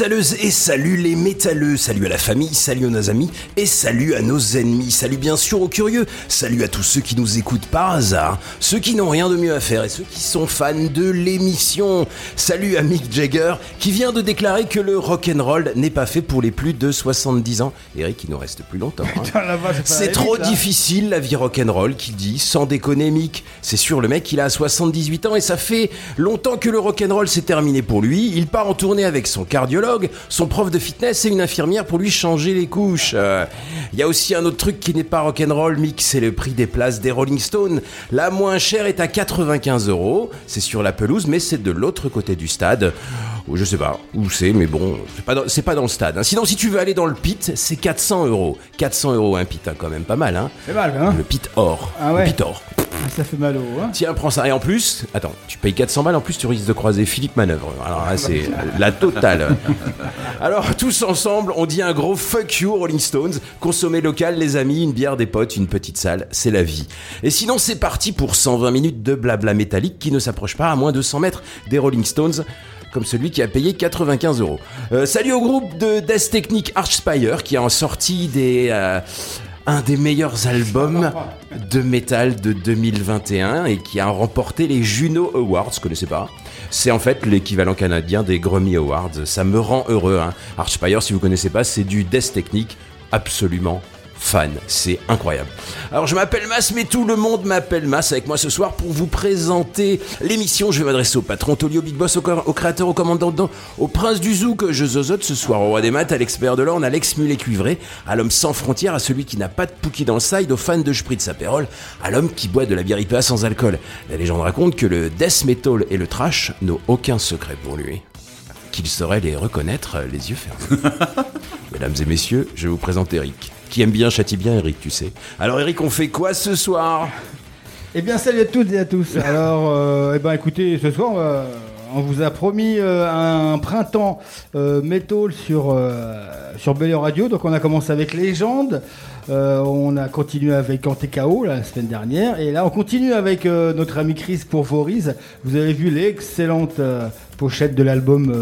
Métalleuses et salut les métalleux, salut à la famille, salut à nos amis et salut à nos ennemis, salut bien sûr aux curieux, salut à tous ceux qui nous écoutent par hasard, ceux qui n'ont rien de mieux à faire et ceux qui sont fans de l'émission. Salut à Mick Jagger qui vient de déclarer que le rock'n'roll n'est pas fait pour les plus de 70 ans. Eric, il nous reste plus longtemps. hein. C'est trop là. difficile la vie rock'n'roll qui dit, sans déconner Mick. C'est sûr, le mec il a 78 ans et ça fait longtemps que le rock'n'roll s'est terminé pour lui. Il part en tournée avec son cardiologue, son prof de fitness et une infirmière pour lui changer les couches. Euh, Il y a aussi un autre truc qui n'est pas rock'n'roll Mick, c'est le prix des places des Rolling Stones. La moins chère est à 95 euros. C'est sur la pelouse mais c'est de l'autre côté du stade. Je sais pas où c'est, mais bon, c'est pas dans, c'est pas dans le stade. hein. Sinon, si tu veux aller dans le pit, c'est 400 euros. 400 euros un pit, hein, quand même pas mal, hein. C'est mal, hein Le pit or. Ah ouais. Le pit or. Ça fait mal au. Hein Tiens, prends ça. Et en plus, attends, tu payes 400 balles, en plus tu risques de croiser Philippe Manœuvre. Alors là, c'est la totale. Alors, tous ensemble, on dit un gros fuck you Rolling Stones. Consommer local, les amis, une bière, des potes, une petite salle, c'est la vie. Et sinon, c'est parti pour 120 minutes de blabla métallique qui ne s'approche pas à moins de 100 mètres des Rolling Stones comme celui qui a payé 95 euros. Euh, salut au groupe de Death Technique Archspire qui a sorti des... euh, un des meilleurs albums de métal de 2021 et qui a remporté les Juno Awards, je connaissais pas. C'est en fait l'équivalent canadien des Grammy Awards. Ça me rend heureux. Hein. Archspire, si vous connaissez pas, c'est du death technique absolument fan. C'est incroyable. Alors je m'appelle Mas, mais tout le monde m'appelle Mas avec moi ce soir pour vous présenter l'émission. Je vais m'adresser au patron Tolio Big Boss, au, créateur, au commandant, dedans, au prince du zouk, je zozote ce soir, au roi des maths, à l'expert de l'orne, à l'ex-mulet cuivré, à l'homme sans frontières, à celui qui n'a pas de pouki dans le side, aux fans de spritz apérol, à l'homme qui boit de la bière IPA sans alcool. La légende raconte que le death metal et le trash n'ont aucun secret pour lui. Qu'il saurait les reconnaître les yeux fermés. Mesdames et messieurs, je vous présente Eric. Qui aime bien châtie bien Eric, tu sais. Alors Eric, on fait quoi ce soir? Eh bien, salut à toutes et à tous. Alors, euh, eh ben, écoutez, ce soir, on vous a promis euh, un printemps euh, metal sur euh, sur Belle Radio. Donc, on a commencé avec Légende. Euh, on a continué avec Antekao la semaine dernière. Et là, on continue avec euh, notre ami Chris pour Voriz. Vous avez vu l'excellente euh, pochette de l'album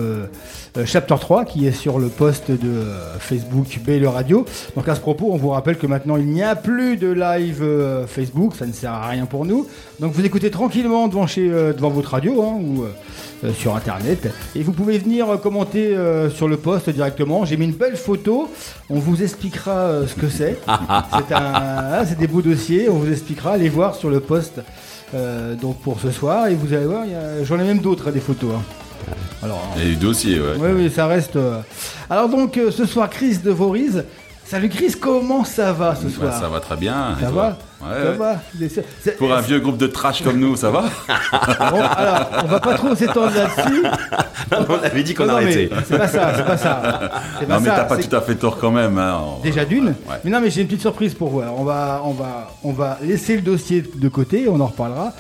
Chapter 3 qui est sur le post de Facebook Belle Radio. Donc à ce propos, on vous rappelle que maintenant il n'y a plus de live Facebook, ça ne sert à rien pour nous. Donc vous écoutez tranquillement devant, votre radio hein, ou sur internet. Et vous pouvez venir commenter sur le post directement. J'ai mis une belle photo, on vous expliquera ce que c'est. C'est un- des beaux dossiers, on vous expliquera. Allez voir sur le post euh, donc pour ce soir. Et vous allez voir, j'en ai même d'autres hein, des photos. hein. Alors, Il y a eu dossier, ouais. oui, oui, ça reste. euh. Alors donc, euh, ce soir, Chris de Voriz. Salut Chris, comment ça va ce Bah, soir? ça va très bien. Ça toi? va? Ouais, Ça ouais. va C'est- c'est- Pour un vieux groupe de trash comme nous, ça va Bon, alors, on va pas trop s'étendre là-dessus. On avait dit qu'on Non, non, arrêtait. C'est pas ça, c'est pas ça. C'est pas Non, mais ça, t'as pas c'est- tout à fait tort quand même. hein. Déjà d'une. Ouais. Mais non, mais j'ai une petite surprise pour vous. Alors, on va, on va, on va laisser le dossier de côté, on en reparlera.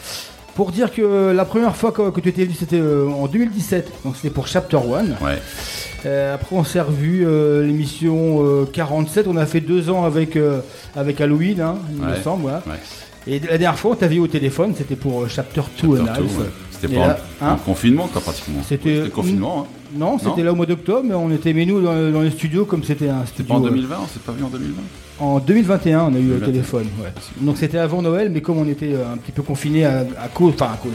Pour dire que la première fois que, que tu étais venu, c'était euh, en 2017. Donc c'était pour Chapter One. Ouais. Euh, après, on s'est revu euh, l'émission euh, 47. On a fait deux ans avec, euh, avec Halloween, hein, il me semble. Ouais. Et la dernière fois, on t'a vu au téléphone, c'était pour euh, Chapter 2 Chapter and two, Half. ouais. C'était pas là, un, hein un confinement, quoi, pratiquement. C'était- confinement. Hein. Non, c'était là au mois d'octobre, mais on était mais nous dans, le- dans les studios comme c'était un C'était studio. pas en euh, 2020 On s'est pas vu en 2020 En 2021, on a eu le 2021. téléphone. ouais. Donc c'était avant Noël, mais comme on était euh, un petit peu confiné à, à cause, enfin à cause,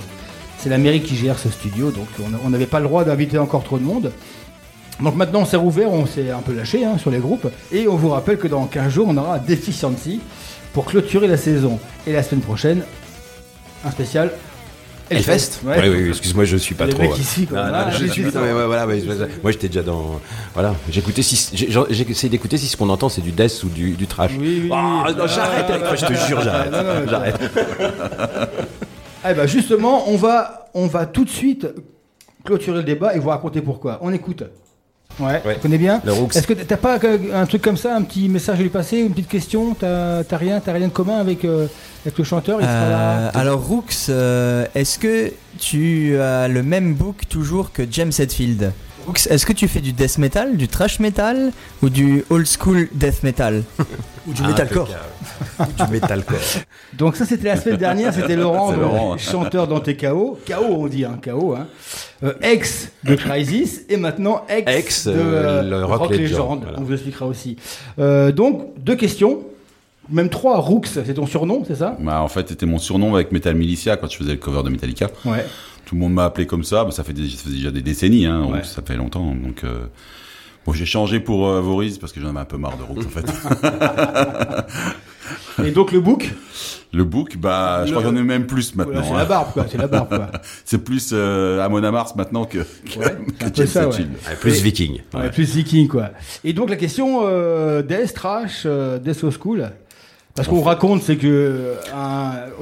c'est la mairie qui gère ce studio, donc on n'avait pas le droit d'inviter encore trop de monde. Donc maintenant on s'est rouvert, on s'est un peu lâché hein, sur les groupes, et on vous rappelle que dans 15 jours on aura Deficiency pour clôturer la saison. Et la semaine prochaine, un spécial Hellfest Ouais. Oui, oui, excuse-moi, je suis pas Le trop. mec euh, ici, quoi. non, non, Ah, je suis voilà, moi j'étais déjà dans. Voilà, j'écoutais si. j'ai- essayé d'écouter si ce qu'on entend c'est du death ou du, du trash. Oui, oui, Ah, oui. j'arrête, Ah, Eric, moi, je te jure, j'arrête. J'arrête. Eh ben justement, on va, on va tout de suite clôturer le débat et vous raconter pourquoi. On écoute. Ouais, Ouais. tu connais bien. Est-ce que t'as pas un truc comme ça, un petit message à lui passer, une petite question T'as rien, rien de commun avec, euh, avec le chanteur il sera Euh, là alors Rooks, euh, est-ce que tu as le même book toujours que James Hetfield? Est-ce que tu fais du death metal, du thrash metal ou du old school death metal Ou du metalcore Ou du metalcore. Donc ça c'était la semaine dernière, c'était Laurent, donc, Laurent, hein. chanteur dans TKO, KO on dit, hein, KO, hein. Euh, ex de Crisis et maintenant ex, Ex, de euh, euh, le Rock Legend, Legend. voilà. On vous expliquera aussi. Euh, donc deux questions, même trois. Rooks, c'est ton surnom, c'est ça? Bah, En fait, c'était mon surnom avec Metal Militia quand je faisais le cover de Metallica. Ouais. Tout le monde m'a appelé comme ça. Bah, ça, fait des- ça fait déjà des décennies, hein, Ouais. ça fait longtemps. Donc, euh, bon, j'ai changé pour euh, Voriz parce que j'en avais un peu marre de Rooks en fait. Et donc le book, Le book, bah, je crois qu'il y en a même plus maintenant. c'est hein. la barbe quoi, c'est la barbe quoi. C'est plus euh, Amon Mars maintenant que, que, Ouais, que James ça, Plus viking. Ouais, plus viking quoi. Et donc la question euh, Death Trash, euh, Death School. Parce qu'on raconte, c'est que euh,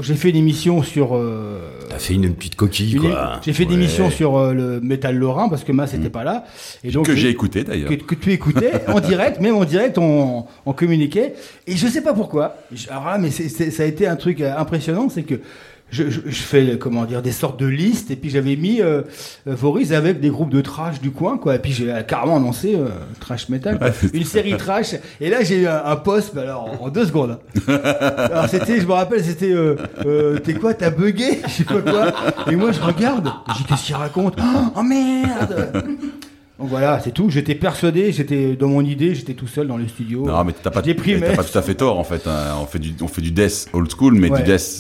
j'ai fait une émission sur. euh, T'as fait une petite coquille, une- quoi. J'ai fait une émission sur euh, le métal lorrain parce que Mas n'était pas là. Et donc que j'ai écouté d'ailleurs. que, que tu écoutais en direct, même en direct, on, on communiquait. Et je sais pas pourquoi. Alors là, mais c'est- c'est- ça a été un truc euh, impressionnant, c'est que je, je, je fais comment dire des sortes de listes et puis j'avais mis euh, euh, Voriz avec des groupes de trash du coin quoi. Et puis j'ai euh, carrément annoncé euh, trash metal, quoi. Une série trash. Et là j'ai eu un, un post, alors en deux secondes. Alors c'était, je me rappelle, c'était euh, euh, t'es quoi, t'as bugué, je sais pas quoi. Et moi je regarde, j'ai qu'est-ce qu'il raconte? Oh merde donc voilà, c'est tout. J'étais persuadé, j'étais dans mon idée, j'étais tout seul dans le studio. Non, mais t'as pas, tout à fait tort en fait. hein. On fait du, on fait du death old school, mais Ouais. du death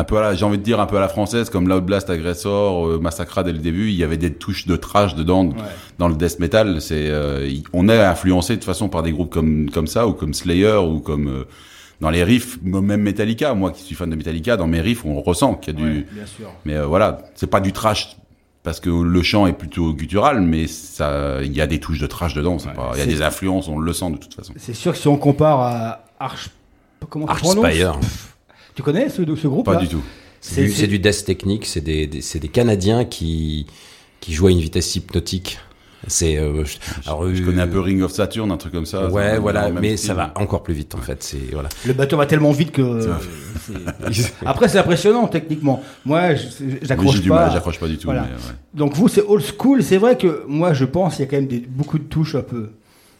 un peu à la, j'ai envie de dire un peu à la française, comme Loud Blast Aggressor, euh, Massacra dès le début. Il y avait des touches de trash dedans Ouais. dans le death metal. C'est, euh, on est influencé de toute façon par des groupes comme comme ça ou comme Slayer ou comme euh, dans les riffs, même Metallica. Moi qui suis fan de Metallica, dans mes riffs, on ressent qu'il y a du, Ouais, bien sûr. mais euh, voilà, c'est pas du trash parce que le chant est plutôt guttural, mais ça, il y a des touches de trash dedans. c'est Ouais, pas, il y a des influences, on le sent de toute façon. C'est sûr que si on compare à Arch. Comment tu prononces Archspire. Tu connais ce, ce groupe Pas là du tout. C'est du, death technique, c'est des, des- c'est des Canadiens qui, qui jouent à une vitesse hypnotique. C'est, euh, je, euh, connais un peu Ring of Saturn, un truc comme ça. Ouais, ça, voilà, mais style. ça va encore plus vite en fait. C'est voilà. Le bateau va tellement vite que. Après, c'est impressionnant techniquement. Moi, Oui, j'accroche pas. j'accroche pas du tout. Voilà. mais, ouais. Donc vous, c'est old school. C'est vrai que moi, je pense qu'il y a quand même des, beaucoup de touches un peu.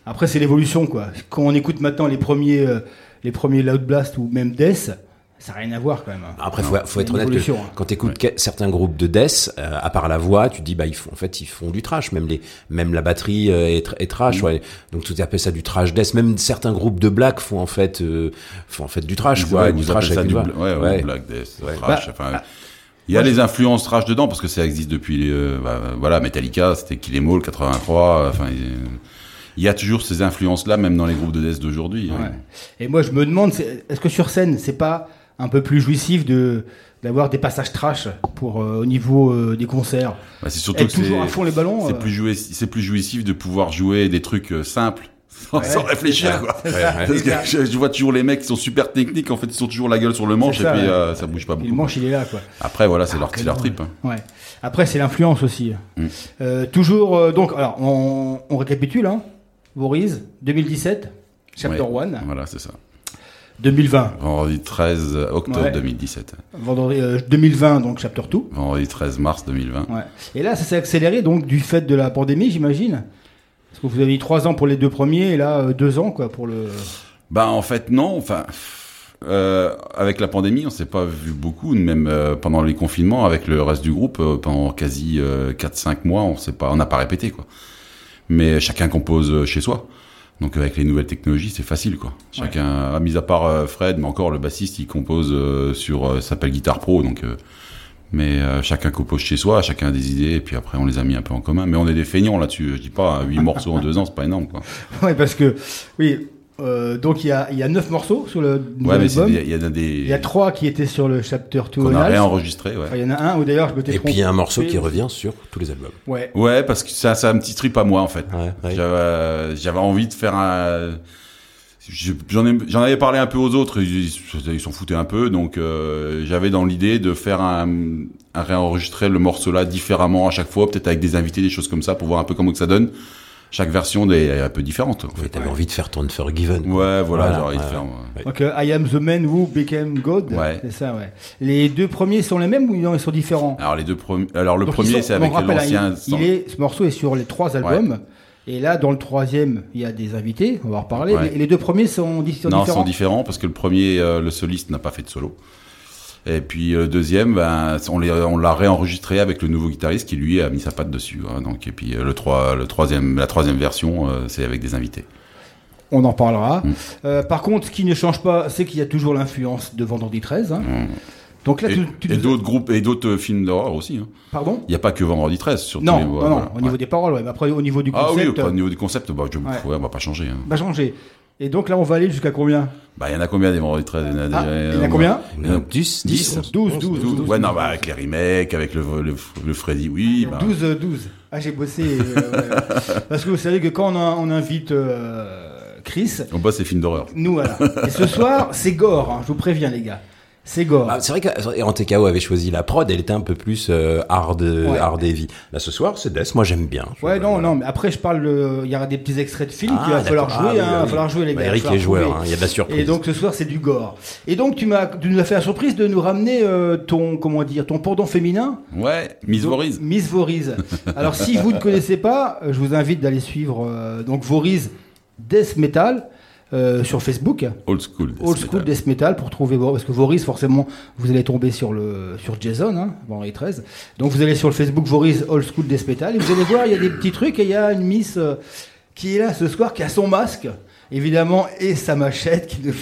Après, c'est l'évolution, quoi. Quand on écoute maintenant les premiers, euh, les premiers Loud Blast ou même Death, ça n'a rien à voir quand même. hein. Après, faut, faut a être honnête que hein. quand tu écoutes certains groupes de death, euh, à part la voix, tu te dis bah ils font en fait ils font du trash, même les même la batterie euh, est, tr- est trash. Ouais. Donc tu appelles ça du trash death. Même certains groupes de black font en fait euh, font en fait du trash Ils- quoi, ouais, du trash ça avec du ouais, ouais, Ouais. Black Death, Ouais. trash. Bah, enfin, il y a les influences trash dedans parce que ça existe depuis, les, euh, bah, voilà, Metallica, c'était Kill Em All, 83. Enfin, il- y a toujours ces influences-là, même dans les groupes de death d'aujourd'hui. hein. Ouais. Et moi, je me demande, c'est- est-ce que sur scène, c'est pas un peu plus jouissif de d'avoir des passages trash pour euh, au niveau euh, des concerts Bah, c'est surtout Être que toujours à fond les ballons. c'est euh, plus joué, c'est plus jouissif de pouvoir jouer des trucs simples sans, sans réfléchir quoi. Ouais, ouais. Parce que je, je vois toujours les mecs qui sont super techniques, en fait ils sont toujours la gueule sur le manche et ça, puis euh, ça bouge pas beaucoup. le manche, il est là, quoi. Après voilà, c'est Ah, leur, leur trip. hein. Après, c'est l'influence aussi. Mm. Toujours, donc, alors, on, on récapitule, hein. Voriz, 2017, Chapter Ouais. 1. Voilà, c'est ça. 2020. Vendredi 13 octobre Ouais. 2017. Vendredi, euh, 2020, donc chapter 2. Vendredi 13 mars 2020. Ouais. Et là, ça s'est accéléré donc du fait de la pandémie, j'imagine. Parce que vous avez eu trois ans pour les deux premiers et là euh, deux ans quoi pour le. Bah en fait non, enfin euh, avec la pandémie, on s'est pas vu beaucoup, même euh, pendant les confinements avec le reste du groupe euh, pendant quasi 4-5 mois, on s'est pas on n'a pas répété quoi. Mais chacun compose euh, chez soi. Donc avec les nouvelles technologies, c'est facile quoi. Chacun à mis à part euh, Fred, mais encore le bassiste, il compose euh, sur euh, s'appelle Guitar Pro donc euh, mais euh, chacun compose chez soi, chacun a des idées, et puis après on les a mis un peu en commun. Mais on est des feignants là-dessus. Je dis pas, 8 morceaux en deux ans, c'est pas énorme, quoi. Ouais, parce que oui. Euh, donc il y a il y a neuf morceaux sur le Ouais, nouvel mais c'est album. il y en a des. Il y a trois qui étaient sur le chapter 2 qu'on a réenregistré, ouais. Enfin, il y en a un où d'ailleurs je me Et puis il y a un morceau qui revient sur tous les albums. Ouais. Ouais, parce que ça, c'est un petit trip à moi en fait. Ouais, ouais. J'avais, j'avais envie de faire un. je- J'en, ai, j'en avais parlé un peu aux autres, ils, ils s'en foutaient un peu, donc euh, j'avais dans l'idée de faire un, un réenregistrer le morceau là différemment à chaque fois, peut-être avec des invités, des choses comme ça, pour voir un peu comment que ça donne. Chaque version est un peu différente. En fait. T'avais envie de faire ton Unforgiven. Ouais, voilà, Voilà, j'ai envie de faire. ouais. Donc euh, I am the man who became God. Ouais. C'est ça, ouais. Les deux premiers sont les mêmes ou non, ils sont différents? Alors les deux premiers, alors le Donc, premier c'est on avec hein, l'ancien. est, ce morceau est sur les trois albums. Et là, dans le troisième, il y a des invités. On va en reparler. Les deux premiers sont, sont non, ils différents? sont différents parce que le premier, euh, le soliste n'a pas fait de solo. Et puis euh, le deuxième, ben, on l'a réenregistré avec le nouveau guitariste qui lui a mis sa patte dessus. hein. donc et puis euh, le, trois, le troisième, la troisième version, euh, c'est avec des invités. On en parlera. Mm. Euh, par contre, ce qui ne change pas, c'est qu'il y a toujours l'influence de Vendredi 13. hein. Mm. Donc là, Et, tu, tu et nous- d'autres groupes et d'autres films d'horreur aussi. hein. Pardon? Il n'y a pas que Vendredi 13 sur Non, tous les non, voilà, non, voilà. au niveau Ouais. des paroles, ouais. Mais après, au niveau du Ah oui, concept, au niveau du concept, bah, je, Ouais. ouais, on va pas changer. hein. va changer. Et donc là, on va aller jusqu'à combien Bah, il y en a combien des Vendredi 13 Il y en a, Ah, déjà, il y en a euh, combien Il y en a 10, 10. 12, 12, 12. Ouais, non, bah, avec les remakes, avec le, le, le Freddy, oui. Bah, 12, euh, 12. Ah, j'ai bossé. euh, ouais. Parce que vous savez que quand on, a- on invite euh, Chris, On bosse les films d'horreur. nous, voilà. Et ce soir, c'est gore, hein, je vous préviens, les gars. C'est gore. Ah, c'est vrai qu'en TKO avait choisi la prod, elle était un peu plus euh, hard, Ouais. hard heavy. Là ce soir, c'est Death, moi j'aime bien. Ouais, non, Voilà. non, mais après, je parle, il y aura des petits extraits de films Ah, qu'il va falloir jouer, Ah, oui, hein, il va falloir jouer, les Bah, gars. Eric est joueur, hein, il y a de la surprise. Et donc, ce soir, c'est du gore. Et donc, tu m'as, tu nous as fait la surprise de nous ramener euh, ton, comment dire, ton pendant féminin. Ouais, Miss Donc, Voriz. Miss Voriz. Alors, si vous ne connaissez pas, euh, je vous invite d'aller suivre euh, donc Voriz Death Metal euh, sur Facebook. Old School. Death Old School Metal. Death Metal pour trouver parce que Voriz, forcément, vous allez tomber sur le sur Jason, hein, Vendredi 13. Donc, vous allez sur le Facebook Voriz Old School Death Metal et vous allez voir, il y a des petits trucs et il y a une Miss euh, qui est là ce soir, qui a son masque. Évidemment, et sa machette qui nous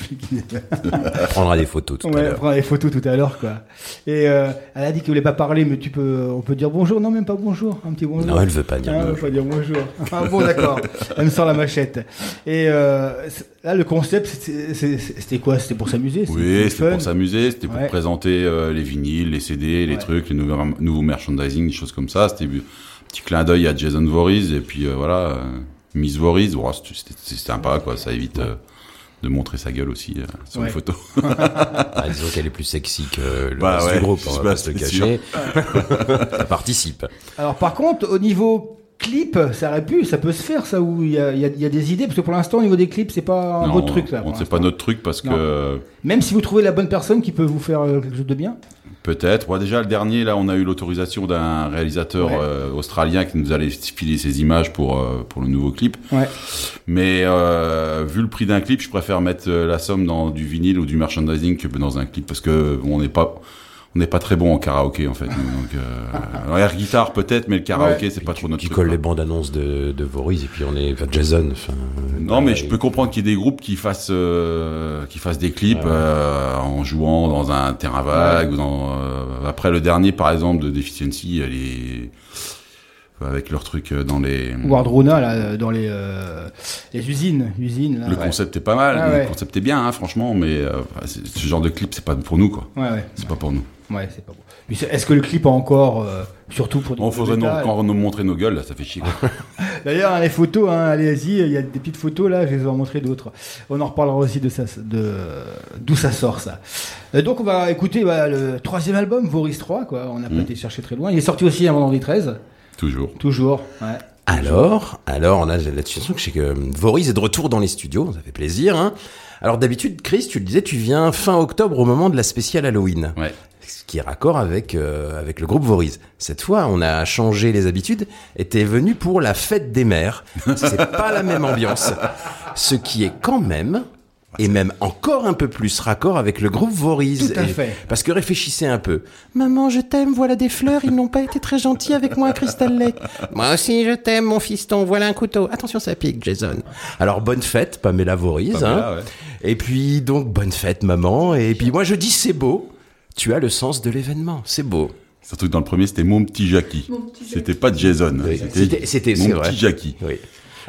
On prendra des photos tout à Ouais, l'heure. prendre les photos tout à l'heure, quoi. Et euh, elle a dit qu'elle voulait pas parler, mais tu peux, on peut dire bonjour. Non, même pas bonjour. Un petit bonjour. Non, elle veut pas dire Ah, bonjour. elle veut pas dire bonjour. Ah, bon, d'accord. Elle me sort la machette. Et euh, là, le concept, c'était quoi? C'était pour s'amuser Oui, c'était fun pour s'amuser, c'était pour Ouais. présenter euh, les vinyles, les CD, les Ouais. trucs, les nouveaux, nouveaux merchandising, des choses comme ça. C'était un petit clin d'œil à Jason Voorhees et puis euh, voilà, euh, Miss Voorhees. Bon, c'était sympa, quoi. Ça évite euh, de montrer sa gueule aussi euh, sur Ouais. les photos. Ah, disons qu'elle est plus sexy que le Bah reste ouais, du groupe, on va pas se le cacher. ça participe. Alors, par contre, au niveau clip, ça aurait pu, ça peut se faire, ça, où il y a, il y a- il y a des idées, parce que pour l'instant, au niveau des clips, c'est pas un Non, beau truc, ça. on- l'instant. pas notre truc parce Non. que Même si vous trouvez la bonne personne qui peut vous faire euh, quelque chose de bien. Peut-être. Bon, déjà, le dernier, là, on a eu l'autorisation d'un réalisateur Ouais. euh, australien qui nous allait filer ses images pour, euh, pour le nouveau clip. Ouais. Mais euh, vu le prix d'un clip, je préfère mettre euh, la somme dans du vinyle ou du merchandising que dans un clip parce que bon, on n'est pas on n'est pas très bon en karaoké en fait. donc, euh, alors, air guitare peut-être, mais le karaoké c'est pas trop notre Qui truc. colle quoi. les bandes annonces de, de Voriz et puis on est, enfin, Jason. enfin, Non, mais ouais, je peux comprendre qu'il y ait des groupes qui fassent euh, qui fassent des clips euh, en jouant dans un terrain vague ou dans euh, après le dernier par exemple de Deficiency, elle est avec leur truc euh, dans les Wardrona, là, euh, dans les, euh, les usines. usines là, le ouais. concept est pas mal, Ah ouais. le concept est bien hein, franchement, mais euh, ce genre de clip c'est pas pour nous quoi. Ouais, ouais. C'est pas pour nous. Ouais, c'est pas bon. Mais c'est- Est-ce que le clip a encore, euh, surtout pour On faudrait nous, quand nous montrer nos gueules là, ça fait chier. quoi. D'ailleurs, hein, les photos, hein, allez-y, il y a des petites photos là, je vais vous en montrer d'autres. On en reparlera aussi de ça, de d'où ça sort ça. Euh, donc on va écouter bah, le troisième album, Voris 3, quoi. On n'a pas Mm. été chercher très loin. Il est sorti aussi un vendredi 13, Toujours. toujours. Ouais. Alors, alors, on a la situation que c'est que Voris est de retour dans les studios, ça fait plaisir. Hein alors d'habitude, Chris, tu le disais, tu viens fin octobre au moment de la spéciale Halloween. Ouais. Ce qui est raccord avec, euh, avec le groupe Voris. Cette fois, on a changé les habitudes et t'es venu pour la fête des mères. C'est pas la même ambiance. Ce qui est quand même, et même encore un peu plus raccord avec le groupe Voris. Tout à fait. Parce que réfléchissez un peu. Maman, je t'aime, voilà des fleurs, ils n'ont pas été très gentils avec moi, Crystal Lake. Moi aussi, je t'aime, mon fiston, voilà un couteau. Attention, ça pique, Jason. Alors, bonne fête, Pamela. Pamela, hein. ouais. Et puis, donc, bonne fête, maman. Et puis, moi, je dis, c'est beau. Tu as le sens de l'événement, c'est beau. Surtout que dans le premier, c'était mon petit Jackie. C'était pas Jason. Oui, c'était- mon vrai. petit Jackie. Oui.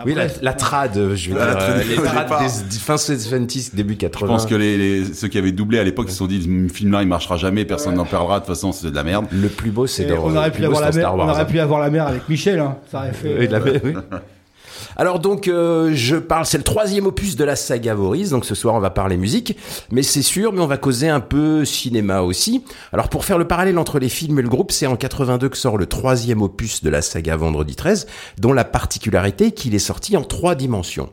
oui, la, la trad, je veux La dire, trad euh, les trad des, des fin 70, début 80. Je pense que les, les- ceux qui avaient doublé à l'époque, ils se sont dit, ce film-là, il marchera jamais, personne n'en parlera, de toute façon, c'est de la merde. le plus beau, c'est dans on aurait pu avoir la mer, Star on Wars, aurait pu avoir la mer avec Michel, hein. Ça aurait fait. Oui, la mer, oui. Alors donc, euh, je parle, c'est le troisième opus de la saga Voris, donc ce soir on va parler musique, mais c'est sûr, mais on va causer un peu cinéma aussi. Alors pour faire le parallèle entre les films et le groupe, c'est en 82 que sort le troisième opus de la saga Vendredi 13, dont la particularité est qu'il est sorti en trois dimensions.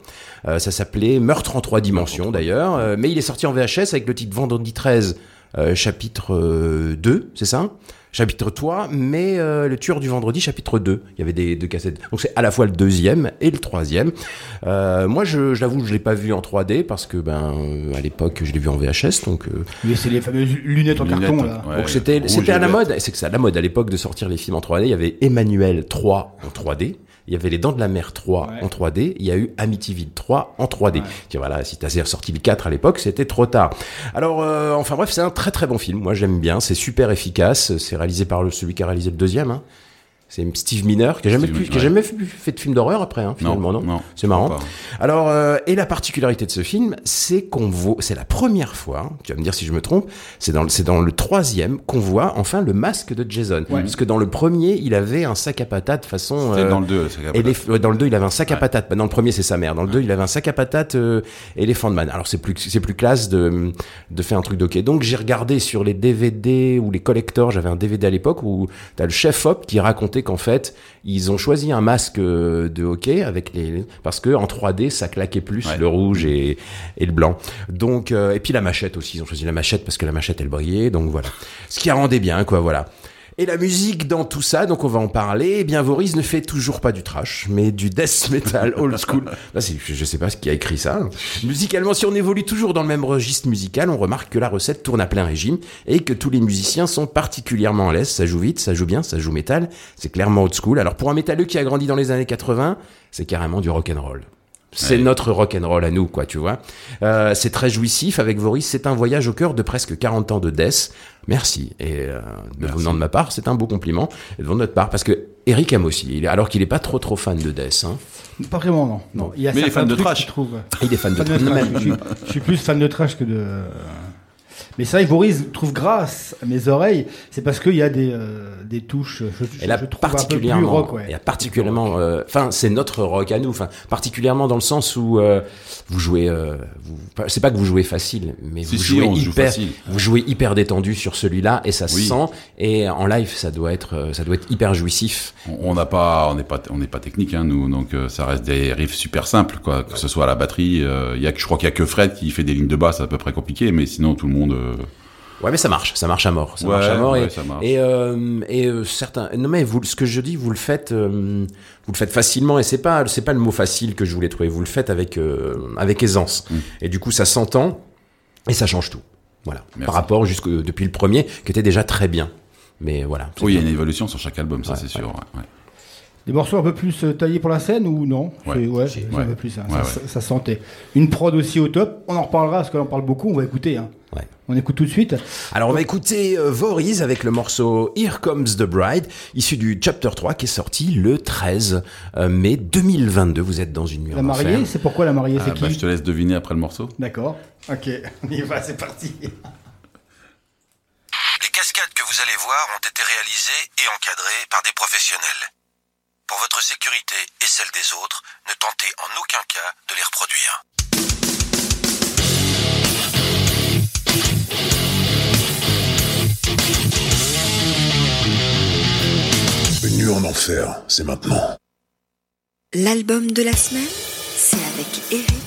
Euh, ça s'appelait Meurtre en trois dimensions d'ailleurs, euh, mais il est sorti en VHS avec le titre Vendredi 13, euh, chapitre euh, 2, c'est ça? Chapitre 3, mais euh, le tueur du vendredi, chapitre 2. Il y avait des deux cassettes. Donc c'est à la fois le deuxième et le troisième. Euh, moi, je, j'avoue, je l'ai pas vu en 3D parce que, ben, euh, à l'époque, je l'ai vu en VHS. Donc, euh, Mais c'est les fameuses lunettes en Lunettes, carton, là. ouais, donc c'était, c'était à la mode. C'est que c'est à la mode à l'époque de sortir les films en 3D. Il y avait Emmanuel 3 en 3D. Il y avait Les Dents de la Mer 3 Ouais. en 3D. Il y a eu Amityville 3 en 3D. Tiens, voilà, si t'as sorti le 4 à l'époque, c'était trop tard. Alors, euh, enfin bref, c'est un très très bon film. Moi, j'aime bien. C'est super efficace. C'est réalisé par le, celui qui a réalisé le deuxième. Hein. C'est Steve Miner, qui a jamais, Steve qui a ouais. jamais fait, fait de film d'horreur après, hein, finalement, non, non, C'est marrant. pas. Alors, euh, et la particularité de ce film, c'est qu'on voit, c'est la première fois, tu vas me dire si je me trompe, c'est dans, le- c'est dans le troisième qu'on voit enfin le masque de Jason. Parce que dans le premier, il avait un sac à patates façon. C'était euh, dans le 2, c'est capable. éléph- ouais, dans le 2, il avait un sac à patates. Bah, dans le premier, c'est sa mère. Dans le 2, il avait un sac à patates euh, Elephant Man. Alors, c'est plus, c'est plus classe de, de faire un truc d'hockey. Donc, j'ai regardé sur les DVD ou les collectors. J'avais un DVD à l'époque où t'as le chef Hop qui racontait qu'en fait, ils ont choisi un masque euh, de hockey avec les, parce que en 3D, ça claquait plus Ouais. le rouge et, et le blanc. Donc, euh, et puis la machette aussi. Ils ont choisi la machette parce que la machette, elle brillait. Donc, voilà. Ce qui rendait bien, quoi, voilà. Et la musique dans tout ça, donc on va en parler. Eh bien, Voris ne fait toujours pas du trash, mais du death metal old school. Là, je sais pas ce qui a écrit ça. Musicalement, si on évolue toujours dans le même registre musical, on remarque que la recette tourne à plein régime et que tous les musiciens sont particulièrement à l'aise. Ça joue vite, ça joue bien, ça joue métal. C'est clairement old school. Alors pour un métalleux qui a grandi dans les années 80, c'est carrément du rock and roll. C'est Ouais. notre rock and roll à nous, quoi, tu vois. Euh, c'est très jouissif avec Voris. C'est un voyage au cœur de presque 40 ans de death. Merci. Et euh, Merci. venant de ma part, c'est un beau compliment. Et de notre part, parce que Eric aime aussi. Alors qu'il est pas trop trop fan de death. Hein. Pas vraiment, non. non. Il y a Mais il est fan de trash. je trouve. Il est fan de trash. Je, suis, je suis plus fan de trash que de. Mais c'est vrai que Boris trouve grâce à mes oreilles, c'est parce qu'il y a des, euh, des touches. Je, je- Et là, je trouve un peu plus particulièrement, rock, ouais. et là, particulièrement, euh, enfin, c'est notre rock à nous, enfin, particulièrement dans le sens où euh, vous jouez, euh, vous, pas- c'est pas que vous jouez facile, mais vous si, jouez hyper, facile. vous jouez hyper détendu sur celui-là et ça se sent. Et en live, ça doit être, euh, ça doit être hyper jouissif. On n'a pas, on n'est pas, on n'est pas technique, hein, nous, donc euh, ça reste des riffs super simples, quoi. Que ce soit à la batterie, euh, il y a que, je crois qu'il y a que Fred qui fait des lignes de basse à peu près compliquées, mais sinon tout le monde. Euh, Ouais, mais ça marche, ça marche à mort, ça Ouais, marche à mort. ouais, et ça marche. et, euh, et euh, certains, non mais vous, ce que je dis, vous le faites, euh, vous le faites facilement et c'est pas, c'est pas le mot facile que je voulais trouver. Vous le faites avec, euh, avec aisance. Mm. Et du coup, ça s'entend et ça change tout. Voilà. Merci. Par rapport jusque depuis le premier, qui était déjà très bien. Mais voilà. Oui, il y a une évolution sur chaque album, ça Ouais, c'est sûr. ouais, ouais. Des morceaux un peu plus taillés pour la scène ou non? Ouais. Ouais, un peu plus ça, Ouais, ça, ouais. ça- ça sentait. Une prod aussi au top. On en reparlera parce qu'on en parle beaucoup. On va écouter. Hein. Ouais. On écoute tout de suite. Alors on va écouter euh, Voriz avec le morceau Here Comes the Bride, issu du Chapter 3 qui est sorti le 13 euh, mai 2022. Vous êtes dans une nuit La mariée, c'est pourquoi la mariée, Ah, c'est bah, qui je te laisse deviner après le morceau. D'accord. Ok. On y va, c'est parti. Les cascades que vous allez voir ont été réalisées et encadrées par des professionnels. Pour votre sécurité et celle des autres, ne tentez en aucun cas de les reproduire. En enfer, c'est maintenant. L'album de la semaine, c'est avec Eric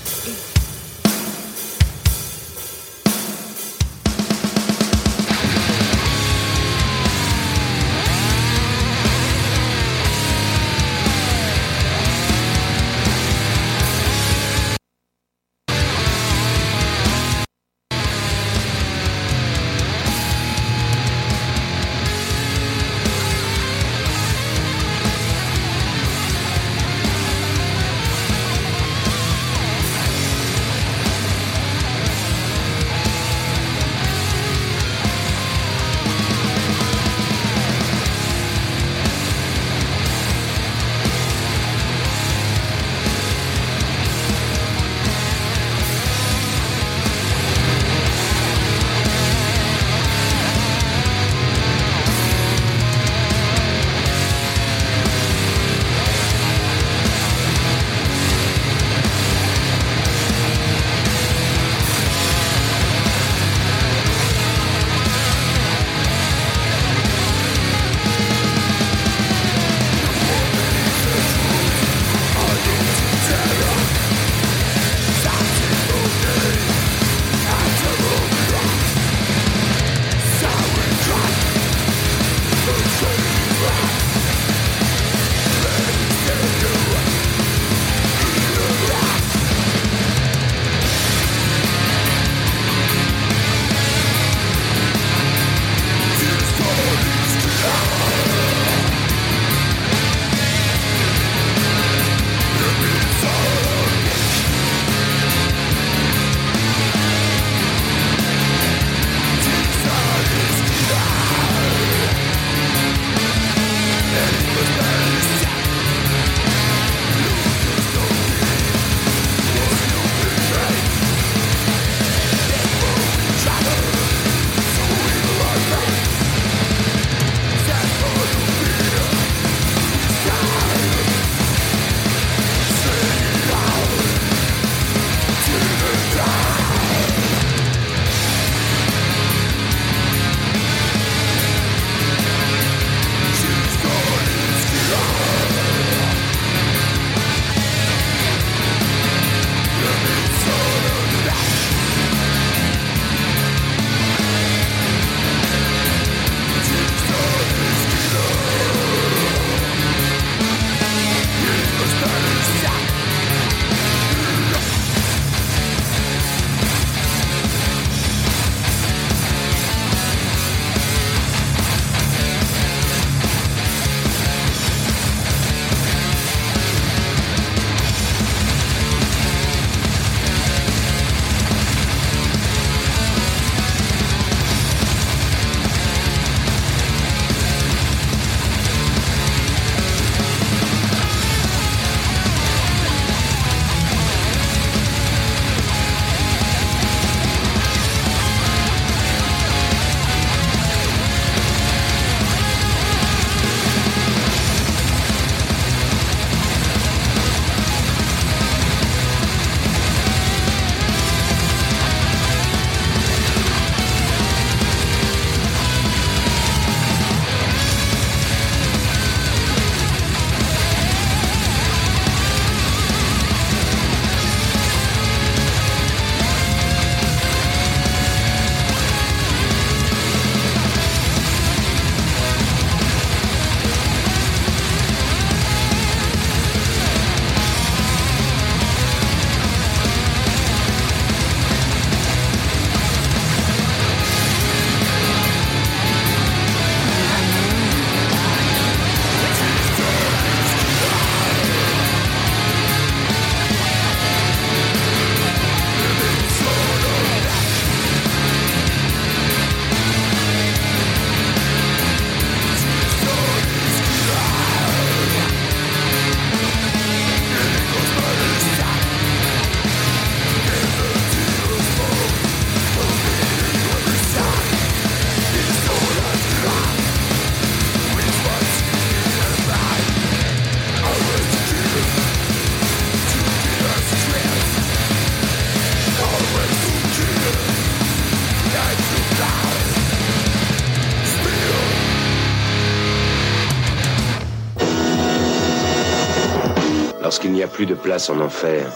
plus de place en enfer,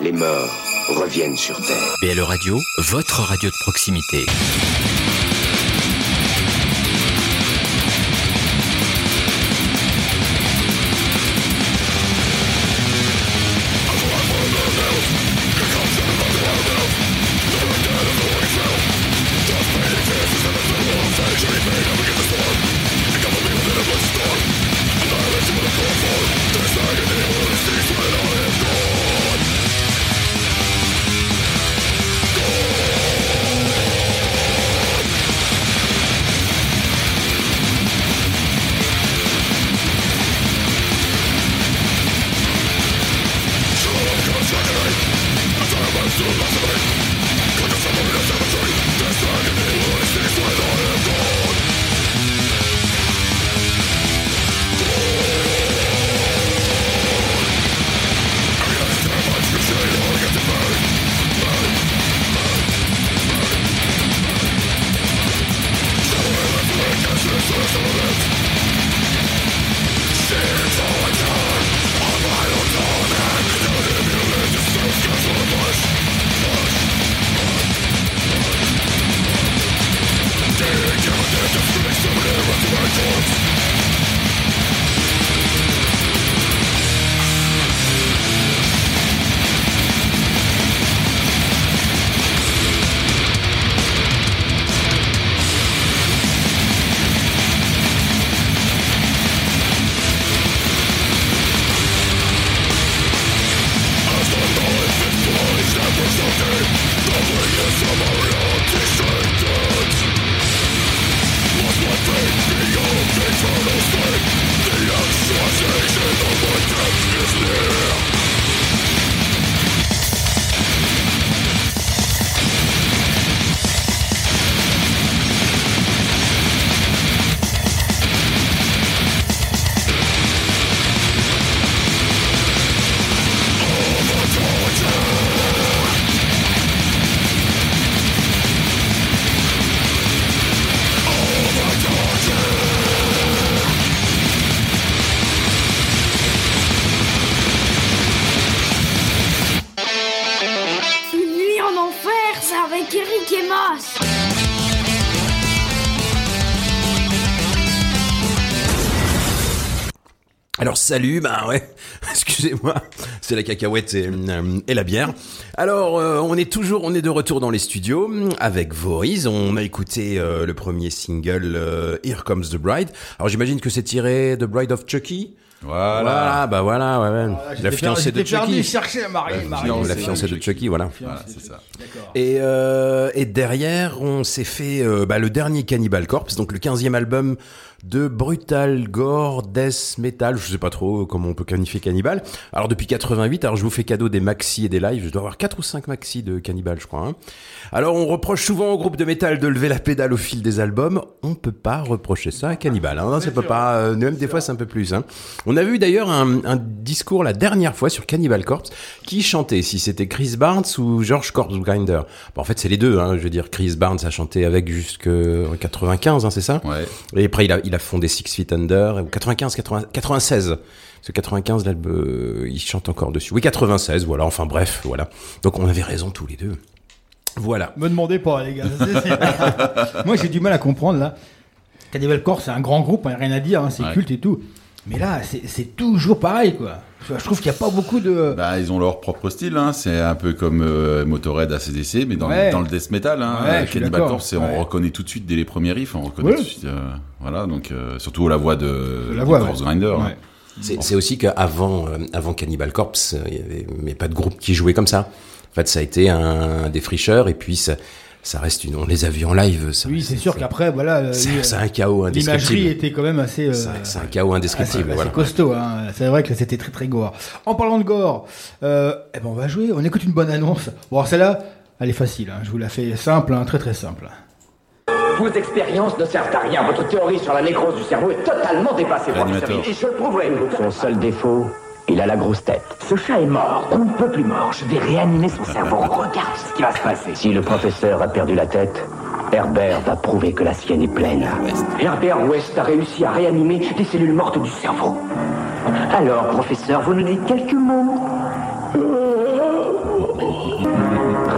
les morts reviennent sur Terre. BLE Radio, votre radio de proximité. Salut, bah ouais, excusez-moi, c'est la cacahuète et, euh, et la bière. Alors euh, on est toujours, on est de retour dans les studios avec Voriz. On a écouté euh, le premier single Here Comes the Bride. Alors j'imagine que c'est tiré de Bride of Chucky. Voilà. Voilà, bah voilà, ouais, ouais. Ah, la fiancée de perdu, Chucky. je cherchais à Marie, La La fiancée de Chucky, voilà. Voilà, c'est ça. Et, euh, et derrière, on s'est fait euh, bah, le dernier Cannibal Corpse, donc le 15e album de Brutal Gore Death Metal. Je sais pas trop comment on peut qualifier Cannibal. Alors depuis 88, alors je vous fais cadeau des maxi et des lives. Je dois avoir 4 ou 5 maxi de Cannibal, je crois. hein. Alors on reproche souvent au groupe de métal de lever la pédale au fil des albums. On peut pas reprocher ça à Cannibal. Hein. Ça peut pas. euh, même des fois c'est un peu plus. Hein. On a vu d'ailleurs un, un discours la dernière fois sur Cannibal Corpse qui chantait si c'était Chris Barnes ou George Corpse Grinder. Bon, en fait c'est les deux. Hein. Je veux dire Chris Barnes a chanté avec jusque 95, hein, c'est ça? Ouais. Et après il a, il a fondé Six Feet Under. 95, 80, 96. Ce 95, là, euh, il chante encore dessus. Oui, 96, voilà. Enfin bref, voilà. Donc on avait raison tous les deux. Voilà. Me demandez pas, les gars. Moi, j'ai du mal à comprendre, là. Cannibal Corpse, c'est un grand groupe, hein, rien à dire, hein, c'est Ouais. culte et tout. Mais là, c'est c'est toujours pareil, quoi. Je trouve qu'il n'y a pas beaucoup de. Bah, ils ont leur propre style, hein. c'est un peu comme euh, Motorhead ACDC, mais dans, Ouais. le, dans le death metal. Hein. Ouais, Cannibal. Corpse, Ouais. on reconnaît tout de suite dès les premiers riffs, on reconnaît Ouais. tout de suite. euh, voilà, donc euh, surtout la voix de, La de voix, Corpse ouais. Grinder. Ouais. hein. C'est aussi qu'avant euh, avant Cannibal Corpse, euh, il y avait mais pas de groupe qui jouait comme ça. En fait, ça a été un défricheur et puis ça, ça reste une. On les a vus en live. ça- Oui, c'est sûr qu'après, voilà. euh, c'est c'est un chaos L'imagerie indescriptible. était quand même assez. euh, C'est c'est un chaos indescriptible. assez, voilà. assez costaud, hein. C'est vrai que c'était très très gore. En parlant de gore, euh, eh ben on va jouer. On écoute une bonne annonce. Bon, alors celle-là, elle est facile. hein. Je vous la fais simple, hein, très très simple. Vos expériences ne servent à rien. Votre théorie sur la nécrose du cerveau est totalement dépassée par le. Et je le prouverai. Son seul défaut, il a la grosse tête. Ce chat est mort. On ne peut plus mort. Je vais réanimer son cerveau. Regarde ce qui va se passer. Si le professeur a perdu la tête, Herbert va prouver que la sienne est pleine. Herbert West a réussi à réanimer les cellules mortes du cerveau. Alors, professeur, vous nous dites quelques mots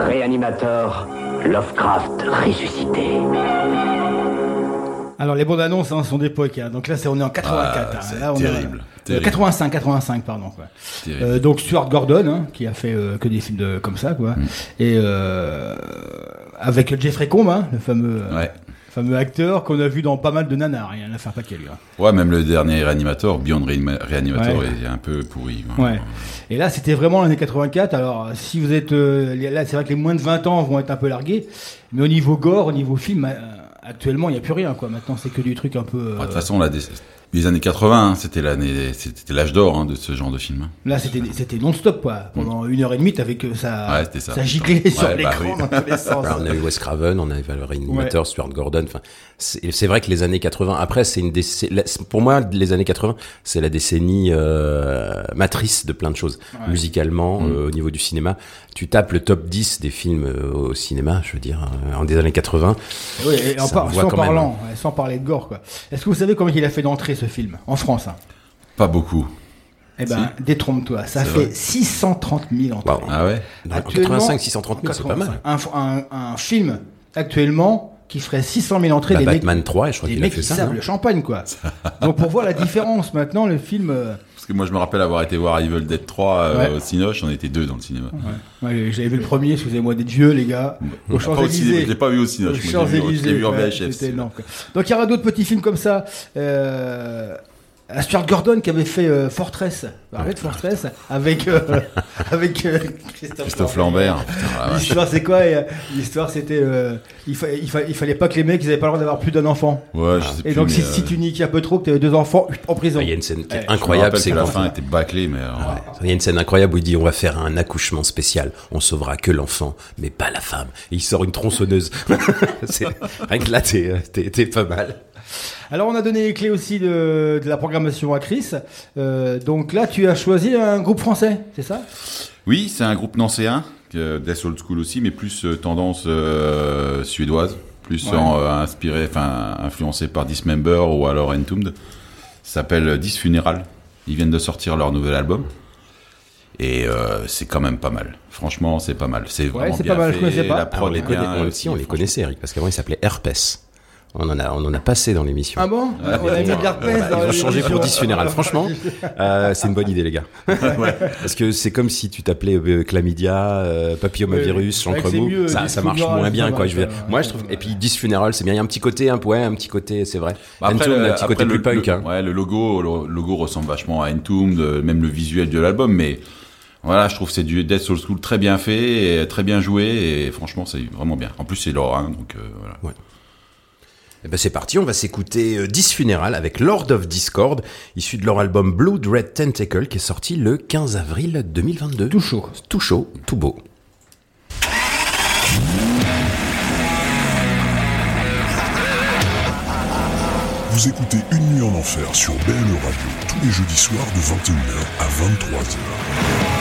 Réanimateur, Lovecraft ressuscité. Alors les bandes annonces hein, sont d'époque, hein. donc là c'est on est en 84. Ah, hein. Là, on terrible, euh, terrible. 85, 85 pardon. Quoi. Euh, donc Stuart Gordon hein, qui a fait euh, que des films de, comme ça quoi, Mm. et euh, avec Jeffrey Combs, hein, le fameux Ouais. fameux acteur qu'on a vu dans pas mal de nanars. Il en a fait un paquet lui. hein. Ouais, même le dernier réanimateur, Beyond Reanima- Reanimator, Ouais. est un peu pourri. Ouais. Et là, c'était vraiment l'année 84. Alors, si vous êtes là, c'est vrai que les moins de 20 ans vont être un peu largués, mais au niveau gore, au niveau film, actuellement, il n'y a plus rien. Quoi. Maintenant, c'est que du truc un peu. euh, De toute façon, là, des- les années 80, hein, c'était l'année, c'était l'âge d'or hein, de ce genre de film. Là, c'était c'était non-stop, quoi. Pendant une heure et demie, t'avais que ça, Ouais, ça. ça giclait Ouais, sur bah l'écran oui. dans tous les sens. Alors, on a eu Wes Craven, on a eu le réanimateur, Stuart Gordon. Enfin, c'est vrai que les années 80. Après, c'est une déc- la- pour moi les années 80, c'est la décennie euh, matrice de plein de choses. Ouais. Musicalement, Mm. euh, au niveau du cinéma, tu tapes le top 10 des films euh, au cinéma, je veux dire, euh, en des années 80. Oui, et en par- sans même. parlant, ouais, sans parler de gore, quoi. Est-ce que vous savez comment il a fait d'entrée ce film en France hein Pas beaucoup. Eh ben, détrompe-toi, ça fait vrai. 630 000 entrées. Wow. Ah ouais En Actuellement, 85, 630 000, c'est pas mal. 85. Un, un- un film actuellement qui ferait 600 000 entrées. Bah, des Batman mecs, 3, et je crois qu'il a fait qui ça, savent le champagne, quoi. Donc pour voir la différence, maintenant le film. euh, que moi, je me rappelle avoir été voir Evil Dead 3 euh, Ouais. au Cinoche, on était deux dans le cinéma. ouais, J'avais vu le premier, excusez-moi d'être vieux, les gars. Aux cinéma, Champs-Élysées. je l'ai pas vu au cinéma, je l'ai vu- en VHF. Donc il y aura d'autres petits films comme ça. Euh, à Stuart Gordon qui avait fait euh, Fortress, arrête Fortress, avec euh, avec euh, Christophe, Christophe Lambert. L'histoire c'est quoi euh, L'histoire c'était euh, il, fa- il, fa- il fallait pas que les mecs ils avaient pas le droit d'avoir plus d'un enfant. Ouais, je sais Et plus, donc si, euh, si tu niques un peu trop que tu avais deux enfants en prison. Il y a une scène qui est Ouais. incroyable, c'est que la quand- fin était bâclée, mais Il y a une scène incroyable où il dit on va faire un accouchement spécial, on sauvera que l'enfant, mais pas la femme. Et il sort une tronçonneuse. C'est- Rien que là, t'es pas mal. Alors on a donné les clés aussi de, de la programmation à Chris. Euh, donc là tu as choisi un groupe français, c'est ça? Oui, c'est un groupe nancéen, que- Death Old School aussi, mais plus euh, tendance euh, suédoise, plus Ouais. en, euh, inspiré, enfin influencé par Dismember ou alors Entombed. Ça s'appelle Dis Funeral. Ils viennent de sortir leur nouvel album. Et euh, c'est quand même pas mal. Franchement, c'est pas mal. C'est vraiment c'est bien pas mal, je fait. connaissais pas. La Ah, on prod les connaît, bien. on, euh, aussi, on les connaissait, Eric, parce qu'avant il s'appelait Herpes. On en a, on en a passé dans l'émission. Ah bon On a mis de l'herpès Bah, dans ils vont changer pour 10 funéral. Franchement, euh, c'est une bonne idée, les gars. Ouais. Parce que c'est comme si tu t'appelais euh, chlamydia, euh, papillomavirus, chancre mou. Ça, ça marche moins bien, quoi. Je veux dire. Moi, je trouve. Et puis 10 funéral, c'est bien. Il y a un petit côté, un, ouais, un petit côté, c'est vrai. Bah, Après, Entombed, le, un petit côté plus le- punk. le- hein. ouais, le logo, le logo ressemble vachement à Entombed, euh, même le visuel de l'album, mais voilà, je trouve que c'est du Death Soul School très bien fait, et très bien joué, et franchement, c'est vraiment bien. En plus, c'est lorrain, donc euh, voilà. Eh ben c'est parti, on va s'écouter euh, 10 funéral avec Lord of Discord, issu de leur album Blood Red Tentacle qui est sorti le 15 avril 2022. Tout chaud. Tout chaud, tout beau. Vous écoutez Une nuit en enfer sur BLE Radio tous les jeudis soirs de 21h à 23h.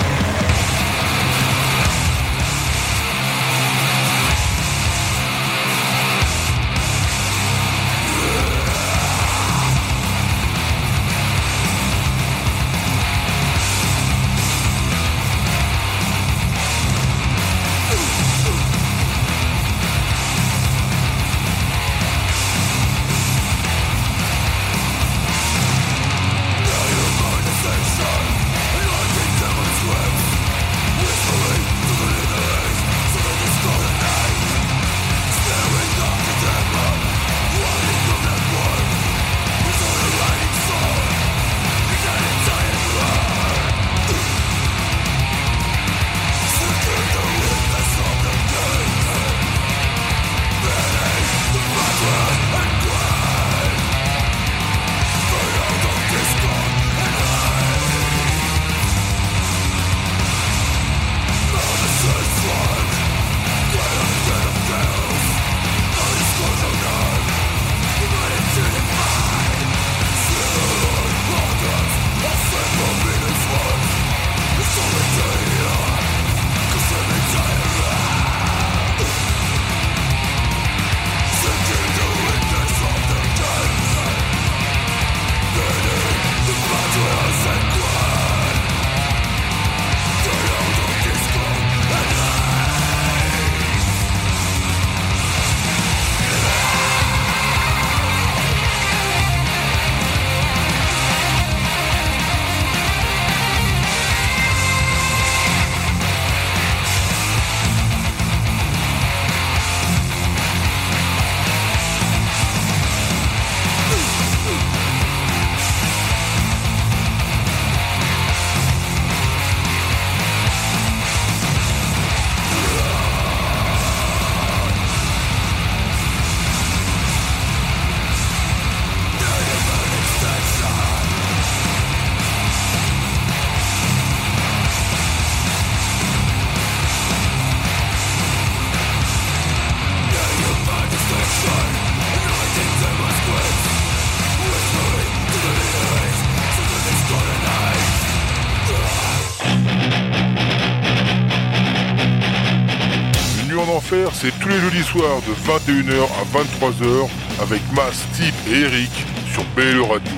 Tous les jeudis soirs de 21h à 23h avec Mas, Steve et Eric sur BLE Radio.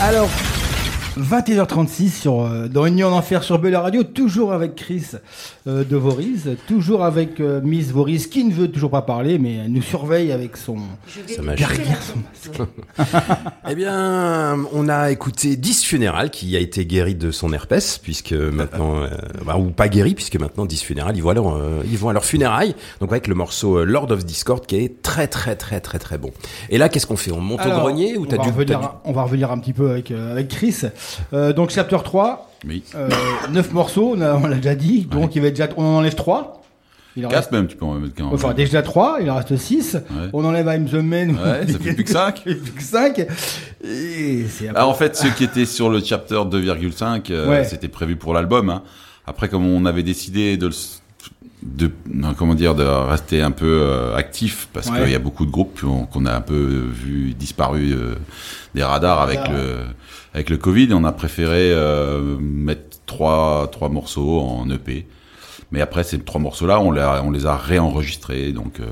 Alors, 21h36 sur, euh, dans Une nuit en enfer sur Belle Radio, toujours avec Chris euh, de Voriz, toujours avec euh, Miss Voriz qui ne veut toujours pas parler, mais elle nous surveille avec son. Son masque. Eh bien, on a écouté 10 Funéral qui a été guéri de son herpès, puisque maintenant, euh, bah, ou pas guéri, puisque maintenant 10 Funéral, ils vont, à leur, euh, ils vont à leur funérailles. Donc avec le morceau euh, Lord of Discord qui est très très très très très bon. Et là, qu'est-ce qu'on fait? On monte Alors, au grenier ou on t'as va dû, revenir, t'as dû- On va revenir un petit peu avec, euh, avec Chris. Euh, donc, chapter 3, Oui. euh, 9 morceaux, on a- on l'a déjà dit, donc il va être déjà, on en enlève 3. Il en 4 reste, même, tu peux en mettre qu'un. enfin, déjà 3, il en reste 6. Ouais. On enlève I'm the Man. Ouais, ça fait plus que 5. plus que 5. Et c'est Ah, en fait, ceux qui étaient sur le chapter 2,5, euh, Ouais. c'était prévu pour l'album. Hein. Après, comme on avait décidé de, le de comment dire, de rester un peu euh, actif, parce Ouais. qu'il y a beaucoup de groupes qu'on a un peu vu disparu euh, des radars avec Radar. le avec le Covid. On a préféré euh, mettre trois trois morceaux en EP. Mais après, ces trois morceaux-là, on, les a- on les a réenregistrés, donc euh,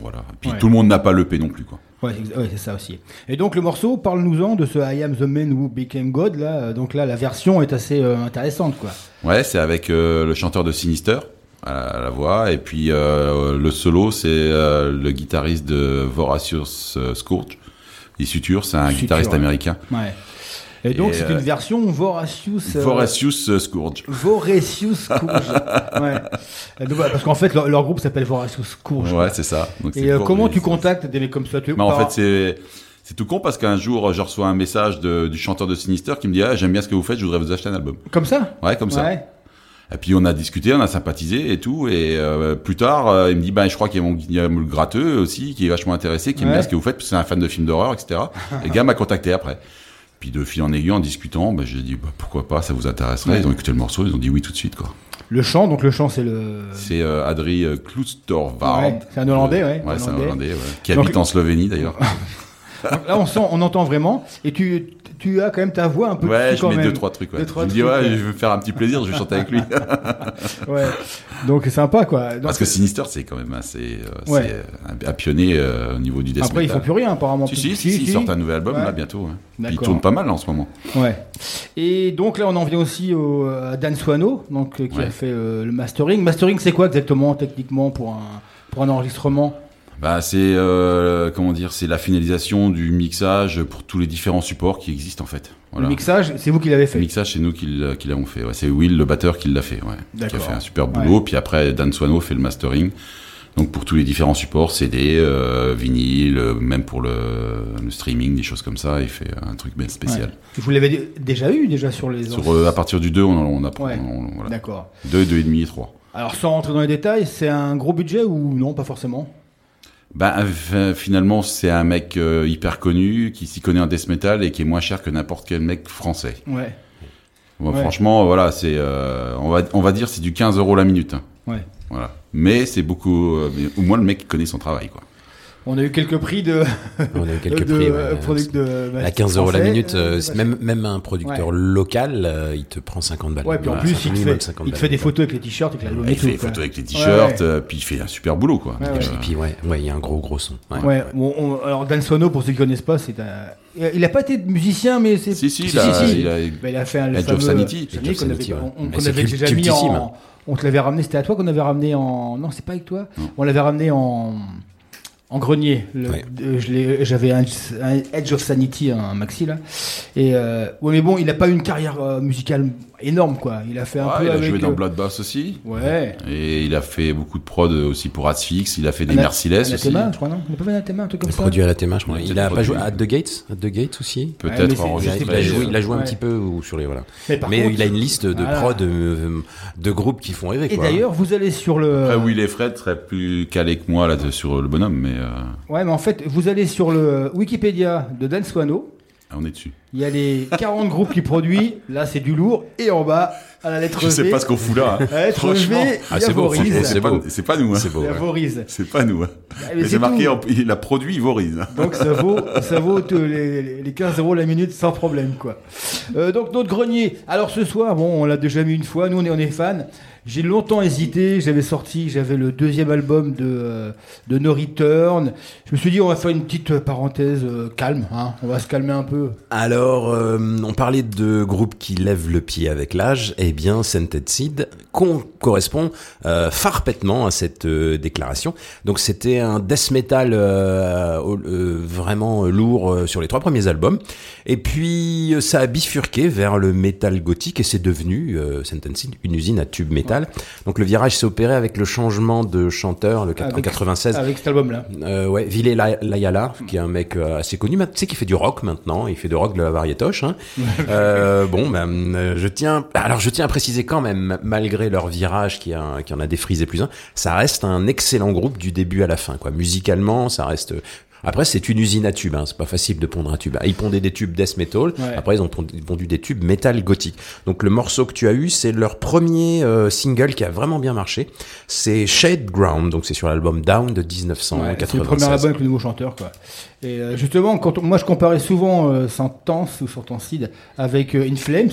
voilà. Puis Ouais. tout le monde n'a pas l'EP non plus, quoi. Ouais, c'est ouais, c'est ça aussi. Et donc le morceau, parle-nous-en de ce I Am the Man Who Became God là. Donc là, la version est assez euh, intéressante quoi. Ouais, c'est avec euh, le chanteur de Sinister à la, voix, et puis euh, le solo, c'est euh, le guitariste de Voracious euh, Scourge. Les Sutures, c'est un Suture, guitariste ouais. américain. Ouais. Et donc Et, c'est une version Voracious. euh, Voracious Scourge. Voracious Courge. ouais. Et donc, voilà, parce qu'en fait leur, leur groupe s'appelle Voracious Courge. Ouais, c'est ça. Donc, c'est Et euh, pour comment les- tu contactes des mecs comme ça tu, Bah, en par- fait, c'est c'est tout con parce qu'un jour, je reçois un message de- du chanteur de Sinister qui me dit ah, j'aime bien ce que vous faites, je voudrais vous acheter un album. comme ça? Ouais, comme ça. Ouais. Et puis on a discuté, on a sympathisé et tout. Et euh, plus tard, euh, il me dit, bah, je crois qu'il y a mon le gratteux aussi qui est vachement intéressé, qui aime Ouais. bien ce que vous faites, parce que c'est un fan de films d'horreur, etc. et le gars m'a contacté après. Puis de fil en aiguille, en discutant, bah, j'ai dit, bah, pourquoi pas, ça vous intéresserait. Ouais. Ils ont écouté le morceau, ils ont dit oui tout de suite. quoi. Le chant, donc le chant c'est le. C'est euh, Adri Klostervaart. Ouais, c'est un Hollandais, ouais, Ouais, c'est un Hollandais. Hollandais, ouais, qui Donc- habite en Slovénie d'ailleurs. Donc là on sent, on entend vraiment. Et tu, tu as quand même ta voix un peu. ouais, je quand mets même. deux, trois trucs. Ouais. Deux, trois je me dis, trucs, ouais, ouais. je veux faire un petit plaisir, je vais chanter avec lui. Ouais. Donc c'est sympa quoi. Donc, Parce que Sinister, c'est quand même assez. euh, Ouais. c'est un, un pionnier euh, au niveau du death Après ils metal. font plus rien apparemment. Si, si, si, si, ils sortent un nouvel album là bientôt. ouais. Puis il D'accord. tourne pas mal là, en ce moment. Ouais. Et donc là, on en vient aussi au, à Dan Swano, donc euh, qui a fait euh, le mastering. Mastering, c'est quoi exactement techniquement pour un pour un enregistrement? Bah, c'est euh, comment dire, c'est la finalisation du mixage pour tous les différents supports qui existent en fait. Voilà. Le mixage, c'est vous qui l'avez fait. Le mixage, c'est nous qui l'a- qui l'avons fait. Ouais. C'est Will, le batteur, qui l'a fait. Ouais. Qui a fait un super boulot. Puis après, Dan Swano fait le mastering. Donc pour tous les différents supports, CD, euh, vinyle, euh, même pour le, le streaming, des choses comme ça, il fait un truc bien spécial. Ouais. Vous l'avez dé- déjà eu déjà sur les. Sur, euh, à partir du 2, on, on a Ouais. voilà. D'accord. 2, 2,5 et 3. Alors sans rentrer dans les détails, c'est un gros budget ou non, pas forcément Bah, finalement, c'est un mec euh, hyper connu qui s'y connaît en death metal et qui est moins cher que n'importe quel mec français. Ouais. Bon, Ouais. Franchement, voilà, c'est, euh, on va, on va dire, c'est du 15 euros la minute. hein. Ouais. Voilà. Mais c'est beaucoup, euh, mais au moins le mec connaît son travail, quoi. On a eu quelques prix de. On a eu quelques de, prix. euh, ouais. product de- bah, à 15 euros la minute, euh, euh, bah, même, même un producteur Ouais. local, euh, il te prend 50 balles. Ouais, puis en plus, il te minimum fait, 50 il te fait des photos avec les t-shirts, avec et il fait des photos avec les t-shirts, ouais. euh, puis il fait un super boulot, quoi. Ouais, Donc, ouais. euh, Et puis ouais, ouais, il y a un gros gros son. Ouais. Ouais, bon, on- alors Dan Sono, pour ceux qui connaissent pas, c'est un. Il a pas été musicien, mais c'est. Si, si, il a- il a- Bah, il a fait un le Edge of fameux- Sanity. Qu'on avait, déjà mis cultissime. en. On te l'avait ramené, c'était à toi qu'on avait ramené en. Non, c'est pas avec toi. On l'avait ramené en. En grenier. Ouais. euh, J'avais un, un Edge of Sanity, un maxi là. Et euh, ouais, mais bon, il a pas eu une carrière euh, musicale énorme, quoi. Il a fait un ouais, peu il a avec. joué dans euh, Bloodbath aussi. Ouais. Et il a fait beaucoup de prod aussi pour Asphyx. Il a fait des Ana- Merciless aussi. Anathema, je crois, non? Il a pas fait Anathema, un truc comme Il ça produit à la Théma, je crois. Il a pas joué à The Gates, à The Gates aussi? Peut-être c'est- enregistré. Il a joué, il a joué un petit peu ou sur les voilà. Mais par Mais contre- il a une liste de Voilà. prod euh, de groupes qui font rêver. Et d'ailleurs, vous allez sur le. Après, Will et Fred seraient plus calés que moi là sur le bonhomme, mais euh, Ouais, mais en fait, vous allez sur le Wikipédia de Dan Swano. On est dessus. il y a les 40 groupes qui produisent, là c'est du lourd, et en bas, à la lettre Je sais V, pas ce qu'on fout là. hein. à la lettre Franchement. V, Ah, il c'est pas, nous. Hein. C'est. Il ouais. Pas nous. Hein. mais Mais c'est marqué, en- il a produit Ivoriz. hein. Donc ça vaut, ça vaut les- les 15 euros la minute sans problème quoi. Euh, donc notre grenier. Alors ce soir, bon, on l'a déjà mis une fois. Nous on est, on est fans. J'ai longtemps hésité. J'avais sorti, j'avais le deuxième album de euh, de No Return. Je me suis dit on va faire une petite euh, parenthèse euh, calme. Hein. On va se calmer un peu. Alors, on parlait de groupes qui lèvent le pied avec l'âge. Eh bien, Scented Seed correspond euh, parfaitement à cette déclaration. Donc, c'était un death metal vraiment lourd sur les trois premiers albums. Et puis, ça a bifurqué vers le metal gothique et c'est devenu, Scented Seed, une usine à tube métal. Donc, le virage s'est opéré avec le changement de chanteur le, en Avec- 96. Avec cet album là. Euh, ouais, Ville La- Layala, qui est un mec euh, assez connu, tu sais, qui fait du rock maintenant, il fait du rock de la variétoche. Hein. euh, bon, ben, euh, je tiens, alors je tiens à préciser quand même, malgré leur virage qui, a, qui en a défrisé plus un, ça reste un excellent groupe du début à la fin, quoi. Musicalement, ça reste. Après, c'est une usine à tubes, hein. c'est pas facile de pondre un tube. Ils pondaient des tubes death metal, Ouais. après ils ont pondu, des tubes metal gothique. Donc le morceau que tu as eu, c'est leur premier euh, single qui a vraiment bien marché. C'est Shade Ground, donc c'est sur l'album Down de Ouais, 1996. c'est le premier album avec le nouveau chanteur quoi. Et euh, justement, quand on- moi je comparais souvent euh, Sentence ou Sentencid avec euh, In Flames,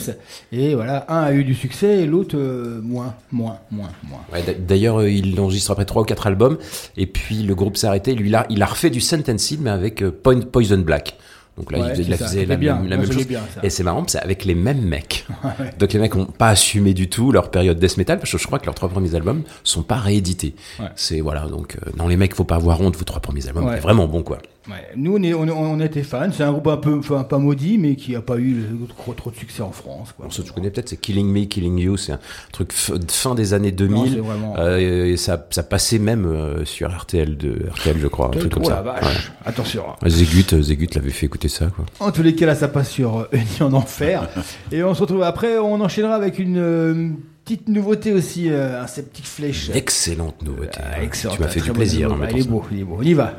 et voilà, un a eu du succès et l'autre euh, moins, moins, moins, moins. Ouais, D'ailleurs, il enregistre après trois ou quatre albums, et puis le groupe s'est arrêté. Lui, là, il a refait du Sentence Seed, mais avec Point- Poison Black. Donc là, Ouais, il faisait, il ça, la, bien. même, la chose. bien, et c'est marrant, c'est avec les mêmes mecs. Donc les mecs ont pas assumé du tout leur période death metal, parce que je crois que leurs trois premiers albums sont pas réédités. C'est voilà, donc non les mecs, faut pas avoir honte. Vos trois premiers albums, c'est vraiment bon quoi. Ouais. Nous, on, est, on, on était fans. C'est un groupe un peu, enfin, pas maudit, mais qui a pas eu le- trop, trop de succès en France. Quoi. Alors, ça, tu connais peut-être, c'est Killing Me, Killing You, c'est un truc fin des années Non, 2000. c'est vraiment- euh, et ça, ça passait même euh, sur RTL, de, RTL, je crois, un truc comme ça. la vache. Ouais. Attention. hein. Zégut, euh, Zégut l'avait fait écouter ça, quoi. En tous les cas, là, ça passe sur euh, Uni en enfer. et on se retrouve après. On enchaînera avec une euh, petite nouveauté aussi, un sceptique flèche. Excellente nouveauté. Excellent. Tu m'as fait du plaisir. hein, mais il est beau, il est beau. On y va.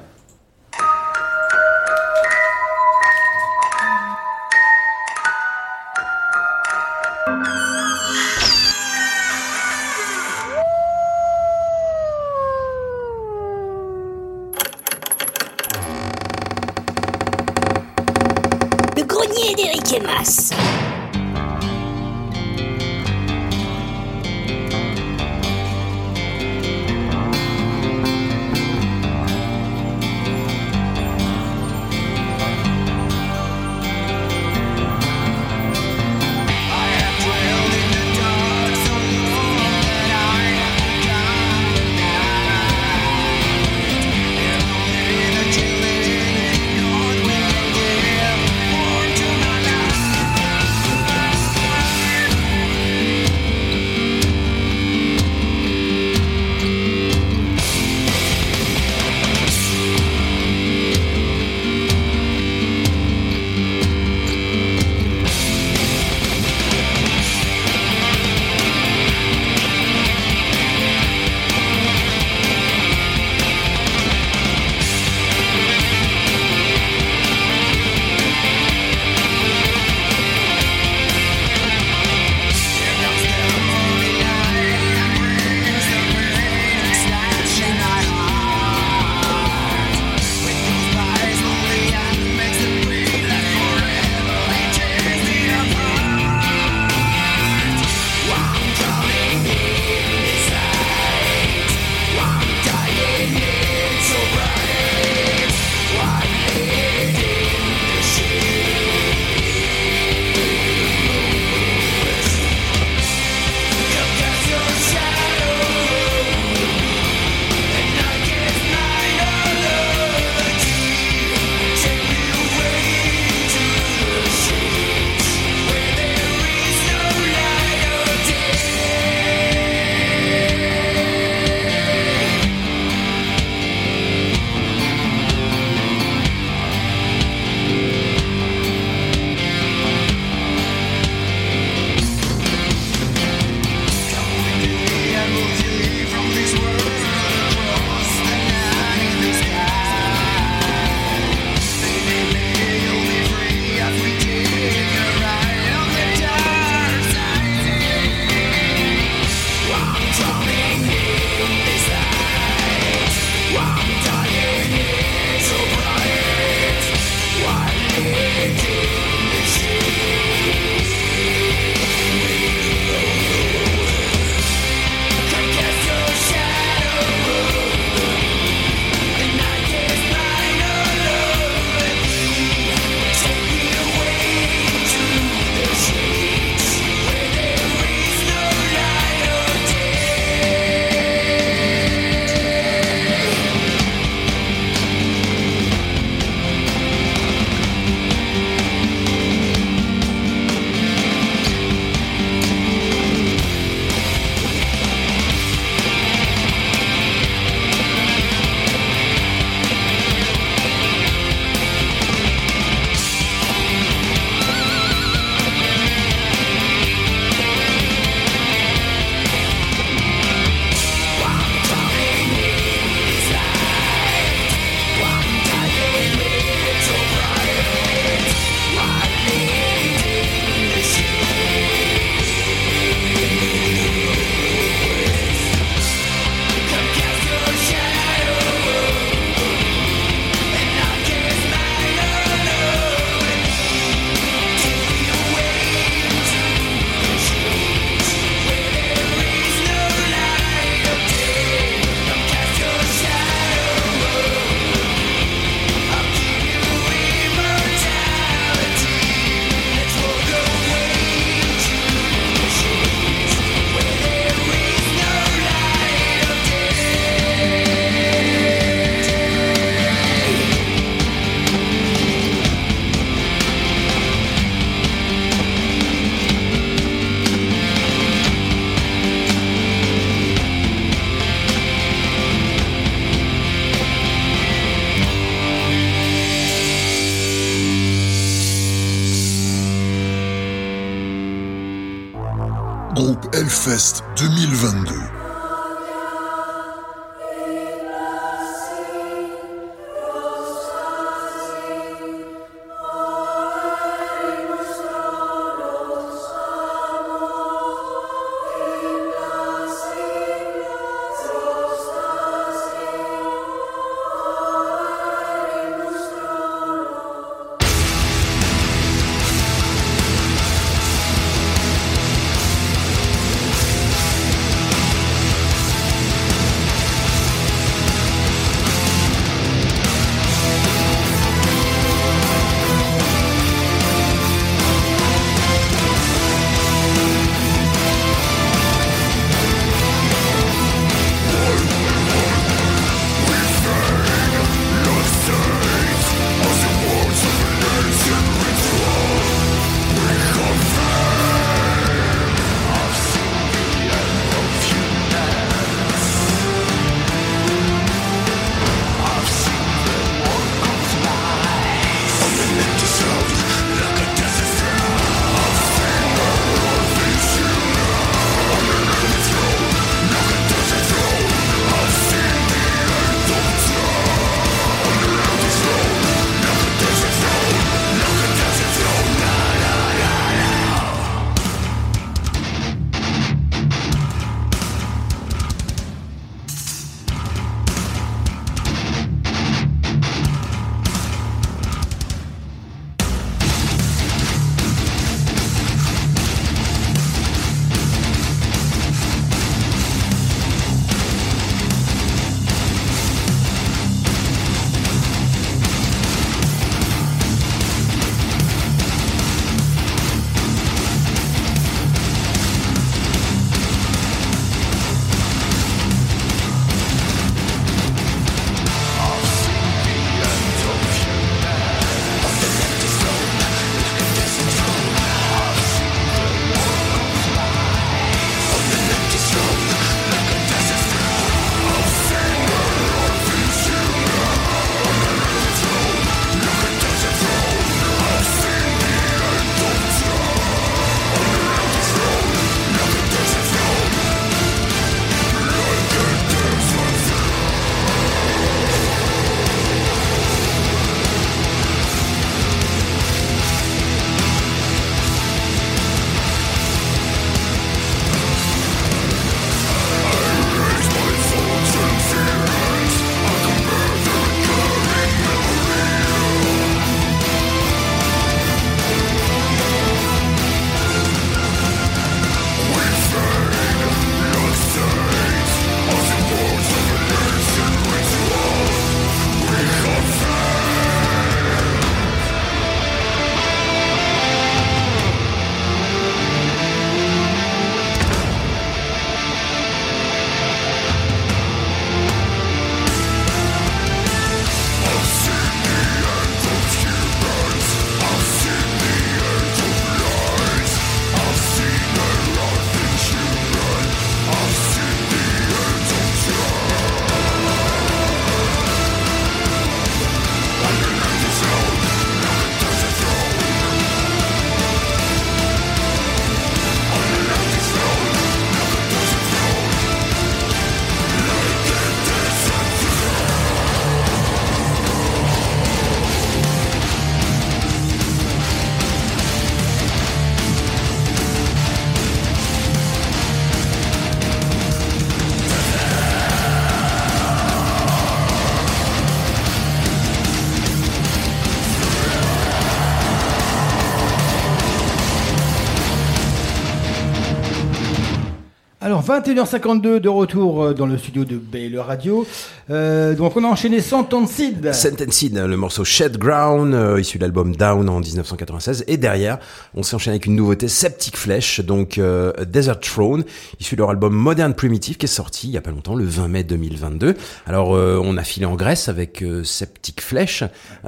Alors 21h52 de retour euh, dans le studio de BL Radio. Euh, donc on a enchaîné Sentenced. Sentenced, le morceau Shed Ground, euh, issu de l'album Down en 1996. Et derrière, on s'est enchaîné avec une nouveauté, Septic Flesh, donc Desert Throne, issu de leur album Modern Primitive, qui est sorti il y a pas longtemps, le 20 mai 2022. Alors on a filé en Grèce avec Septic Flesh,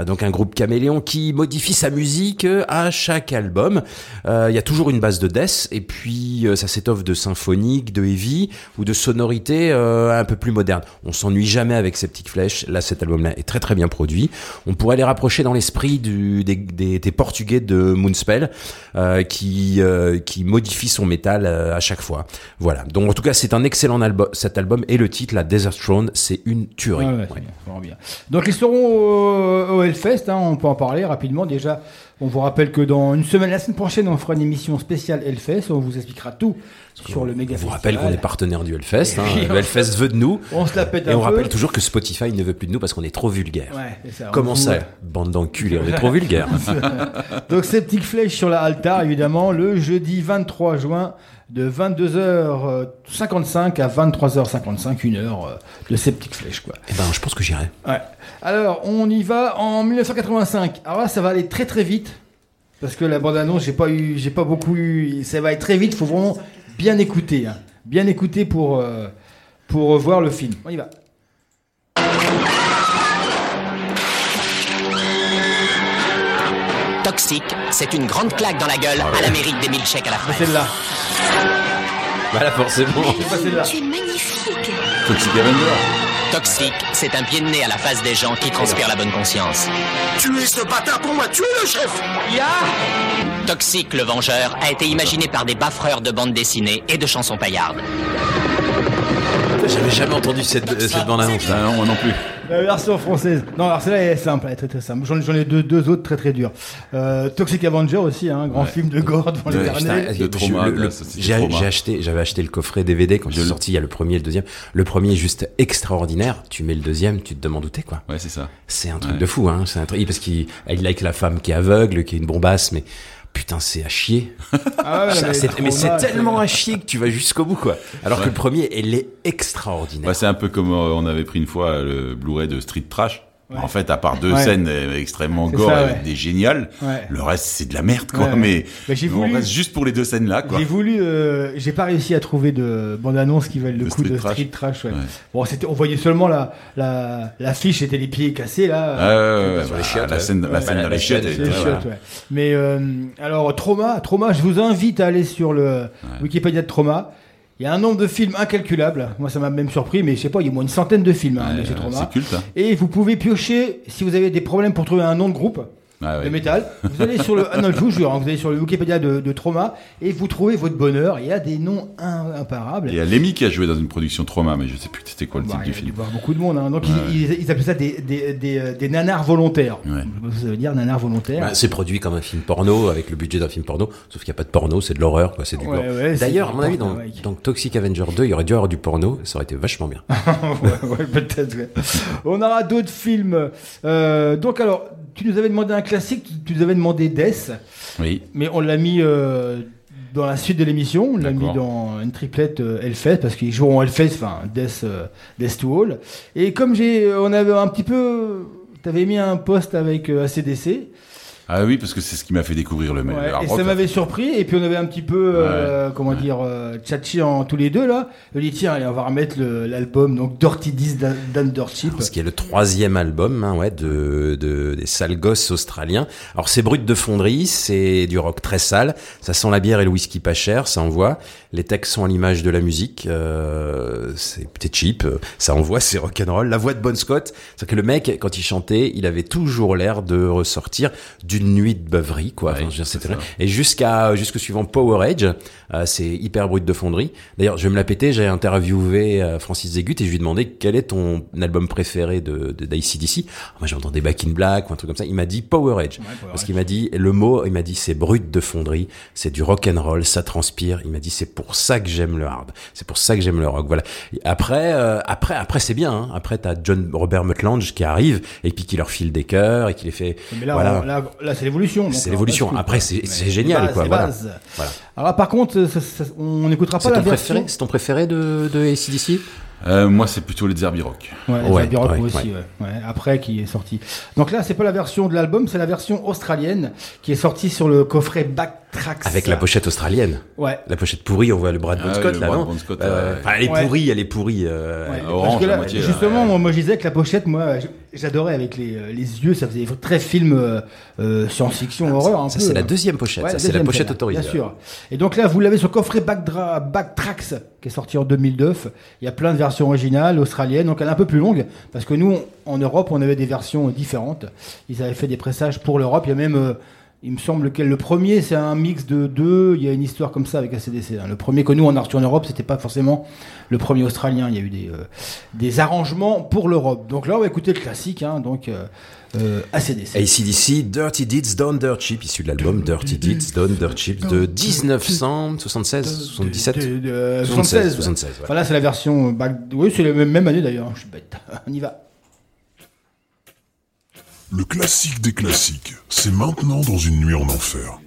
donc un groupe caméléon qui modifie sa musique à chaque album. Il y a toujours une base de death, et puis ça s'étoffe de symphonique, de heavy ou de sonorité euh, un peu plus moderne. On s'ennuie jamais avec Septic Flesh. Là, cet album-là est très très bien produit. On pourrait les rapprocher dans l'esprit des, des, des Portugais de Moonspell, euh, qui euh, qui modifie son métal euh, à chaque fois. Voilà. Donc en tout cas, c'est un excellent album. Cet album et le titre, la Desert Throne, c'est une tuerie. Ouais, ouais, c'est bien, vraiment bien. Donc ils seront au, au Hellfest, hein, on peut en parler rapidement déjà. On vous rappelle que dans une semaine, la semaine prochaine, on fera une émission spéciale Hellfest, on vous expliquera tout sur le méga On vous rappelle qu'on est partenaire du Hellfest. Hein. Le Hellfest veut de nous. On se la pète Et on peu. rappelle toujours que Spotify ne veut plus de nous parce qu'on est trop vulgaire. Ouais, c'est ça. Comment ça Bande d'enculés, on est trop vulgaire. Donc Septic Flèche sur la Altar, évidemment, le jeudi 23 juin de 22h55 à 23h55, une heure euh, de Septic Flèche, quoi. Eh ben, je pense que j'irai. Ouais. Alors, on y va en 1985. Alors là, ça va aller très très vite. Parce que la bande-annonce, j'ai pas eu, j'ai pas beaucoup eu. Ça va être très vite, faut vraiment bien écouter. hein. Bien écouter pour, euh, pour voir le film. On y va. Toxique, c'est une grande claque dans la gueule à l'Amérique des milkshakes à la fraise. Celle-là. Bah là, forcément. C'est pas celle-là. Tu es magnifique. Toxic Avenger. Toxique, c'est un pied de nez à la face des gens qui transpirent la bonne conscience. Tuez ce bâtard pour moi, tuez le chef Toxique, le vengeur, a été imaginé par des baffreurs de bandes dessinées et de chansons paillardes. J'avais jamais entendu cette, cette bande-annonce. Ah non, moi non plus. La version française. Non, alors celle-là elle est simple, elle est très très simple. J'en, j'en ai deux, deux autres très très durs. Euh, Toxic Avenger aussi, un grand Ouais. film de gore devant putain, de trauma, le- j'ai trauma. j'ai acheté, j'avais acheté le coffret DVD quand il est sorti. Il y a le premier et le deuxième. Le premier est juste extraordinaire. Tu mets le deuxième, tu te demandes où t'es quoi. Ouais, c'est ça. C'est un truc Ouais. de fou, hein. C'est un truc parce qu'il il like la femme qui est aveugle, qui est une bombasse, mais putain, c'est à chier. Ah ouais, Ça, mais c'est- mais c'est trauma, tellement à chier que tu vas jusqu'au bout, quoi. Alors que le premier, il est extraordinaire. Ouais, c'est un peu comme euh, on avait pris une fois le Blu-ray de Street Trash. Ouais. En fait, à part deux Ouais. scènes euh, extrêmement gore ça, avec des géniales, Ouais. le reste c'est de la merde quoi. Ouais, ouais. Mais, Mais j'ai mais on voulu- reste juste pour les deux scènes là quoi. J'ai voulu, euh, j'ai pas réussi à trouver de bande-annonce qui valent le De coup Street de Trash. Street Trash. ouais. Ouais. Bon, c'était, on voyait seulement la, la, l'affiche, c'était les pieds cassés là. Ouais, ouais, ouais, Sur bah, les chiottes, la ouais. scène, la scène bah, dans la les chiottes. Mais euh, alors Trauma, Trauma, je vous invite à aller sur le Wikipédia de Trauma. Il y a un nombre de films incalculable. Moi, ça m'a même surpris, mais je sais pas, il y a au moins une centaine de films hein, Trauma. C'est culte. Hein. Et vous pouvez piocher si vous avez des problèmes pour trouver un nom de groupe. Ah, ouais. de métal. Vous allez sur le, ah non, je vous jure, hein, vous allez sur le Wikipédia de, de Trauma et vous trouvez votre bonheur. Il y a des noms in- imparables. Il y a Lemmy qui a joué dans une production Trauma, mais je sais plus c'était quoi le Bah, titre il y du a dû film. voir beaucoup de monde. hein. Donc Ouais, ils, ils- ils appellent ça des, des, des, euh, des nanars volontaires. Ouais. Ça veut dire nanars volontaires. Bah, c'est produit comme un film porno avec le budget d'un film porno, sauf qu'il n'y a pas de porno, c'est de l'horreur, quoi, c'est du D'ailleurs, à mon avis, dans, Toxic Avenger 2, il y aurait dû avoir du porno, ça aurait été vachement bien. ouais, ouais, peut-être. ouais. On aura d'autres films. Euh, donc alors, tu nous avais demandé un classique, tu- tu nous avais demandé Death, Oui. mais on l'a mis euh, dans la suite de l'émission, on l'a mis dans une triplette euh, Hellfest parce qu'ils joueront Hellfest, enfin Death, euh, Death to All. Et comme j'ai, on avait un petit peu, t'avais mis un post avec euh, ACDC. Ah oui, parce que c'est ce qui m'a fait découvrir le Ouais, le hard et rock, ça m'avait surpris, et puis on avait un petit peu, euh, comment dire, euh, tchatché en tous les deux là. Je dit, tiens, allez, on va remettre l'album, donc Dirty Deeds d'Undership. Ce qui est le troisième album, hein, ouais, de, de des sales gosses australiens. Alors c'est brut de fonderie, c'est du rock très sale, ça sent la bière et le whisky pas cher, ça envoie. Les textes sont à l'image de la musique, euh, c'est peut-être cheap, euh, ça envoie, c'est rock'n'roll. La voix de Bon Scott, c'est que le mec quand il chantait, il avait toujours l'air de ressortir d'une nuit de beuverie, quoi. Enfin, je veux dire, c'était ça. vrai. Et jusqu'à jusqu'au suivant Power Age, euh, c'est hyper brut de fonderie. D'ailleurs, je vais me la péter, j'ai interviewé euh, Francis Zégut et je lui ai demandé quel est ton album préféré de, de d'ACDC. Moi, j'entendais Back in Black ou un truc comme ça. Il m'a dit Power Age. parce qu'il m'a dit, le mot, il m'a dit c'est brut de fonderie, c'est du rock and roll, ça transpire. Il m'a dit c'est pour ça que j'aime le hard. C'est pour ça que j'aime le rock. Voilà. Après, euh, après, après, c'est bien. Hein. Après, t'as John Robert Mutlange qui arrive et puis qui leur file des cœurs et qui les fait. Mais là, voilà. on- là, là, c'est l'évolution. C'est l'évolution. Après, c'est génial, quoi. Voilà. voilà. Alors là, par contre, ça- ça- on n'écoutera pas C'est la ton version. préféré, c'est ton préféré de, de ACDC Euh, moi, c'est plutôt les Zerbirock. Ouais, les Ouais, Rock ouais, aussi, ouais. ouais. Ouais, Après, qui est sorti. Donc là, c'est pas la version de l'album, c'est la version australienne qui est sortie sur le coffret Backtracks. Avec la pochette australienne. Ouais. La pochette pourrie, on voit le Brad Ah Bon Scott le là, Brad non Bon Scott, Euh, Elle est Ouais. pourrie, elle est pourrie. euh, orange, là, moitié, justement, moi, moi, je disais que la pochette, moi, j'adorais avec les, euh, les yeux, ça faisait très film euh, science-fiction, horreur un ça, peu. c'est la hein. deuxième pochette, Ouais, ça, c'est la pochette autorisée. Bien sûr. Et donc là, vous l'avez sur coffret Backdra- Backtracks, qui est sorti en 2009. Il y a plein de versions originales, australiennes, donc elle est un peu plus longue, parce que nous, en Europe, on avait des versions différentes. Ils avaient fait des pressages pour l'Europe. Il y a même, euh, il me semble que le premier, c'est un mix de deux. Il y a une histoire comme ça avec ACDC. hein. Le premier que nous, on a reçu en Europe, c'était pas forcément le premier australien. Il y a eu des, euh, des arrangements pour l'Europe. Donc là, on va écouter le classique, hein, donc euh, euh, ACDC. ACDC, Dirty Deeds Done Dirt Cheap, issu de l'album Dirty Deeds Done Dirt Cheap de 1976, 77 Euh, 76, 76. 76, ouais. Voilà, c'est la version. euh, back- Oui, c'est la même année d'ailleurs. Je suis bête. On y va. Le classique des classiques, c'est maintenant dans une nuit en enfer.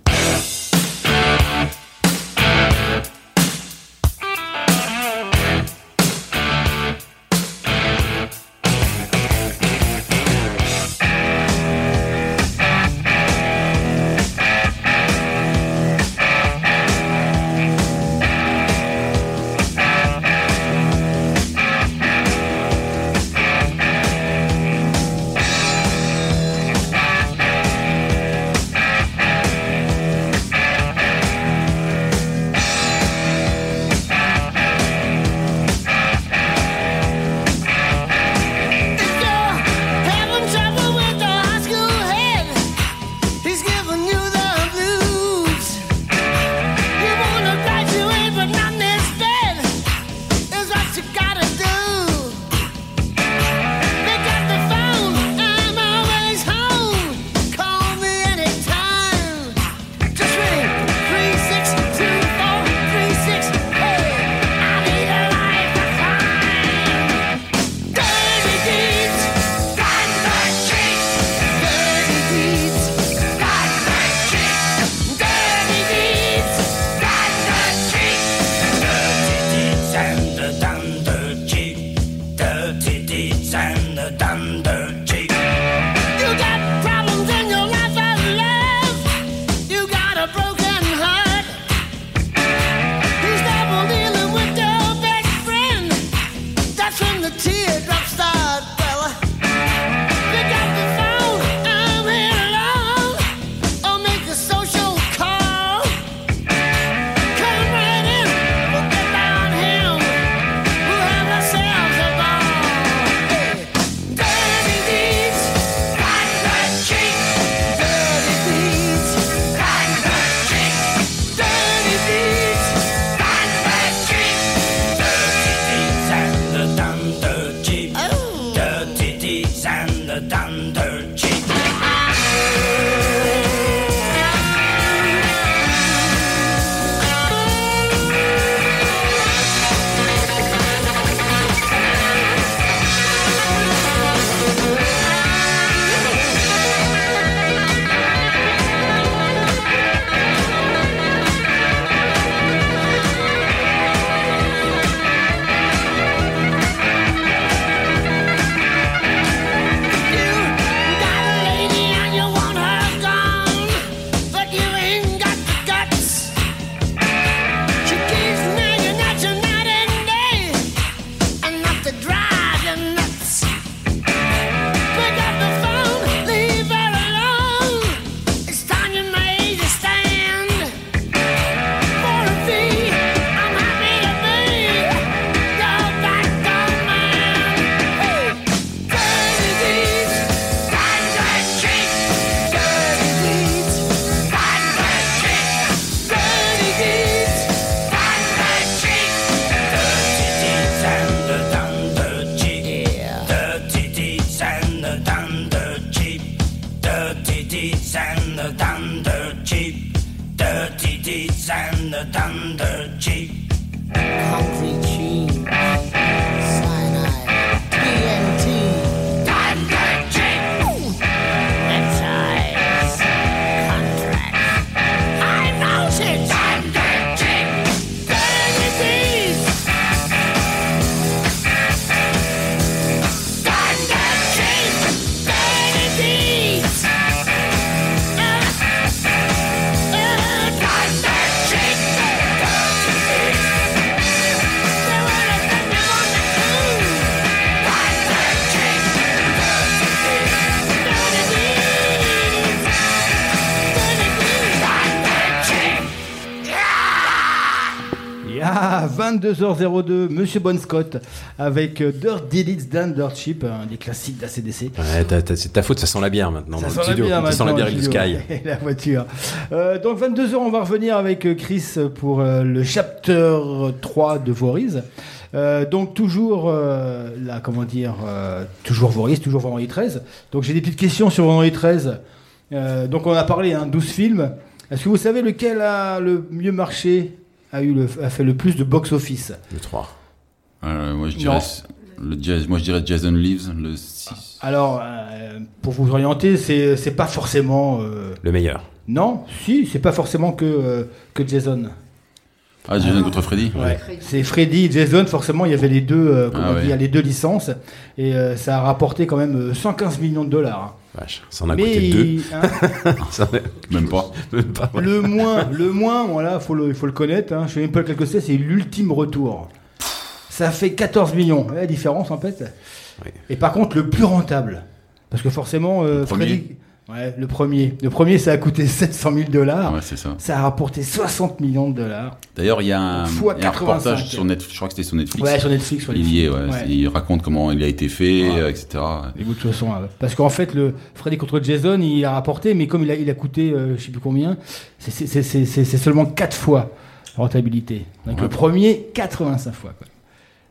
22h02, Monsieur Bon Scott avec euh, Dirt Did It's Done Dirt Cheap, un des classiques d'ACDC. Ouais, c'est ta faute, ça sent la bière maintenant Ça dans sent le studio. la bière ça sent la bière avec le. Sky. Et la voiture. Euh, donc 22h, on va revenir avec euh, Chris pour euh, le chapter 3 de Voriz. Euh, donc toujours euh, là, comment dire, euh, toujours Voriz, toujours Vendredi 13. Donc j'ai des petites questions sur Vendredi 13. Euh, donc on a parlé, hein, 12 films. Est-ce que vous savez lequel a le mieux marché, a, eu le, a fait le plus de box-office Le 3. Euh, moi, je dirais, le jazz, moi, je dirais Jason Leaves, le 6. Alors, euh, pour vous orienter, c'est c'est pas forcément... euh, Le meilleur. Non, si, c'est pas forcément que, euh, que Jason. Ah, Jason contre Freddy Ouais. C'est Freddy et Jason, forcément, il y avait les deux, euh, Ah ouais. dire, les deux licences, et euh, ça a rapporté quand même euh, 115 millions de dollars. Vache, ça en a Mais coûté deux. hein, Ça en a- Même pas. Même pas. ouais. le moins, le moins, voilà, faut le, il faut le connaître. Hein, je sais même pas lequel que c'est, c'est l'ultime retour. Ça fait 14 millions, la différence en fait. Oui. Et par contre, le plus rentable, parce que forcément, euh, ouais, le premier, le premier, ça a coûté 700 000 dollars. Ouais, c'est ça. Ça a rapporté 60 millions de dollars. D'ailleurs, il y a un, y a un 85. reportage sur Netflix, je crois que c'était sur Netflix. Ouais, sur Netflix. Il y est, ouais. Ouais. Il raconte comment il a été fait, Ouais. etc. Et de toute façon, euh, parce qu'en fait, le Freddy contre Jason, il a rapporté, mais comme il a, il a coûté, euh, je sais plus combien, c'est- seulement 4 fois rentabilité. Donc le premier, 85 fois. quoi.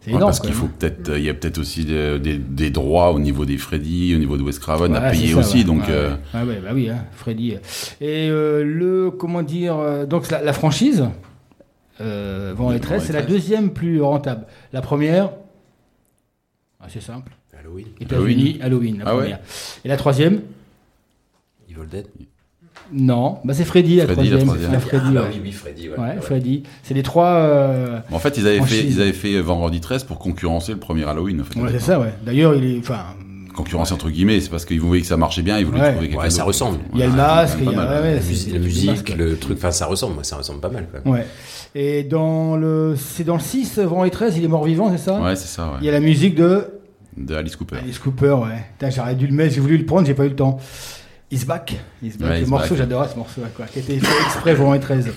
C'est Ouais, énorme. parce qu'il faut peut-être, euh, il y a peut-être aussi des, des- des droits au niveau des Freddy, au niveau de Wes Craven à Ouais, payer ça, aussi, ouais. donc. Euh, ouais. Ouais, ouais, bah oui, hein, Freddy. Et euh, le, comment dire, euh, donc la, la franchise, euh, Vent et 13, c'est la deuxième plus rentable. La première, assez simple. Halloween. États-Unis, Halloween, la Ah ouais première. Et la troisième Evil Dead. Non, bah c'est Freddy, la Freddy, la troisième. troisième. La Freddy, Ah, bah ouais. oui, oui, Freddy. Ouais, Ouais, Ouais. Freddy. C'est les trois. euh, En fait, ils avaient fait, ils avaient fait Vendredi 13 pour concurrencer le premier Halloween. En fait, Ouais, c'est ça, ouais. D'ailleurs, il est. Enfin, Concurrencer entre guillemets, c'est parce qu'ils voyaient que ça marchait bien, ils voulaient Ouais. trouver quelqu'un Ouais, ça ressemble. il y a le masque, il y a. mal. ouais, ouais, La, musique, la le truc, enfin, ça ressemble, moi, ça ressemble pas mal. Quoi. Ouais. Et dans le. C'est dans le 6, Vent et 13, il est mort vivant, c'est ça? Ouais, c'est ça, Il y a la musique de. De Alice Cooper. Alice Cooper, ouais. J'aurais dû le mettre, j'ai voulu le prendre, j'ai pas eu le temps. Is Back. Is Back. Ouais, le Is morceau, j'adorais ce morceau, quoi. Qui été fait exprès Vent et 13.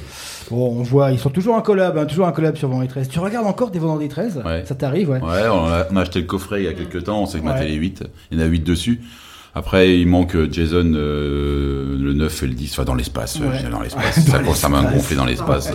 Bon, on voit, ils sont toujours un collab, hein, toujours un collab sur Vent et 13. Tu regardes encore des Vendredi 13 Ouais. Ça t'arrive, ouais. Ouais, on a, on a acheté le coffret il y a quelques temps, on s'est maté les 8. Il y en a 8 dessus. Après, il manque euh, Jason, euh, le 9 et le 10, enfin dans l'espace. euh, Dans l'espace. ça, m'a gonflé dans l'espace.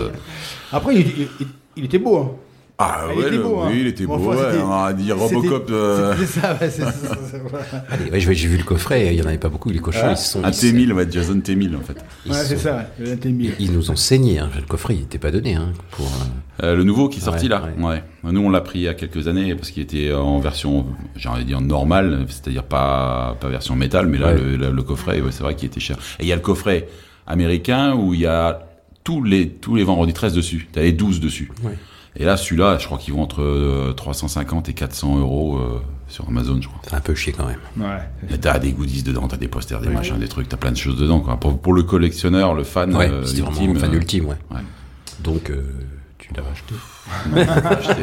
Après, il, il- il- il était beau, hein. Ah Il ouais, était le- hein. oui, il était Bon, beau. enfin, ouais, c'était- on a dit Robocop. C'était- euh, C'était ça, ouais, c'est ouais, j'ai j'ai vu le coffret, il y en avait pas beaucoup, les cochons, Ouais. ils sont. un ils se- T1000, ouais, Jason T1000 en fait. ils Ouais, c'est sont- ça, ouais. Le NT1000. Ils nous ont saigné, hein. le coffret il était pas donné hein, pour. euh, Euh, le nouveau qui est sorti Ouais, là, ouais. ouais. Nous on l'a pris il y a quelques années parce qu'il était en version, j'ai envie de dire normale, c'est-à-dire pas pas version métal, mais là Ouais. le, le- le coffret, ouais, c'est vrai qu'il était cher. Et il y a le coffret américain où il y a tous les tous les vendredis 13 dessus. T'as les 12 dessus. Ouais. Et là celui-là, je crois qu'ils vont entre euh, 350 et 400 euros euh, sur Amazon, je crois. C'est un peu chier quand même. Ouais. T'as des goodies dedans, t'as des posters, des machins, des trucs, t'as plein de choses dedans. Quoi. Pour, pour le collectionneur, le fan Ouais, euh, ultime, un fan euh, ultime, ouais. ouais. Donc, euh, tu l'as acheté. acheté.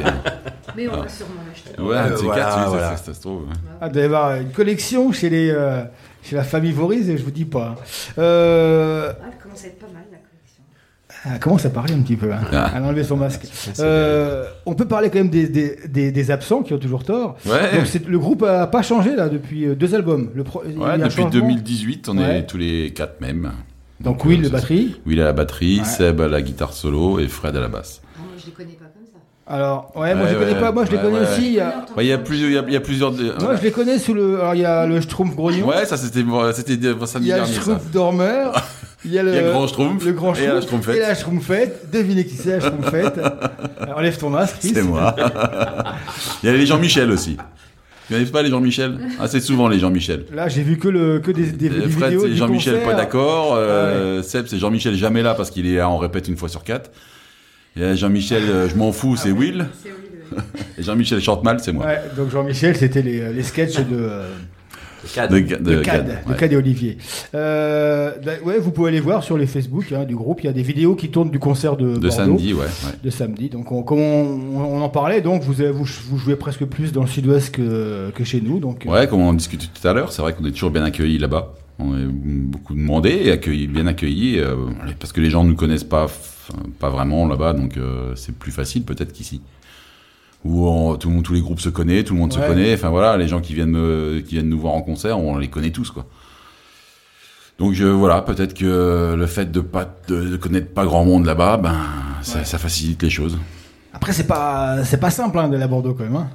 Mais on va sûrement l'acheter. Ouais, un voilà, voilà. ça, ça se trouve. ouais. Ah, il doit y avoir une collection chez, les, euh, chez la famille Voriz, et je vous dis pas. Euh, Ah, elle commence à être pas mal. Ah, comment ça parler un petit peu hein Ah. Elle a enlevé son masque. Euh, on peut parler quand même des, des, des, des absents qui ont toujours tort. Ouais. Donc le groupe a pas changé là depuis euh, deux albums. Le pro- Ouais, depuis changement. 2018, on Ouais. est tous les quatre mêmes. Donc Will, euh, le batterie. Will à la batterie, Ouais. Seb à la guitare solo et Fred à la basse. Moi, je les connais pas. Alors, ouais, moi je les Ouais, connais ouais, pas, moi je les ouais, connais ouais. aussi. Il y a- Ouais, Il y a plusieurs, il y a, il y a plusieurs. de- Moi je les connais sous le. Alors il y a le Schtroumpf Grognon. Ouais, ça c'était bon, c'était de- il samedi y a le dernier. Schtroumpf Dormeur. Il y a le, Il y a le grand Schtroumpf le grand et la Schtroumpf Schtroumpfette. et la Schtroumpfette. Devinez qui c'est la Schtroumpfette. Alors, Enlève ton masque. C'est moi. Il y a les Jean-Michel aussi. Tu connais pas les Jean-Michel? Ah, c'est souvent les Jean-Michel. Là j'ai vu que, le, que des, des, Euh, des Fred, vidéos. c'est Jean-Michel pas d'accord. Euh, Seb, c'est Jean-Michel jamais là parce qu'il est là en répète une fois sur quatre. Jean-Michel, euh, je m'en fous, c'est Will. C'est Will. Et Jean-Michel chante mal, c'est moi. Ouais, donc Jean-Michel, c'était les, les sketchs de, euh, De, de, de- Cad, de ouais. Cad et Olivier. Euh, bah, ouais, vous pouvez aller voir sur les Facebook hein, du groupe. Il y a des vidéos qui tournent du concert de, De Bordeaux. samedi, ouais. ouais. De samedi. Donc, on, comme on, on en parlait, donc vous, avez- vous, vous jouez presque plus dans le sud-ouest que, que chez nous. Donc, euh, Ouais, comme on en discutait tout à l'heure, c'est vrai qu'on est toujours bien accueillis là-bas. On est beaucoup demandé et accueilli, bien accueillis, euh, parce que les gens ne nous connaissent pas, pas vraiment là-bas, donc euh, c'est plus facile peut-être qu'ici. Où on- tout le monde, tous les groupes se connaissent, tout le monde Ouais. se connaît. Enfin voilà, les gens qui viennent me, qui viennent nous voir en concert, on les connaît tous quoi. Donc je, voilà, peut-être que le fait de pas de, de connaître pas grand monde là-bas, ben ça, ça facilite les choses. Après, c'est pas, c'est pas simple hein, d'aller à Bordeaux quand même. Hein.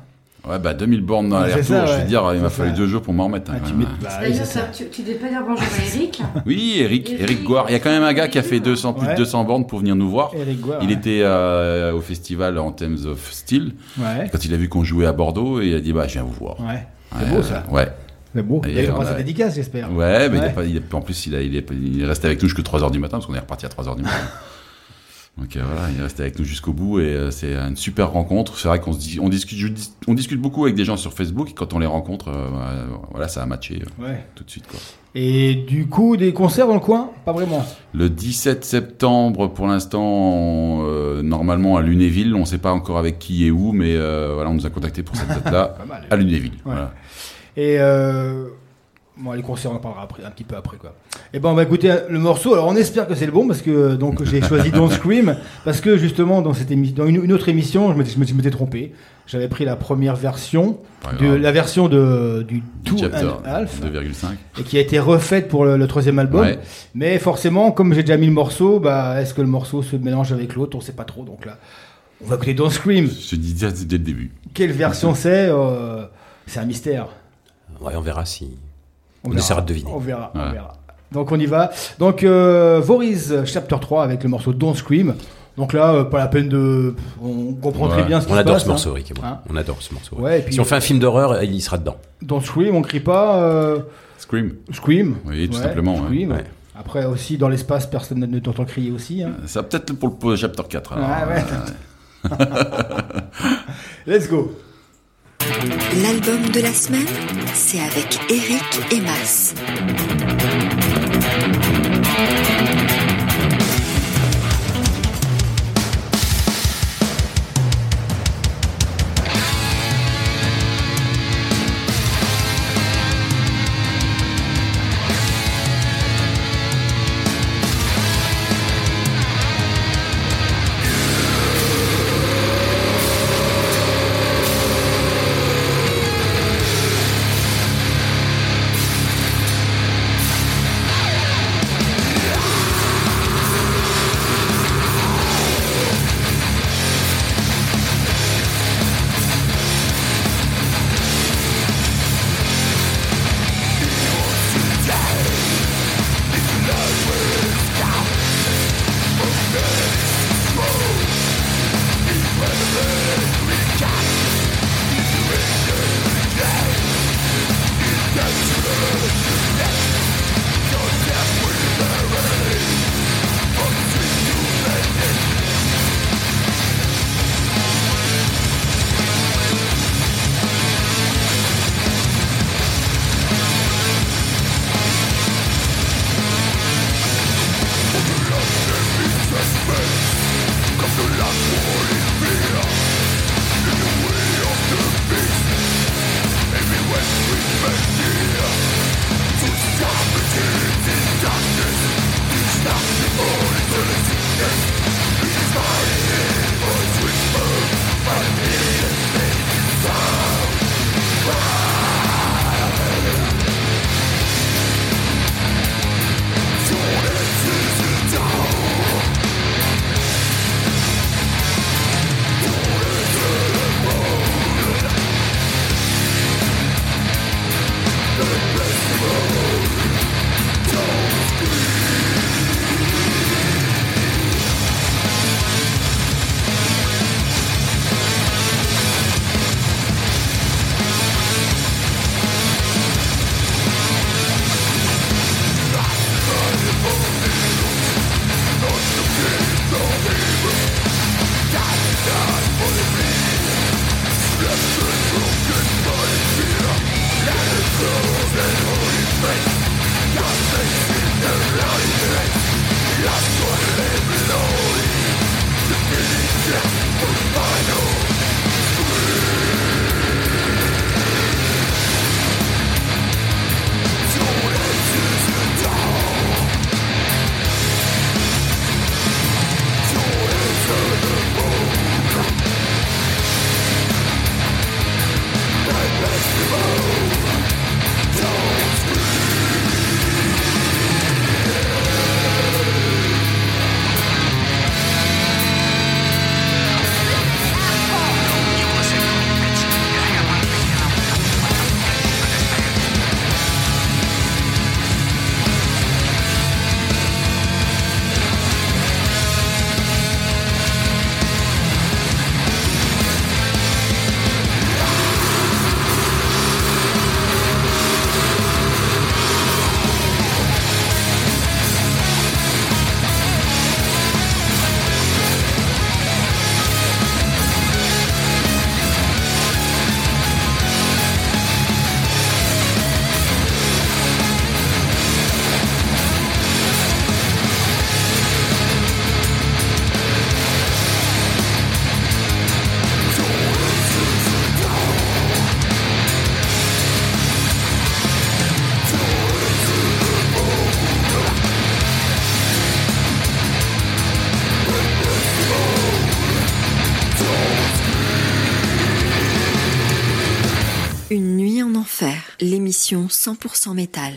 Ouais, bah 2000 bornes dans l'aller-retour, je vais dire, il m'a fallu deux jours pour m'en remettre. hein. tu mets- bah, oui, D'ailleurs, c'est ça. tu, tu devais pas dire bonjour à Eric Oui, Eric, Eric Gouard. Il y a quand même un gars qui a fait 200, plus Ouais. de 200 bornes pour venir nous voir. Eric Gouard, il ouais. était euh, au festival Anthems of Steel. Ouais. Quand il a vu qu'on jouait à Bordeaux, il a dit bah je viens vous voir. Ouais. C'est beau, ça. Ouais. C'est beau. Et Il a sa dédicace, j'espère. Ouais, mais Il a Ouais. pas, il a- en plus il, a, il, est, il est resté avec nous jusqu'à 3h du matin parce qu'on est reparti à 3h du matin. Donc euh, voilà, il est resté avec nous jusqu'au bout et euh, c'est une super rencontre. C'est vrai qu'on se dit, on discute, on discute beaucoup avec des gens sur Facebook et quand on les rencontre, euh, euh, voilà, ça a matché euh, Ouais. tout de suite quoi. Et du coup, des concerts dans le coin? Pas vraiment. Le 17 septembre, pour l'instant, euh, normalement à Lunéville. On ne sait pas encore avec qui et où, mais euh, voilà, on nous a contacté pour cette date-là à Lunéville. Ouais. Voilà. Et euh, bon, les concerts, on en parlera après, un petit peu après quoi. Et ben, on va écouter le morceau. Alors, on espère que c'est le bon parce que donc j'ai choisi Don't Scream parce que justement dans cette émission, dans une, une autre émission, je m'étais, je m'étais- trompé. J'avais pris la première version, de, la version de du Two Chapter and a Half. 2,5. et qui a été refaite pour le, le troisième album. Ouais. Mais forcément, comme j'ai déjà mis le morceau, bah, est-ce que le morceau se mélange avec l'autre? On sait pas trop. Donc là, on va écouter Don't Scream. Je te dis ça dès le début. Quelle version c'est euh, C'est un mystère. Ouais, on verra si. On, verra. essaiera de deviner. On verra, on verra. Donc on y va. Donc euh, Voriz Chapter 3 avec le morceau Don't Scream. Donc là, euh, pas la peine de. On comprend très bien ce qui On se adore passe, ce morceau, hein. Rick et moi. Hein on adore ce morceau. Ouais, et puis- si on fait un film d'horreur, il sera dedans. Don't Scream, on crie pas. euh, Scream. Scream. Oui, tout Ouais, simplement. Scream. Ouais. Après aussi, dans l'espace, personne ne t'entend crier aussi. hein. Ça peut-être pour le chapter 4. alors. Ah ouais. Euh, Let's go. L'album de la semaine, c'est avec Eric et l'émission 100% métal.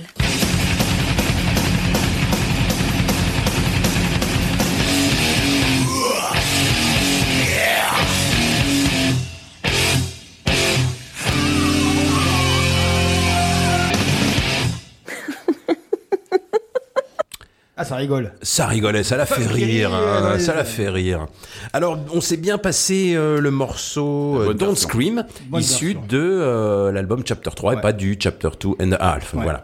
Ça rigole. Ça rigolait, ça l'a fait rire, rire, hein, ouais, ça l'a fait rire. Alors, on s'est bien passé euh, le morceau euh, bonne Don't version. Scream, Bonne issu version. de euh, l'album Chapter 3 et pas du Chapter 2 and a half. Ouais. Voilà.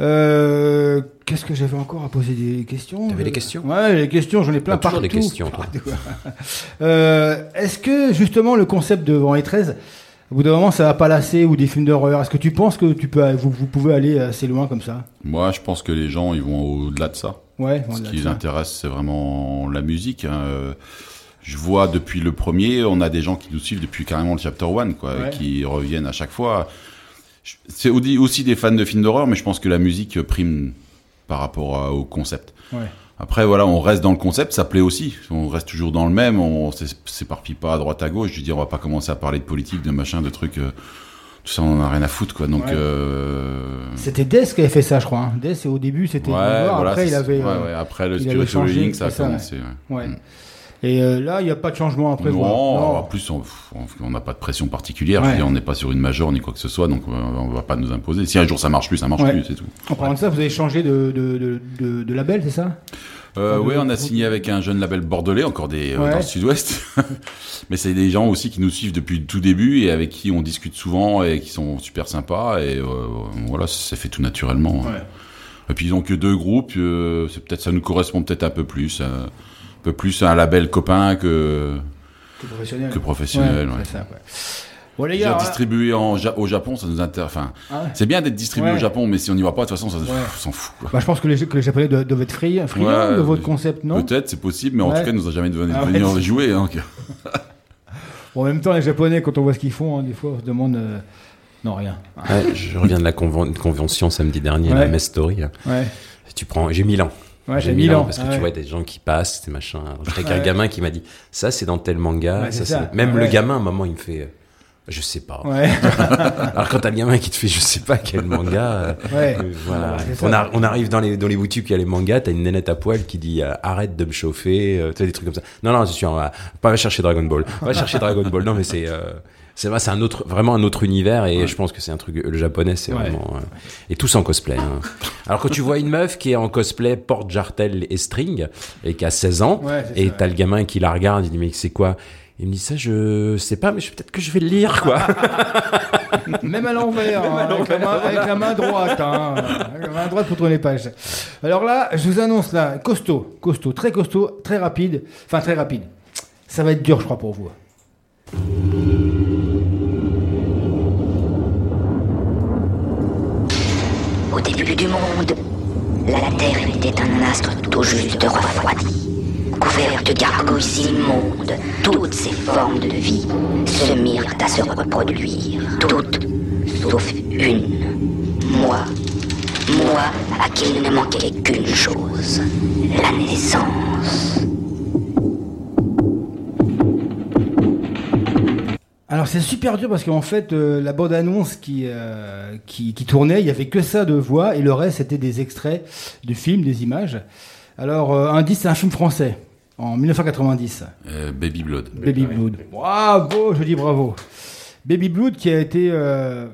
Euh, Qu'est-ce que j'avais encore à poser des questions? T'avais Euh, des questions? Ouais, les questions, j'en ai plein T'as toujours partout. des questions, toi. Euh, Est-ce que justement le concept de Vendredi 13, au bout d'un moment, ça va pas lasser ou des films d'horreur? Est-ce que tu penses que tu peux, vous, vous pouvez aller assez loin comme ça? Moi, je pense que les gens, ils vont au-delà de ça. Ouais, Ce qui les intéresse, c'est vraiment la musique. hein. Je vois depuis le premier, on a des gens qui nous suivent depuis carrément le chapter 1, quoi, Ouais. qui reviennent à chaque fois. C'est au- aussi des fans de films d'horreur, mais je pense que la musique prime par rapport au concept. Ouais. Après, voilà, on reste dans le concept, ça plaît aussi. On reste toujours dans le même, on s'é- s'éparpille pas à droite à gauche. Je veux dire, on va pas commencer à parler de politique, de machin, de trucs. euh, tout ça, on en a rien à foutre, quoi. Donc, Ouais. euh, C'était Death qui avait fait ça, je crois. Hein. Death, au début, c'était Ouais, voilà, après, il avait. ouais, euh, ouais, après le Security changé, ça a c'est commencé. Mm. Et euh, là, il n'y a pas de changement à prévoir. Non, en plus, on n'a pas de pression particulière. Je veux Ouais. dire, on n'est pas sur une major ni quoi que ce soit, donc euh, on va pas nous imposer. Si un jour ça marche plus, ça marche plus, c'est tout. En parlant de ça, vous avez changé de, de, de, de, de label, c'est ça? Euh, oui, on a signé avec un jeune label bordelais, encore des euh, Ouais. dans le sud-ouest. Mais c'est des gens aussi qui nous suivent depuis le tout début et avec qui on discute souvent et qui sont super sympas. Et euh, voilà, ça s'est fait tout naturellement. Ouais. Et puis ils ont que deux groupes. euh, c'est peut-être ça nous correspond peut-être un peu plus, un peu plus à un label copain que Que professionnel. que professionnel. Ouais, ouais. les gars, en Ja- au Japon, ça nous intéresse. Enfin, Ah ouais. c'est bien d'être distribué Ouais. au Japon, mais si on n'y va pas, de toute façon, ça s'en fout. quoi. bah, je pense que les, que les Japonais doivent, doivent être friands de votre mais- concept, non? Peut-être, c'est possible, mais en tout cas, il nous a jamais venu Ah venir jouer. hein, que- Bon, en même temps, les Japonais, quand on voit ce qu'ils font, hein, des fois, on se demande. euh, Non, rien. Ouais, je reviens de la conven- convention samedi dernier, Ouais. la Mess Story. Ouais. Tu prends, j'ai 1000 ans. Ouais, j'ai t'as 1000 1000 ans ans, parce que ah tu ouais. vois des gens qui passent, des machins. J'étais avec un Ouais. gamin qui m'a dit ça c'est dans tel manga. Ouais, c'est ça, ça. c'est- Même Ouais. le gamin, à un moment, il me fait. Je sais pas. Ouais. Alors quand t'as le gamin qui te fait je sais pas quel manga, euh, Ouais. euh, voilà. On, ça. a- on arrive dans les dans les boutiques il y a les mangas, t'as une nénette à poil qui dit euh, arrête de me chauffer, euh, tu des trucs comme ça. Non non c'est sûr, va pas chercher Dragon Ball, va chercher Dragon Ball. Non mais c'est c'est vrai, c'est un autre vraiment un autre univers et je pense que c'est un truc le japonais c'est vraiment et tous en cosplay. hein. Alors quand tu vois une meuf qui est en cosplay porte jartel et string et qui a 16 ans et t'as le gamin qui la regarde, il dit mais c'est quoi? Il me dit ça, je sais pas, mais je- peut-être que je vais le lire, quoi. Même à l'envers, hein, avec, la main, avec la main droite. Hein, avec la main droite pour tourner les pages. Alors là, je vous annonce là, costaud, costaud, très costaud, très rapide. Enfin, très rapide. Ça va être dur, je crois, pour vous. Au début du monde, la Terre était un astre tout juste refroidi, couvert de gargouilles immondes. Toutes ces formes de vie se mirent à se reproduire, toutes, sauf une. Moi, moi à qui il ne manquait qu'une chose, la naissance. Alors c'est super dur parce qu'en fait euh, la bande annonce qui, euh, qui qui tournait, il y avait que ça de voix et le reste c'était des extraits de films, des images. Alors euh, indice, c'est un film français en 1990. Euh, Baby Blood. Baby Blood. Bravo, je dis bravo. Baby Blood qui a été euh,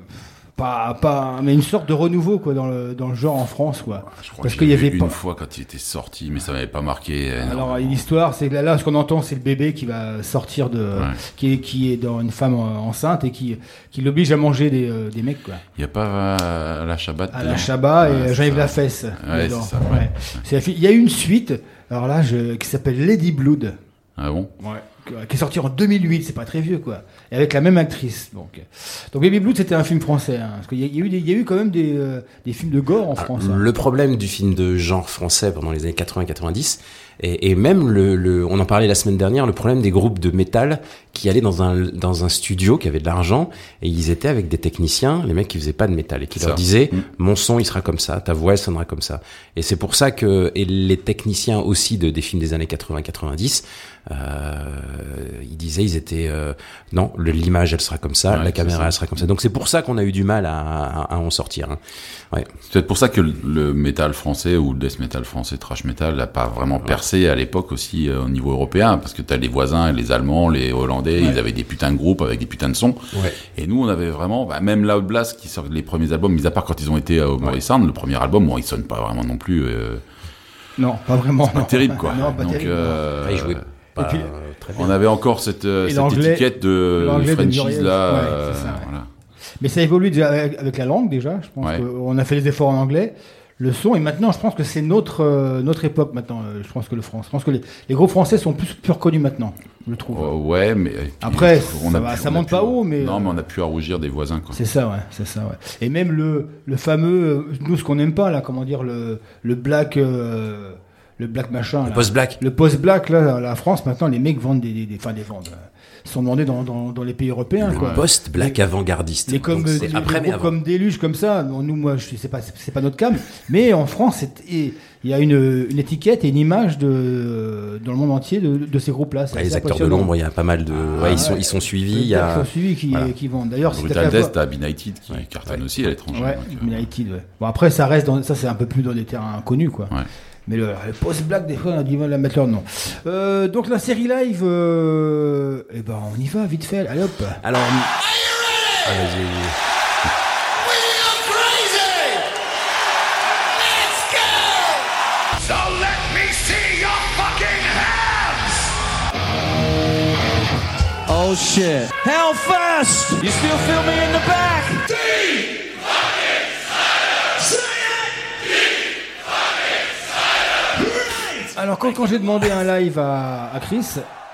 pas pas mais une sorte de renouveau quoi dans le dans le genre en France quoi. Je crois Parce qu'il y avait pas. une fois quand il était sorti, mais ça m'avait pas marqué. euh. Alors l'histoire, c'est que là, là, ce qu'on entend, c'est le bébé qui va sortir de, qui est qui est dans une femme enceinte et qui qui l'oblige à manger des, euh, des mecs quoi. Il y a pas euh, la Shabbat. À la Chabat et Jean-Yves. Lafesse. Ouais, dedans. c'est ça. Ouais. C'est la fille- Il y a eu une suite, alors là, je, qui s'appelle Lady Blood. Ah bon? Ouais. Qui est sorti en 2008, c'est pas très vieux quoi. Et avec la même actrice. Donc, donc Baby Blood, c'était un film français. Hein, parce qu'il y, y a eu des- il y a eu quand même des, euh, des films de gore en France. hein. Le problème du film de genre français pendant les années 80-90, et, et même le, le, on en parlait la semaine dernière, le problème des groupes de métal qui allaient dans un, dans un studio, qui avait de l'argent, et ils étaient avec des techniciens, les mecs qui faisaient pas de métal, et qui Ça. leur disaient, Mm. mon son il sera comme ça, ta voix elle sonnera comme ça. Et c'est pour ça que, et les techniciens aussi de, des films des années 80-90, euh, ils disaient, ils étaient euh, non, l'image elle sera comme ça, Ouais, la c'est caméra ça. elle sera comme ça. Donc c'est pour ça qu'on a eu du mal à, à, à en sortir. hein. Ouais. C'est peut-être pour ça que le- le métal français ou le death metal français, trash metal, n'a pas vraiment percé à l'époque aussi euh, au niveau européen, parce que t'as les voisins, les Allemands, les Hollandais, Ouais. ils avaient des putains de groupes avec des putains de sons. Ouais. Et nous, on avait vraiment, bah, même Loud Blast qui sort les premiers albums, mis à part quand ils ont été au Morrison, le premier album, bon, ils sonnent pas vraiment non plus. euh, Non, pas vraiment. pas non. terrible quoi. Non, pas Donc, terrible. euh, ils jouaient pas puis- euh, très bien. on avait encore cette, euh, Et cette étiquette de franchise là. Ouais, euh, ça, ouais. voilà. Mais ça évolue déjà avec, la langue déjà. Je pense Ouais. qu'on a fait des efforts en anglais. Le son et maintenant, je pense que c'est notre euh, notre époque maintenant. je pense que le France. Je pense que les, les groupes français sont plus plus reconnus maintenant. Je trouve. Oh, ouais, mais puis, Après, on ça va- pu- ça on a monte pu- pas haut, mais, non, mais on a pu à rougir des voisins. C'est ça, ouais, c'est ça, ouais. Et même le, le fameux, nous, ce qu'on n'aime pas, là, comment dire, le, le black, euh, le black machin. Le post-black. Le post-black, là, la France, maintenant, les mecs vendent des, des, des- enfin, des vendent, euh, sont demandés dans, dans, dans les pays européens, quoi. Post-black avant-gardiste. Les comme, c'est après comme Déluge, comme ça, bon, nous, moi, je sais pas, c'est c'est pas notre cam, mais en France, c'est- il y a une, une étiquette et une image de, dans le monde entier de, de ces groupes-là. C'est Ouais, les acteurs de l'ombre, il y a pas mal de. Ah, ouais, ils sont ouais. ils sont suivis. Les Il y a. acteurs suivis qui, Voilà. qui vendent. D'ailleurs, t'as Brutal Death, t'as Benighted qui cartonne aussi à l'étranger. Ouais, donc, euh, United, ouais. Bon, après, ça reste dans, ça, c'est un peu plus dans des terrains inconnus, quoi. Ouais. Mais le, le post-black, des fois, on a du mal à mettre leur nom. Euh, donc, la série live, euh, eh ben, on y va, vite fait. Allez, hop. Alors. Ah, vas-y, vas-y. So let me see your fucking hands! Oh shit. Hellfest! You still feel me in the back? Alors, quand, quand j'ai demandé un live à, à Chris,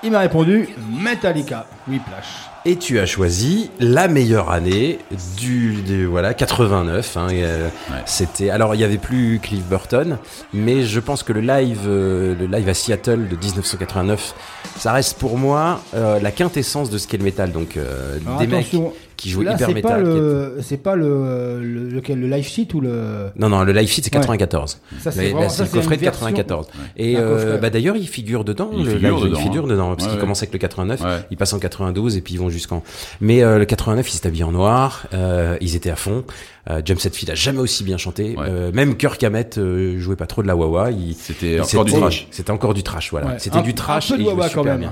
il m'a répondu Metallica, Whiplash. Et tu as choisi la meilleure année du, du- voilà 89. hein, euh, C'était alors il y avait plus Cliff Burton, mais je pense que le live euh, le live à Seattle de 1989, ça reste pour moi euh, la quintessence de ce qu'est le métal. Donc euh, Alors, des attention, mecs qui jouent là, hyper c'est métal. Pas le, c'est pas le, le, lequel, le live sheet ou le. Non, non, le live sheet c'est Ouais. 94. Ça, c'est Mais vraiment- là, ça, c'est le coffret de version 94. Ouais. Et euh, bah, d'ailleurs, il figure dedans. Il le figure live, dedans, il figure hein. dedans, parce Ouais, qu'il ouais. commence avec le 89, Ouais. il passe en 92 et puis ils vont jusqu'en. Mais euh, le 89, ils s'étaient habillés en noir, euh, ils étaient à fond. Euh, James Hetfield a jamais aussi bien chanté. Euh, même Kirk Hammett euh, jouait pas trop de la wah il C'était encore du trash. C'était encore du trash, voilà. Ouais. C'était du trash. un peu de et il jouait wah-wah quand super même,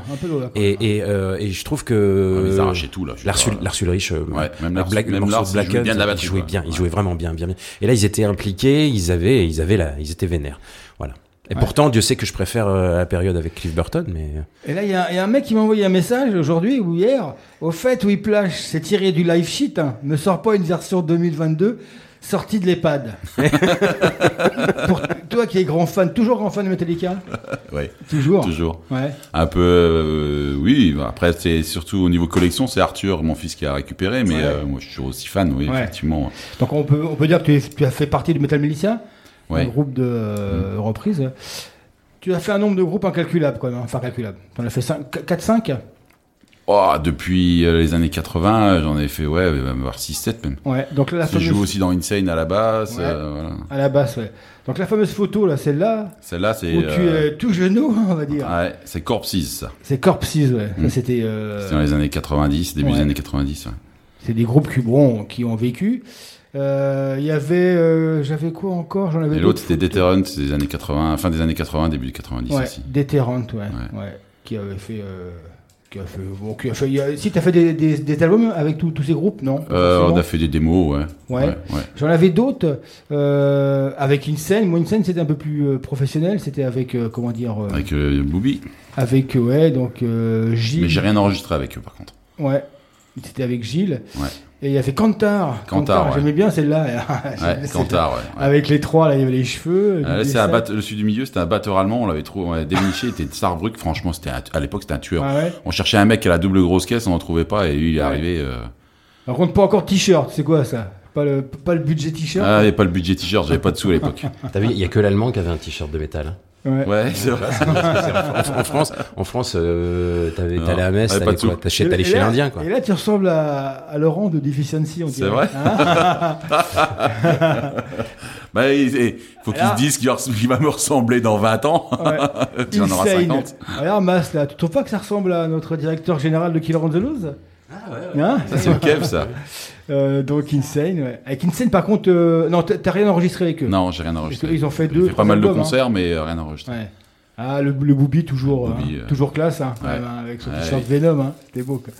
Et et, euh, et je trouve que Ouais, ils arrachaient tout, là, je suis Lars, pas- Lars Ulrich, euh, Ouais, même il Black jouait bien de la il batterie, jouait quoi. bien, il Ouais. jouait vraiment bien, bien, bien. Et là, ils étaient impliqués, ils avaient, ils avaient la, ils étaient vénères. Voilà. Et Ouais. pourtant, Dieu sait que je préfère euh, la période avec Cliff Burton, mais. Et là, il y, a il y a un mec qui m'a envoyé un message aujourd'hui ou hier. Au fait, Whiplash, c'est tiré du live sheet. hein. Ne sort pas une version 2022 sortie de l'EHPAD. Pour toi qui es grand fan, toujours grand fan de Metallica Ouais. Toujours. Toujours. Ouais. Un peu, euh, oui. Après, c'est surtout au niveau collection, c'est Arthur, mon fils, qui a récupéré, mais Ouais. euh, moi, je suis aussi fan, oui, Ouais. effectivement. Donc on peut, on peut dire que tu, es- tu as fait partie du Metal Militia, Ouais. un groupe de euh, reprises. Tu as fait un nombre de groupes incalculable, quand même. Enfin, calculable. Tu en as fait 4-5 Oh, depuis euh, les années 80, j'en ai fait, ouais, euh, voire 6-7 même. Ouais, donc là, la Je joue aussi dans Insane à la basse, Ouais. euh, voilà. À la basse, ouais. Donc la fameuse photo, là, celle-là, Celle-là, c'est. où tu euh, es tout genou, on va dire. Ouais, c'est Corpses, ça. C'est Corpses, ouais. Ça, Mm. c'était. euh, C'était dans les années 90, début ouais. des années 90, ouais. C'est des groupes qui, bon, qui ont vécu. Euh, Il y avait. euh, J'avais quoi encore? J'en avais Et l'autre, c'était Deterrent, des années 80, fin des années 80, début des 90 Ouais, aussi. Déterrant, ouais, ouais. Qui avait fait. euh, qui a fait, bon, qui a fait il y a- si, t'as fait des, des, des albums avec tous ces groupes, non? On a fait des démos, ouais. Ouais. ouais. J'en avais d'autres avec une scène. Moi, une scène, c'était un peu plus professionnel. C'était avec, comment dire, Avec Booby. avec, ouais, donc Gilles. Mais j'ai rien enregistré avec eux, par contre. Ouais, c'était avec Gilles. Ouais. Et il y avait Cantar. Cantar, ouais. J'aimais bien celle-là. Ouais, Cantar, ouais, ouais. Avec les trois, là, il y avait les cheveux. Là, les c'est un dessins. batte- le sud du milieu, c'était un batteur allemand, on l'avait trouvé, on l'avait déniché, il était de Saarbrück, franchement, c'était un- à l'époque, c'était un tueur. Ah ouais On cherchait un mec à la double grosse caisse, on n'en trouvait pas, et lui, il est Ouais. arrivé, euh, Par contre, pas encore t-shirt. C'est quoi ça? Pas le, pas le budget t-shirt? Ah, il n'y avait pas le budget t-shirt, j'avais pas de sous à l'époque. T'as vu, il y a que l'allemand qui avait un t-shirt de métal. Ouais. Ouais, c'est vrai. C'est- en, en France, en France, euh, t'allais à Metz, t'allais chez là- l'Indien, quoi. Et là, tu ressembles à, à Laurent de Deficiency, on C'est dirait. vrai Hein Bah, il il faut qu'il Alors- se dise qu'il va me ressembler dans 20 ans. Ouais. tu en auras Insane. 50. Regarde, Mas, là, tu trouves pas que ça ressemble à notre directeur général de Killer on the Loose? Hein? Ça, c'est le Kev, ça. Euh, donc Insane, ouais. Avec Insane, par contre, euh, non, t'as rien enregistré avec eux. Non, j'ai rien enregistré. Parce qu'ils ont fait J'ai deux. fait pas mal de hein. concerts, mais euh, rien enregistré. Ouais. Ah, le, le Booby, toujours, Le Booby, hein, euh, toujours classe, hein, ouais. même, hein, avec son Ouais, t-shirt oui. Venom, hein, c'était beau. Quoi.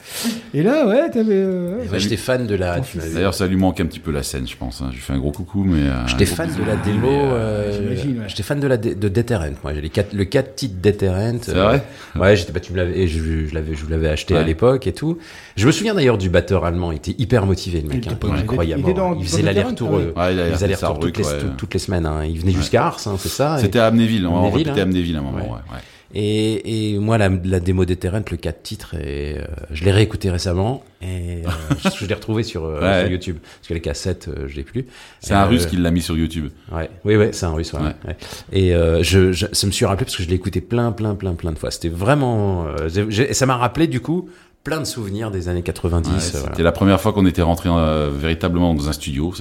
Et là, ouais, t'avais. euh, ouais. Ouais, J'étais fan de la. D'ailleurs, ça lui manque un petit peu la scène, je pense. hein. Je lui fais un gros coucou, mais. euh, J'étais fan de la démo. Euh, euh, j'imagine, ouais. J'étais fan de la de Deterrent. Moi, j'ai les quatre, le 4 titres Deterrent. C'est vrai Ouais, j'étais. Bah, tu me l'avais. et Je, je l'avais. Je vous l'avais acheté à Ouais. l'époque et tout. Je me souviens d'ailleurs du batteur allemand. Il était hyper motivé, le mec. Il hein. incroyable. il faisait l'aller-retour. ah Ouais, il faisait l'aller-retour toutes, les, ouais. semaines. Il venait jusqu'à Ars, c'est ça. C'était à Amnéville. On Amnéville, répétait hein. Amnéville moment, Ouais. ouais. ouais. Et, et moi, la, la démo Deterrent, le 4 titres, et, euh, je l'ai réécouté récemment. Et euh, je, l'ai retrouvé sur, euh, sur YouTube. Parce que les cassettes, euh, je l'ai plus. C'est un euh, russe qui l'a mis sur YouTube. Ouais, oui, ouais, c'est un russe. Ouais, Ouais. ouais. Et euh, je, je, ça me suis rappelé parce que je l'ai écouté plein, plein, plein, plein de fois. C'était vraiment, euh, ça m'a rappelé du coup plein de souvenirs des années 90. Ouais, euh, C'était voilà. la première fois qu'on était rentré euh, véritablement dans un studio.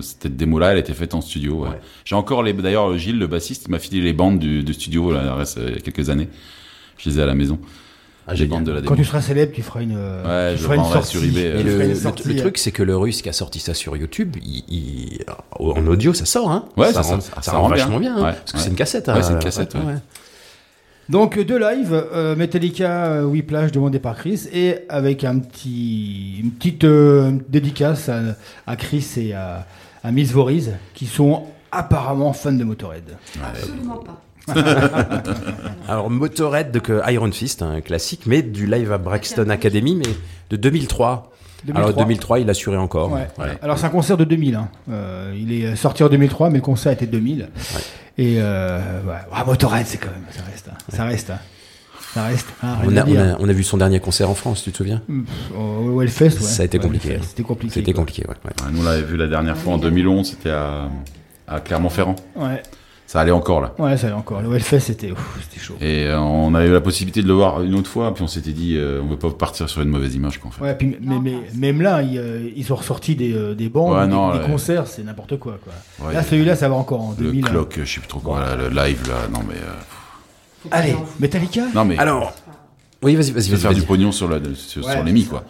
Cette démo-là, elle était faite en studio. ouais. Ouais. J'ai encore les. D'ailleurs, Gilles, le bassiste, m'a filé les bandes du, du studio là, il euh, il y a quelques années. Je les ai à la maison. Ah, les génial. bandes de la Quand tu seras célèbre, tu feras une, Ouais, tu je feras une sortie. sur eBay, euh, le, le- sortie, le euh, truc, c'est que le russe qui a sorti ça sur YouTube, il, il- en audio, ça sort, hein Ouais, ça, ça- rend, ça- ça ça rend rend bien. vachement bien, hein, Ouais, parce que ouais. c'est une cassette. Ouais, hein, c'est une euh, cassette, ouais. Donc deux lives, euh, Metallica, euh, Whiplash demandé par Chris et avec un petit, une petite euh, dédicace à, à Chris et à, à Miss Voriz qui sont apparemment fans de Motorhead. Absolument pas. Alors Motorhead de que Iron Fist, un classique, mais du live à Braxton Academy, mais de 2003. 2003. Alors 2003, il assurait encore. Ouais. Alors c'est un concert de 2000. hein. Euh, il est sorti en 2003, mais le concert était 2000. Et euh, ouais. Ah, Motorhead, c'est quand même, ça reste, hein. ça reste, hein. ça reste. hein, rien On a, on, dire. a, on a vu son dernier concert en France, tu te souviens? Au Hellfest, ouais. Ça a été compliqué. C'était compliqué. C'était compliqué, ouais. ouais. Ouais, nous, on l'avait vu la dernière fois en 2011, c'était à, à Clermont-Ferrand. Ouais, Ça allait encore, là. ouais, ça allait encore. Le Hellfest, c'était, chaud. Et euh, on avait eu la possibilité de le voir une autre fois, puis on s'était dit, euh, on veut pas partir sur une mauvaise image, quoi, en fait. Ouais, puis, mais, mais, même là, ils, euh, ils ont ressorti des, euh, des bandes, Ouais, des, non, des ouais. concerts, c'est n'importe quoi. quoi. Ouais, là, celui-là, ça va encore en Le 2000. hein. clock, je sais plus trop quoi, là, le live, là, non, mais. euh, Allez, Metallica? Non, mais. Alors, oui, vas-y, vas-y, vas-y. faire du pognon sur, la, sur, Ouais, sur les mi, c'est quoi.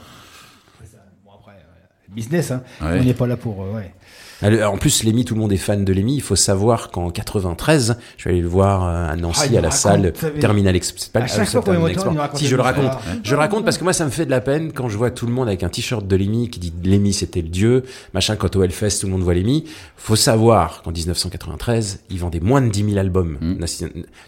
Business, hein. Ouais. On n'est pas là pour. euh, ouais. Alors, En plus, Lémi, tout le monde est fan de Lémi. Il faut savoir qu'en 93, je suis allé le voir euh, à Nancy Ah, à la salle Terminal À chaque euh, fois Export. raconte Si je le raconte, je le raconte parce que moi, ça me fait de la peine quand je vois tout le monde avec un t-shirt de Lémi qui dit Lémi c'était le dieu, machin. Quand au Hellfest, tout le monde voit Lémi. Faut savoir qu'en 1993, il vendait moins de 10 000 albums.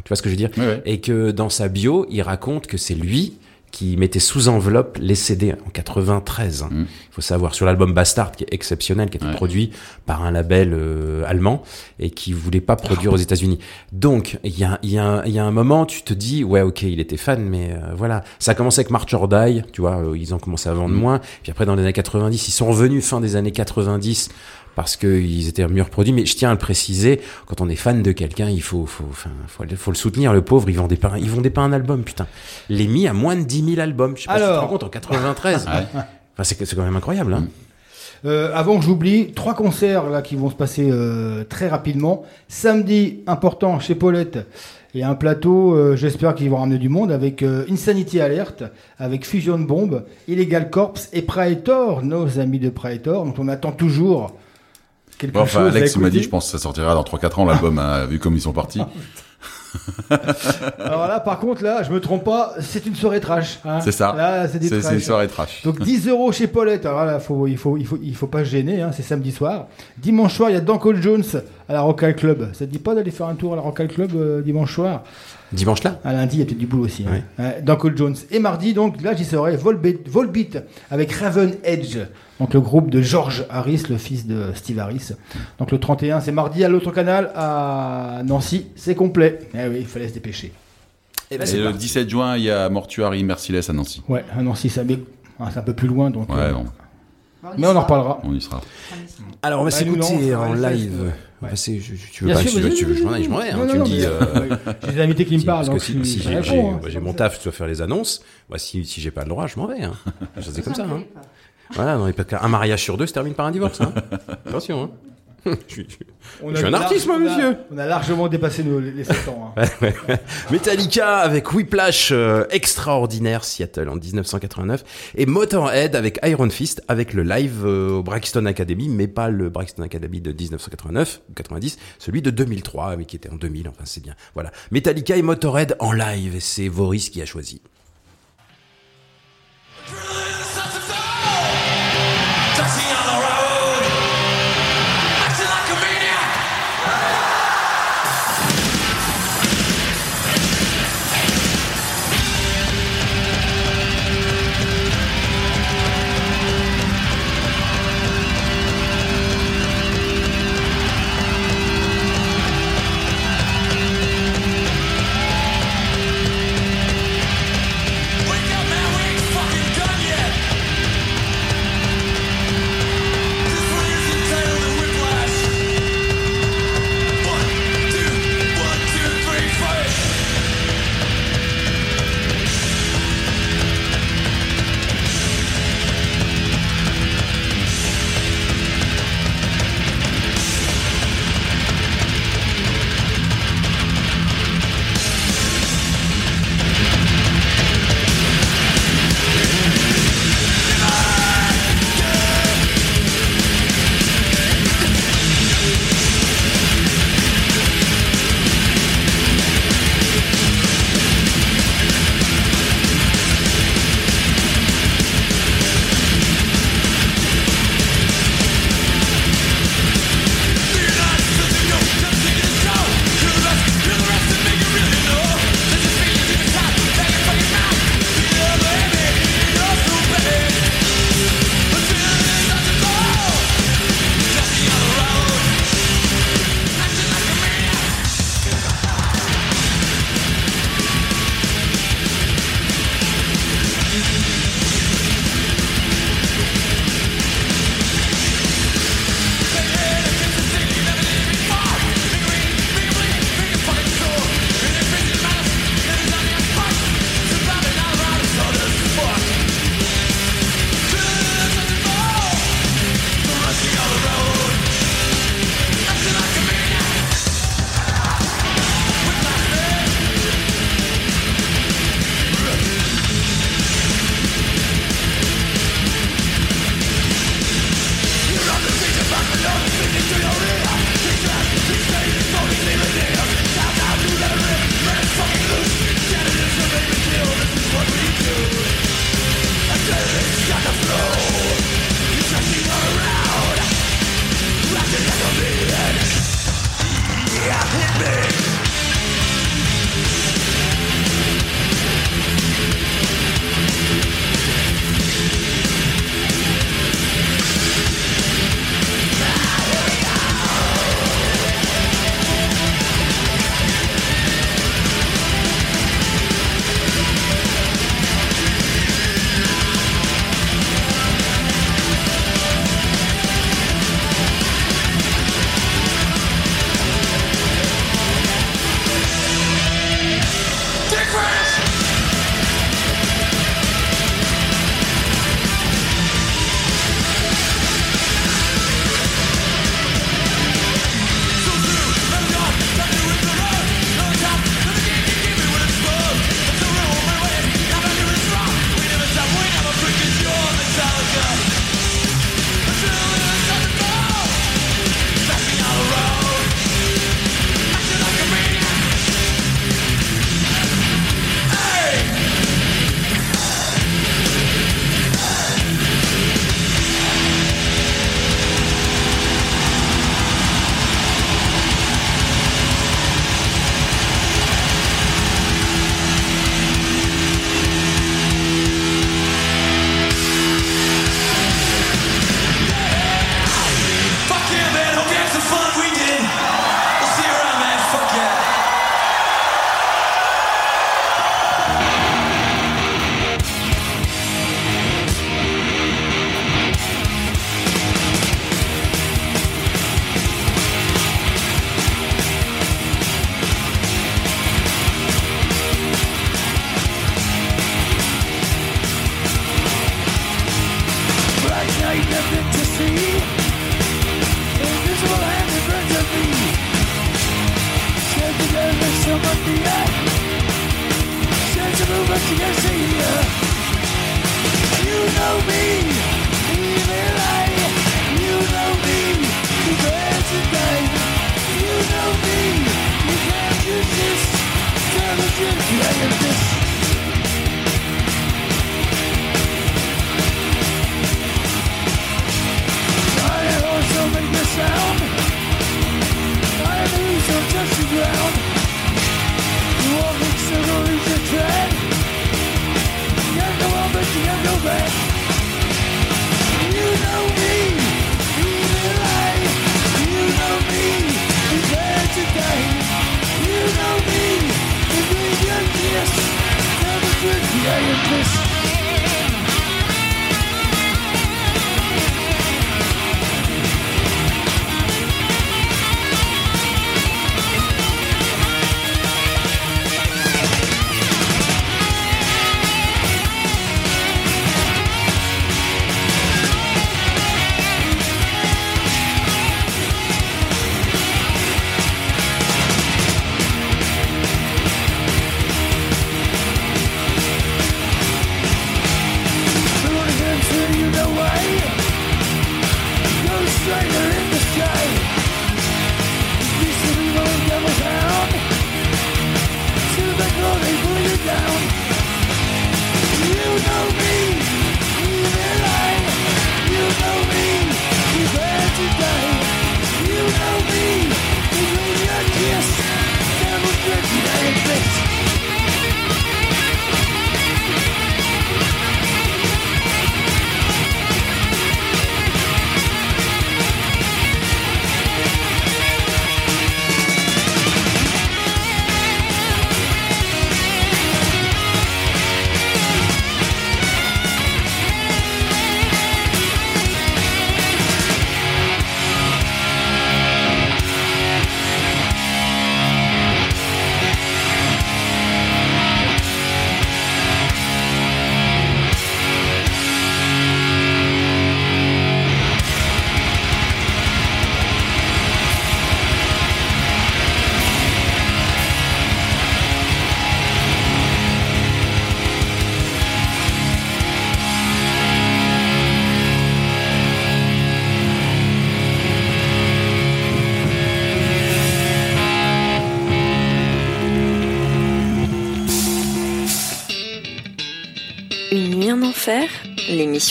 Tu vois ce que je veux dire? Et que dans sa bio, il raconte que c'est lui qui mettait sous enveloppe les CD en 93. Il faut savoir sur l'album Bastard qui est exceptionnel, qui a été Ouais. produit par un label euh, allemand et qui voulait pas produire aux États-Unis. Donc il y a, y, a y a un moment, tu te dis ouais ok il était fan, mais euh, voilà ça a commencé avec March or Die, tu vois euh, ils ont commencé à vendre moins. Puis après dans les années 90 ils sont revenus fin des années 90 parce qu'ils étaient mieux reproduits. Mais je tiens à le préciser, quand on est fan de quelqu'un, il faut, faut, enfin, faut, faut le soutenir. Le pauvre, ils vendaient pas, ils vendaient pas un album, putain. Les mis à moins de 10 000 albums. Je sais pas si tu te Alors. rends compte en 93. Ouais. Enfin, c'est, c'est quand même incroyable, hein. Euh, avant que j'oublie, trois concerts là qui vont se passer euh, très rapidement. Samedi, important chez Paulette. Et un plateau, euh, j'espère qu'ils vont ramener du monde avec euh, Insanity Alert, avec Fusion Bomb, Illegal Corpse et Praetor, nos amis de Praetor. Donc on attend toujours quelque Bon, enfin, chose. Alex m'a dit, je pense que ça sortira dans 3-4 ans, l'album, hein, vu comme ils sont partis. Alors là, par contre, là, je me trompe pas, c'est une soirée trash. hein. C'est ça. Là, c'est une soirée trash. Donc 10 euros chez Paulette. Alors là, faut, il faut, il faut, il faut pas se gêner. Hein, c'est samedi soir. Dimanche soir, il y a Danko Jones à la Rockall Club. Ça te dit pas d'aller faire un tour à la Rockall Club euh, dimanche soir? Dimanche là? À lundi, il y a peut-être du boulot aussi. Hein. Ouais, Danko Jones. Et mardi, donc là, j'y serai Volbeat, Volbeat avec Raven Edge. Donc le groupe de George Harris, le fils de Steve Harris. Donc le 31, c'est mardi à l'autre canal à Nancy. C'est complet. Eh oui, il fallait se dépêcher. Et ben, Et c'est le parti. 17 juin, il y a Mortuary Merciless à Nancy. Ouais, à Nancy, ça mais ah, c'est un peu plus loin, donc. Ouais, euh, bon, Mais on en reparlera. on y sera. Alors on va Bah, s'écouter nous, non, on en live. ouais. Tu veux pas sûr, tu veux- vas-y, tu veux, je m'en vais, je m'en vais. hein, non, tu non, me dis. mais- euh, J'ai des invités qui me parlent. Parce que si, si j'ai, hein, j'ai mon taf, je dois faire les annonces. Bah, si, si j'ai pas le droit, je m'en vais. Hein. C'est comme ça. Hein. Voilà, non, parce qu'un mariage sur deux se termine par un divorce. Hein. Attention. Hein. je suis, On je a suis un artiste, moi, monsieur. On a largement dépassé nos, les 7 ans. hein. Metallica avec Whiplash euh, extraordinaire Seattle en 1989 et Motorhead avec Iron Fist avec le live euh, au Braxton Academy mais pas le Braxton Academy de 1989 ou 90 celui de 2003 mais qui était en 2000 enfin c'est bien voilà Metallica et Motorhead en live et c'est Voris qui a choisi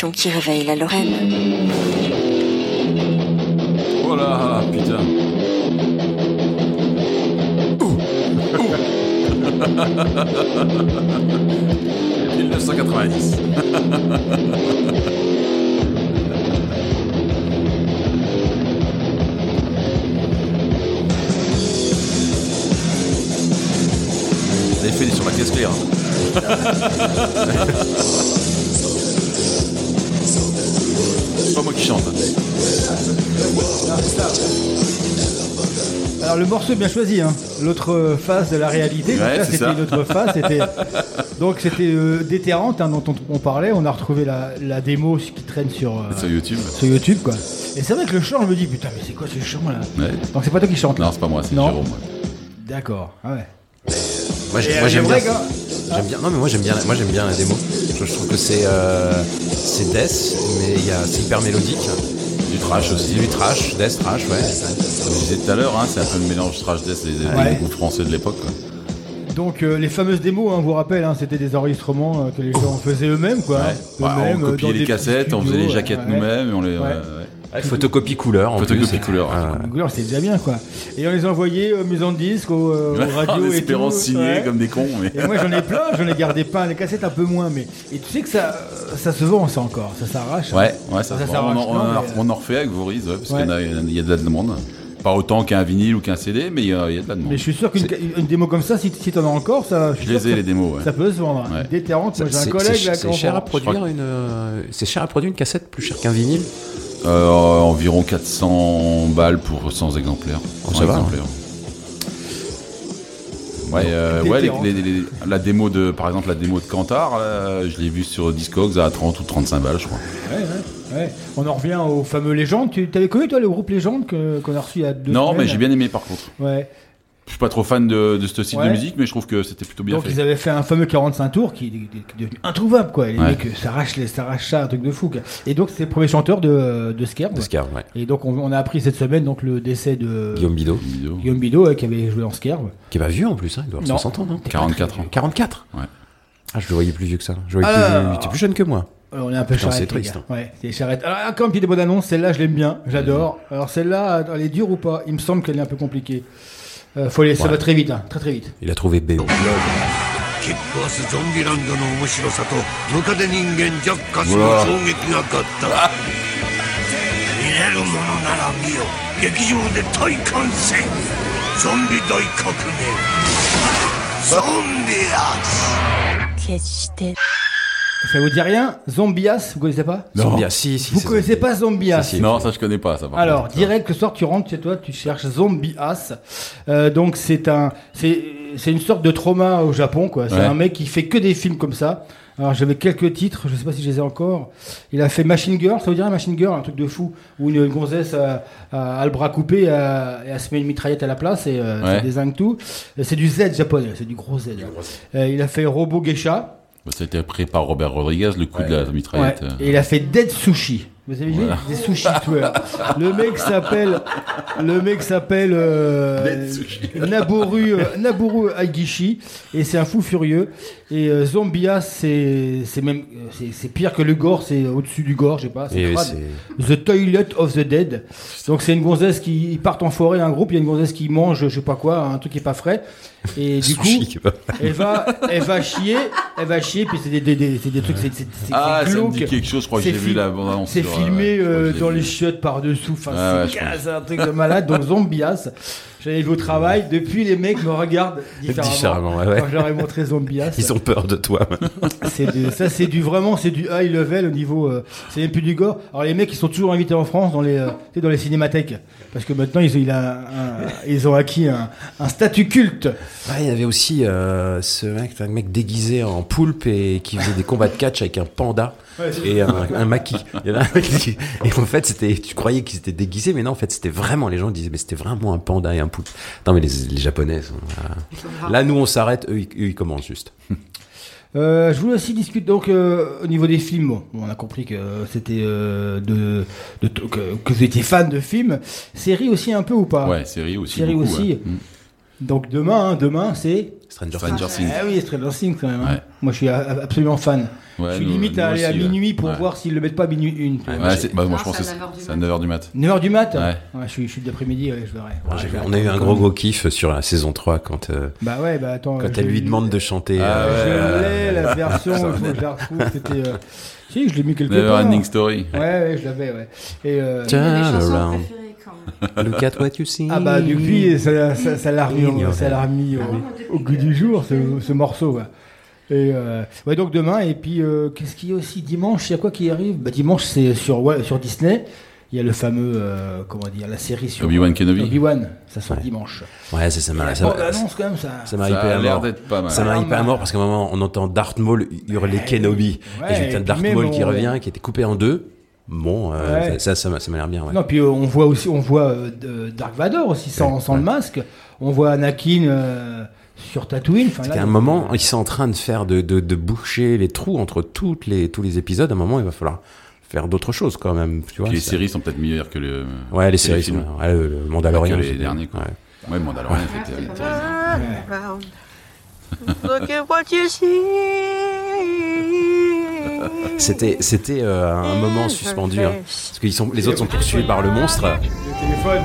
qui réveille la Lorraine. Oh là, putain. Ouh. 1990. Vous avez fait sur la caisse claire. Alors le morceau est bien choisi, hein. l'autre face de la réalité. Donc Ouais, là, c'était ça. l'autre face. C'était donc c'était euh, déterrante hein, dont on, on parlait. On a retrouvé la, la démo qui traîne sur euh, Sur YouTube. sur YouTube quoi. Et c'est vrai que le chant, je me dis putain mais c'est quoi ce chant là? Ouais. Donc c'est pas toi qui chante. Non, c'est pas moi, c'est. Jérôme. D'accord. Ah ouais. Moi, j'ai- Et, moi, euh, j'aime bien. gars- J'aime bien. Non mais moi j'aime bien. Moi j'aime bien la démo. Je, je trouve que c'est euh, c'est death, mais il y a c'est hyper mélodique. Du trash aussi. Du trash, death trash, ouais. Comme je disais tout à l'heure, hein, c'est un peu le mélange trash death des, Ouais. groupes français de l'époque. Donc euh, les fameuses démos, hein, vous rappelle, hein, c'était des enregistrements euh, que les gens faisaient eux-mêmes quoi. Ouais. Bah, Eux-mêmes, on euh, copiait les des cassettes, on faisait les jaquettes ouais. nous-mêmes, et on les. Ouais. Photocopie couleur en Photocopie plus. couleur. Ah. Les couleurs, c'était déjà bien quoi. Et on les envoyait euh, maison de disques, aux, euh, aux en radios et tout. signer Ouais. comme des cons. Mais... Et moi j'en ai plein, j'en ai gardé plein, les cassettes un peu moins, mais et tu sais que ça, ça se vend ça encore, ça s'arrache. Ouais, ouais, ça, Ça se s'arrache, vend. on, en- on, non, en- mais- on en refait avec Vauris, ouais, parce Ouais. qu'il y, en a- il y a de la demande. Pas autant qu'un vinyle ou qu'un CD, mais il y, a il y a de la demande. Mais je suis sûr qu'une une démo comme ça, si, si t'en as encore, ça. Je les ai, les démos, ouais. Ça peut se vendre. Ouais. Déterrante, moi j'ai un C'est- collègue c'est- là C'est qui en cher à produire une. euh, C'est cher à produire une cassette plus cher qu'un vinyle. Euh, environ 400 balles pour 100 exemplaires. Oh, 100 ça va, exemplaires. Ouais, euh, ouais les- Déterrant. les- les- la démo de, par exemple, la démo de Cantar, je l'ai vue sur Discogs à 30 ou 35 balles, je crois. Ouais, ouais, ouais. On en revient aux fameux légendes. Tu t'avais connu toi le groupe Légende que- qu'on a reçu il y a deux non, semaines mais j'ai bien aimé par contre. Ouais. Je suis pas trop fan de, de ce style Ouais. de musique, mais je trouve que c'était plutôt bien Donc fait. ils avaient fait un fameux 45 tours qui, est- qui est devenu introuvable quoi. Et les Ouais. mecs euh, s'arrachent les- s'arrachent ça, un truc de fou. quoi. Et donc c'est le premier chanteur de, de Skerb. De Skerb, ouais. Et donc on, on a appris cette semaine donc le décès de Guillaume Bidot. Guillaume Bidot ouais, qui avait joué en Skerb. Qui est pas vieux en plus, hein, il doit avoir Non. 60 ans, non 44 ans. 44 Ouais. Ah, je le voyais plus vieux que ça. Je voyais Alors- plus... Il était plus jeune que moi. Alors, on est un peu charrette. c'est les triste. hein. Ouais, c'est charrette. Alors, comme il y a des bonnes annonces, celle-là, je l'aime bien, j'adore. Alors, celle-là, elle est dure ou pas? Il me semble qu'elle est un peu compliquée. Euh, faut aller, ça Ouais. va très vite, hein, très très vite. Il a trouvé BO. キックアスゾンビランドの面白さとムカデ人間ジャッカスの衝撃が合った見れるものなら見よ劇場でゾンビ大革命ゾンビアス決して。Ça vous dit rien Zombias, vous connaissez pas Non. Zombias, si, si. Vous connaissez pas Zombias Si, si. Non, ça je connais pas. Ça, par Alors, contre. direct le soir, tu rentres chez toi, tu cherches Zombie Ass. Euh, donc, c'est un, c'est, c'est une sorte de trauma au Japon, quoi. C'est Ouais. un mec qui fait que des films comme ça. Alors, j'avais quelques titres, je sais pas si je les ai encore. Il a fait Machine Girl, ça vous dirait Machine Girl, un truc de fou, où une, une gonzesse a, a- a le bras coupé a- et elle se met une mitraillette à la place et euh, Ouais. ça désingue tout. Et C'est du Z japonais, c'est du gros Z. Euh, il a fait Robo Geisha. Bah, Ça a été pris par Robert Rodriguez, le coup de la mitraillette. euh. Et il a fait Dead Sushi. Vous avez vu Voilà. Des sushis tueurs. Le mec s'appelle, le mec s'appelle euh, Naboru euh, Naboru Aigishi et c'est un fou furieux. Et euh, Zombia, c'est même c'est- pire que le gore, c'est au-dessus du gore, je sais pas. Oui. The Toilet of the Dead. Donc c'est une gonzesse qui ils partent en forêt, un groupe, il y a une gonzesse qui mange, je sais pas quoi, un truc qui est pas frais. Et du coup, elle va, elle va chier, elle va chier, puis c'est des, des, des- c'est des trucs, c'est Ah, c'est ça me glauque. dit quelque chose, je crois que j'ai vu la C'est filmé euh, euh, dans les chiottes par-dessous, enfin Ah c'est un truc de malade. Donc Zombias, j'avais vu au travail, depuis les mecs me regardent différemment. Différemment, ouais, ouais. Quand je leur ai montré Zombias. Ils ont peur de toi. maintenant. Ça, c'est du vraiment, c'est du high level au niveau. euh, c'est même plus du gore. Alors les mecs, ils sont toujours invités en France dans les, euh, dans les cinémathèques, parce que maintenant ils, ont- il a un- ils ont acquis un, un statut culte. Ouais, il y avait aussi euh, ce mec, un mec déguisé en poulpe et qui faisait des combats de catch avec un panda Ouais, et un, un maquis. Il y avait un mec qui- et en fait, c'était, tu croyais qu'ils étaient déguisés, mais non, en fait, c'était vraiment, les gens disaient, mais c'était vraiment un panda et un poulpe. Non, mais les, les Japonais sont, euh, là, nous, on s'arrête, eux, ils, eux, ils commencent juste. Euh, je voulais aussi discuter donc euh, au niveau des films. Bon, on a compris que c'était euh, de, de que, que vous étiez fan de films. Série aussi un peu ou pas? Ouais, série aussi. Série beaucoup, aussi. ouais. Donc demain, hein, demain c'est Stranger, Stranger Things. Ah oui, Stranger Things quand même. hein. Ouais. Moi, je suis absolument fan. Ouais, je suis nous- limite nous à aller à ouais. minuit pour Ouais. voir s'ils le mettent pas à minuit une. c'est- bah, moi je pense que c'est à c'est 9 heures du c'est à 9h du mat. 9h du mat Ouais. je suis, je suis d'après-midi, ouais, je verrai. Je on a eu un gros gros kiff sur la saison 3 quand, euh, Bah ouais, bah attends. quand je- elle lui demande de chanter. Ah euh, Je l'ai, la version, Ça, il faut que je la retrouve. C'était. euh, Si, je l'ai mis quelque Never part. Ending Story. Ouais, ouais, je l'avais, ouais. Et euh, Turn around. Look at what you see. Ah bah depuis, ça, ça, ça l'a remis, au- ça l'a remis au, Ah, au goût du jour, ce, ce morceau. ouais. Et euh, ouais, donc demain, et puis euh, qu'est-ce qu'il y a aussi dimanche? Il y a quoi qui arrive? Bah, Dimanche, c'est sur, ouais, sur Disney. Il y a le fameux, euh, comment dire, la série sur Obi-Wan Kenobi. Obi-Wan, ça sort Ouais. dimanche. Ouais, c'est ça m'a ça quand même, ça. ça m'a a à l'air mort. d'être pas mal. Ça m'a hypé à mort parce qu'à un moment, on entend Darth Maul hurler Kenobi. Ouais, et j'ai Darth Maul qui revient, qui était coupé en deux. Bon, euh, Ouais. ça, ça, m'a- ça m'a l'air bien. Ouais. Non, puis euh, on voit aussi, on voit euh, Dark Vador aussi sans, sans le masque. On voit Anakin euh, sur Tatooine. Enfin, là, qu'à un moment, ils sont en train de faire de, de, de boucher les trous entre toutes les, tous les épisodes. À un moment, il va falloir faire d'autres choses quand même. Tu vois, Puis les ça- séries sont peut-être meilleures que le. Ouais, les séries, films. sont- ouais, le, le Mandalorian. Que les derniers, quoi. ouais. Ouais, Mandalorian. Look at what you see. C'était, c'était euh, un moment suspendu. hein. parce que ils sont, les autres sont poursuivis par le monstre. Le téléphone.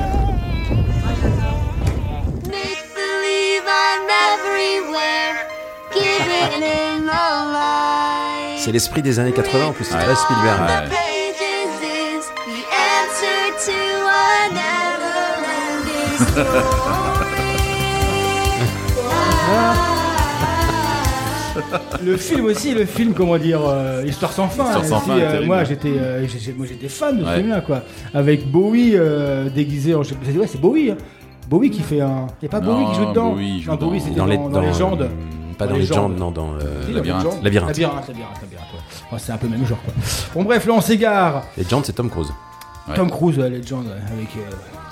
C'est l'esprit des années 80 en plus, c'est très Spielberg. Ouais. Le film aussi, le film, comment dire, euh, Histoire sans fin. Histoire sans aussi, fin, euh, moi, j'étais, euh, moi, j'étais fan de ce Ouais. film-là, quoi. Avec Bowie euh, déguisé en, ouais, c'est Bowie. hein. Bowie qui fait un. Il y a pas Bowie Non, qui joue dedans? Bowie joue non, Bowie dans- c'était Dans dans, les, dans, Légende. Pas dans, Dans les Légende. Légendes, non, dans Labyrinthe. Légende. Labyrinthe. Labyrinthe, labyrinthe, c'est un peu le même genre, quoi. Bon, bref, là, on s'égare. Legend, c'est Tom Cruise. Tom Cruise, légende, ouais, avec.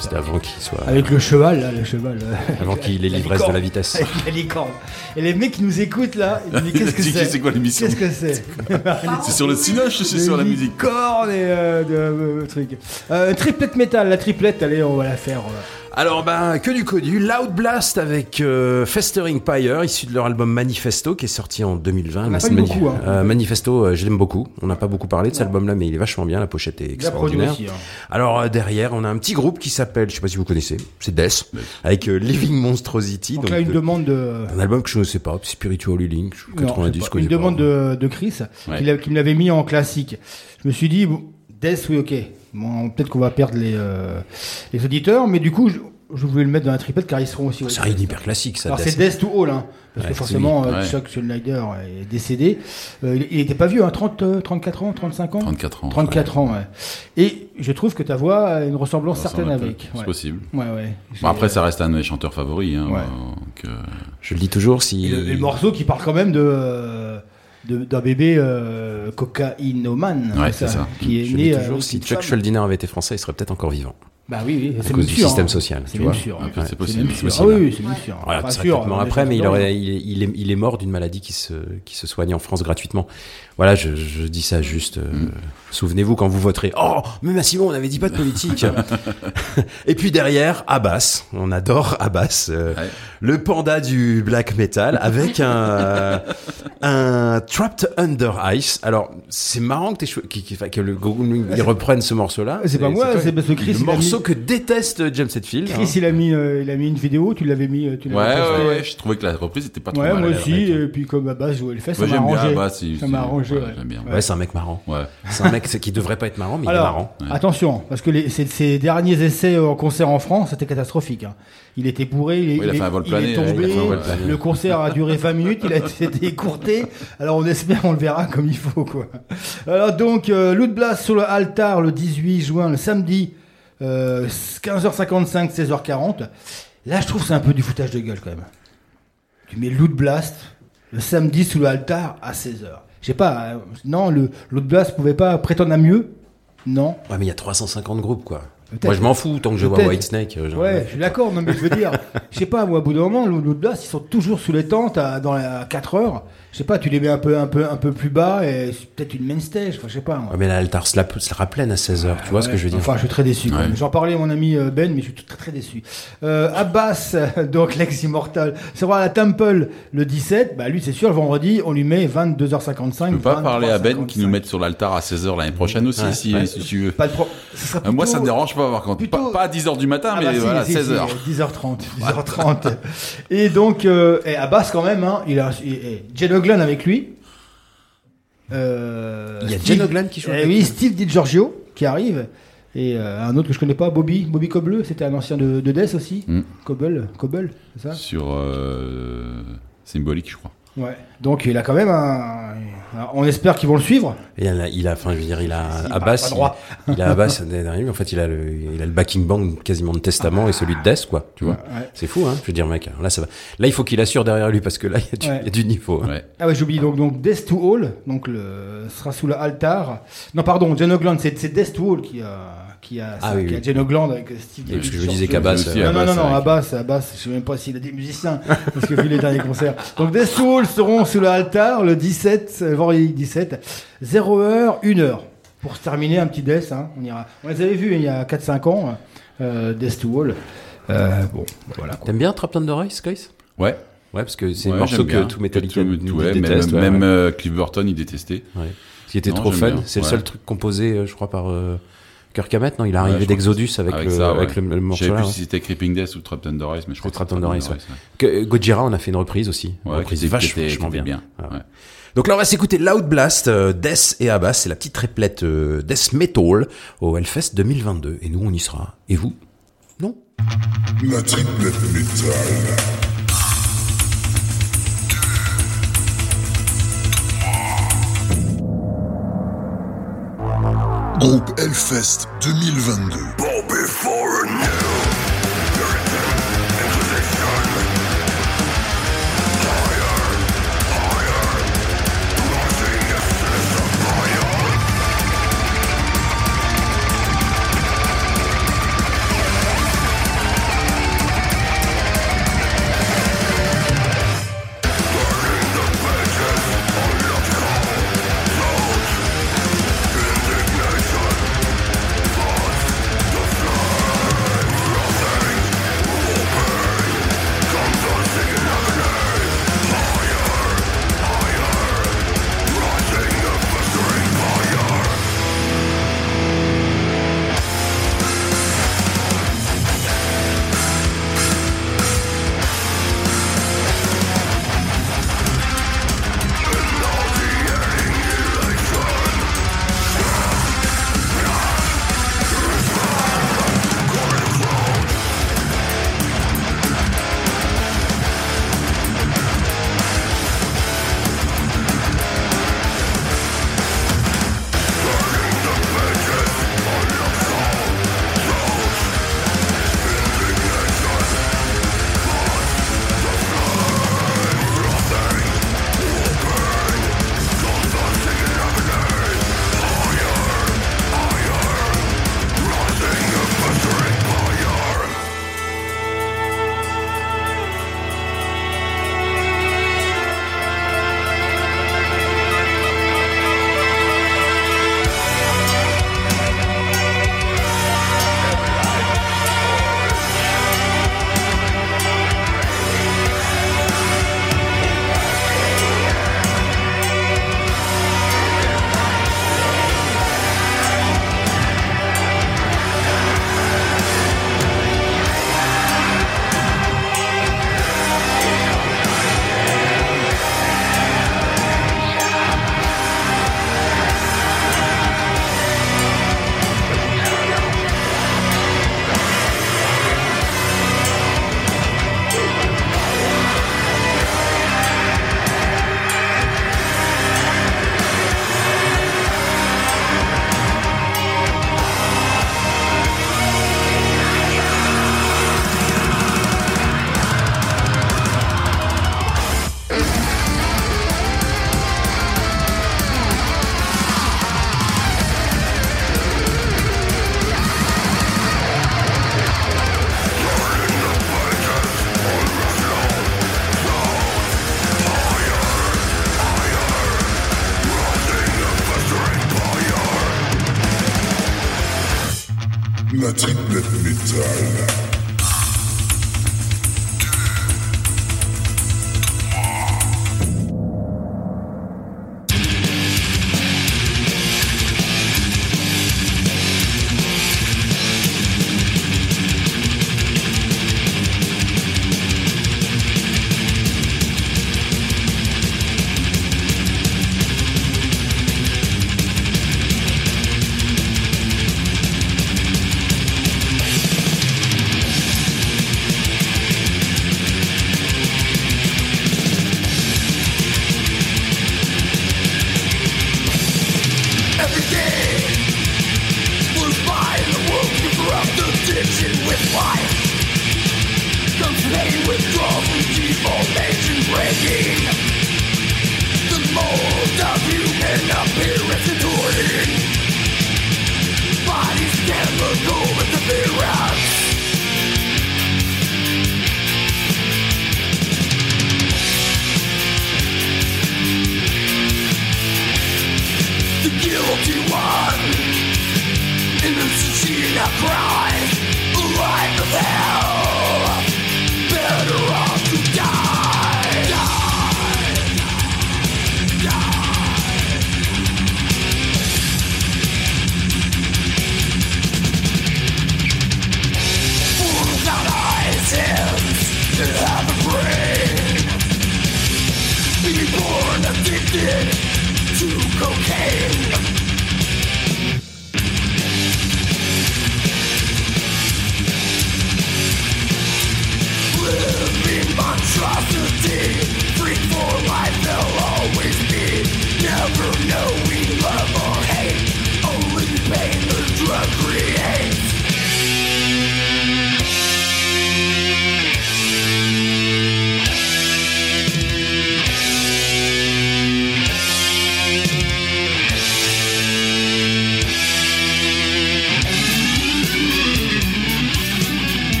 C'était avant qu'il soit. Avec le cheval, là, le cheval. euh, Avant qu'il ait l'ivresse de la vitesse. Avec la licorne. Et les mecs qui nous écoutent là, ils disent qu'est-ce que C'est c'est quoi l'émission Qu'est-ce que c'est C'est sur le cinoche ou c'est sur la musique licornes et euh, de euh, trucs. Euh, triplette métal, la triplette, allez, on va la faire. Alors, bah, que du connu. Loud Blast avec euh, Festering Pyre, issu de leur album Manifesto, qui est sorti en 2020. On n'a Bah, pas c'est eu mani- beaucoup, hein. euh, Manifesto, euh, je l'aime beaucoup. On n'a pas beaucoup parlé de cet album-là, mais il est vachement bien. La pochette est extraordinaire. aussi. hein. Alors, euh, derrière, on a un petit groupe qui s'appelle, je sais pas si vous connaissez, c'est Death, avec Living Monstrosity. Donc là, une demande de. un album que je ne sais pas, Spiritual Healing, Non, 90, je sais je pas. connais Une demande de, de Chris Ouais. qui, me l'avait mis en classique. Je me suis dit, bon, Death, oui, ok. Bon, Peut-être qu'on va perdre les, euh, les auditeurs, mais du coup, je, je voulais le mettre dans la triplette car ils seront aussi. C'est un hyper classique, ça. Alors c'est Death to All, hein, parce Ouais, que forcément, lui. euh, Ouais. Chuck Schuldiner est décédé. Euh, il- il était pas vieux, hein, 30, euh, 34 ans, 35 ans 34 ans. 34 ans, ouais. Et je trouve que ta voix a une ressemblance Ça certaine avec. C'est ouais. possible. Ouais, ouais. Bon, après, ça reste un de mes chanteurs favoris. Hein, Ouais. donc, euh, Je le dis toujours, si. Et le, et le morceau qui parle quand même de euh, de- d'un bébé euh, cocaïnomane, Ouais, c'est ça. qui est Je né dis euh, toujours, si Chuck. Schuldiner avait été français, il serait peut-être encore vivant. Bah oui, oui, À c'est cause même du sûr, système hein. social, C'est même sûr. Ouais, c'est C'est possible, c'est sûr. possible. Ah oui, oui, c'est même sûr. Voilà, Pas sûr, on après, mais il, aurait, il, est, il, est, il est mort d'une maladie qui se, qui se soigne en France gratuitement. Voilà, je, je dis ça juste. euh, Mm. Souvenez-vous quand vous voterez. Oh, mais Massimo, on avait dit pas de politique. Et puis derrière, Abbas. On adore Abbas, euh, le panda du black metal, avec un, un Trapped Under Ice. Alors, c'est marrant que, qu'il- qu'il- que le Google il reprenne ce morceau-là. C'est pas moi, c'est parce que Chris, Le a morceau que déteste James Hetfield. Chris, hein. il a mis, euh, il a mis une vidéo, tu l'avais mis, euh, tu Ouais, ouais, ouais, je trouvais que la reprise était pas trop Ouais, mal. moi aussi, et puis comme Abbas jouait le fait, ça Moi, m'a j'aime bien arrangé. Abbas, il- ça m'a arrangé, ouais, ouais. j'aime bien. Ouais, c'est un mec marrant. Ouais. C'est un mec qui devrait pas être marrant, mais il est marrant. attention, parce que les, ses, ses derniers essais en concert en France, c'était catastrophique. hein. Il était bourré, il, est- Oui, il a il fait est- un vol il est plané, tombé, ouais, il a fait un vol plané. le concert a duré 20 minutes, il a été écourté, alors on espère on le verra comme il faut. quoi. Alors donc, euh, Loot Blast sur le altar le 18 juin, le samedi, euh, 15h55, 16h40. Là, je trouve que c'est un peu du foutage de gueule quand même. Tu mets Loot Blast le samedi sous le altar à 16h. Je sais pas, euh, non, le Loot Blast pouvait pas prétendre à mieux? Non. Ouais, mais il y a 350 groupes, quoi. Moi, je m'en fous tant que je vois. Whitesnake. euh, Ouais, je suis d'accord, non, mais je veux dire, je sais pas, moi, au bout d'un moment, l'autre blast, ils sont toujours sous les tentes à, dans la, à 4 heures. Je sais pas, tu les mets un peu, un peu, un peu plus bas et c'est peut-être une main stage, enfin, je sais pas. moi. Ouais, mais l'altar sera, sera pleine à 16h, tu vois ce que je veux dire Enfin, je suis très déçu. Ouais. J'en parlais à mon ami euh, Ben, mais je suis très très déçu. Euh, Abbas, donc l'ex-immortal, sera à la Temple le 17. Bah lui, c'est sûr, le vendredi, on lui met 22h55. Tu peux pas parler à Ben qui nous mette sur l'altar à 16h l'année prochaine aussi, Ouais. si, Ouais. si tu veux. Pas de pro- ce sera Euh, Moi, plutôt- ça me dérange pas, par contre. Pas, pas à 10h du matin, Ah mais bah voilà, si, 16h. si, 10h30. 10h30. et donc, euh, et Abbas quand même, hein, il a et- et Jen Oglan avec lui. Euh, Il y a Steve- Jen Oglan qui joue eh avec Oui, lui. Steve DiGiorgio qui arrive. Et euh, un autre que je connais pas, Bobby, Bobby Cobleu, c'était un ancien de, de Death aussi. Mm. Cobble, Cobble, c'est ça? Sur euh, symbolique, je crois. Ouais. Donc il a quand même un. alors, on espère qu'ils vont le suivre. Et il a, il a, enfin, je veux dire, il a Il Abbas, droit. il, il a Abbas derrière lui, mais en fait, il a le, il a le backing band quasiment de Testament et celui de Death, quoi, tu vois. Ouais. C'est fou, hein, je veux dire, mec. Là, ça va. Là, il faut qu'il assure derrière lui parce que là, il y a du, Ouais. il y a du niveau. hein. Ah ouais, j'oublie donc donc Death to All, donc le sera sous l'altar. Non pardon, Ogland, c'est c'est Death to All qui a qui a, Ah oui, qui a oui. Jen Ogland avec Steve. Et parce que je disais qu'Abbas, Non non Abbas, non, non avec- Abbas, Abbas, je sais même pas s'il a des musiciens parce que vu les derniers concerts. Donc Death to All seront sous l'altar le 17 euh, vendredi 17 0 heure 1 heure pour se terminer un petit Death hein, on ira. On les avait vus il y a 4 5 ans euh, Death to All. Euh, bon, voilà. T'aimes bien Trapped Under Ice, Guys Ouais. Ouais, parce que c'est Ouais, un morceau j'aime que bien. tout Metallica tout, nous ouais, déteste. Même, ouais, même ouais. euh, Cliff Burton, il détestait. Ouais. Ce qui était Non, trop fun. C'est le Ouais. seul truc composé, euh, je crois, par euh, Kirk Hammett. Non, il est arrivé je d'Exodus avec, le, ça, ouais. avec le, le Je morceau savais là. plus ouais. si c'était Creeping Death ou Trapped Under Ice, mais je crois que Trapped c'est Under Trapped Ice, ouais. Que- Gojira, on a fait une reprise aussi. Ouais, reprise qui était- vachement était bien. bien. Ouais. Ouais. Donc là, on va s'écouter Loud Blast, euh, Death et Abbas. C'est la petite triplette euh, Death Metal au Hellfest 2022. Et nous, on y sera. Et vous? Non? La triplette métal. Groupe Hellfest 2022.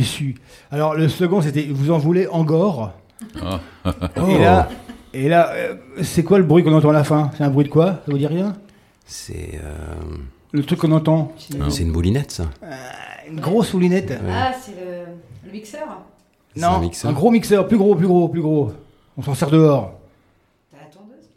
Déçu. Alors, le second, c'était Vous en voulez encore Ah. Et là, et là euh, c'est quoi le bruit qu'on entend à la fin? C'est un bruit de quoi? Ça vous dit rien? C'est. euh, Le truc qu'on entend? C'est une moulinette, ça. Une grosse moulinette Ah, c'est le, le mixeur C'est un Non, mixeur un gros mixeur, plus gros, plus gros, plus gros. On s'en sert dehors. T'as la tondeuse?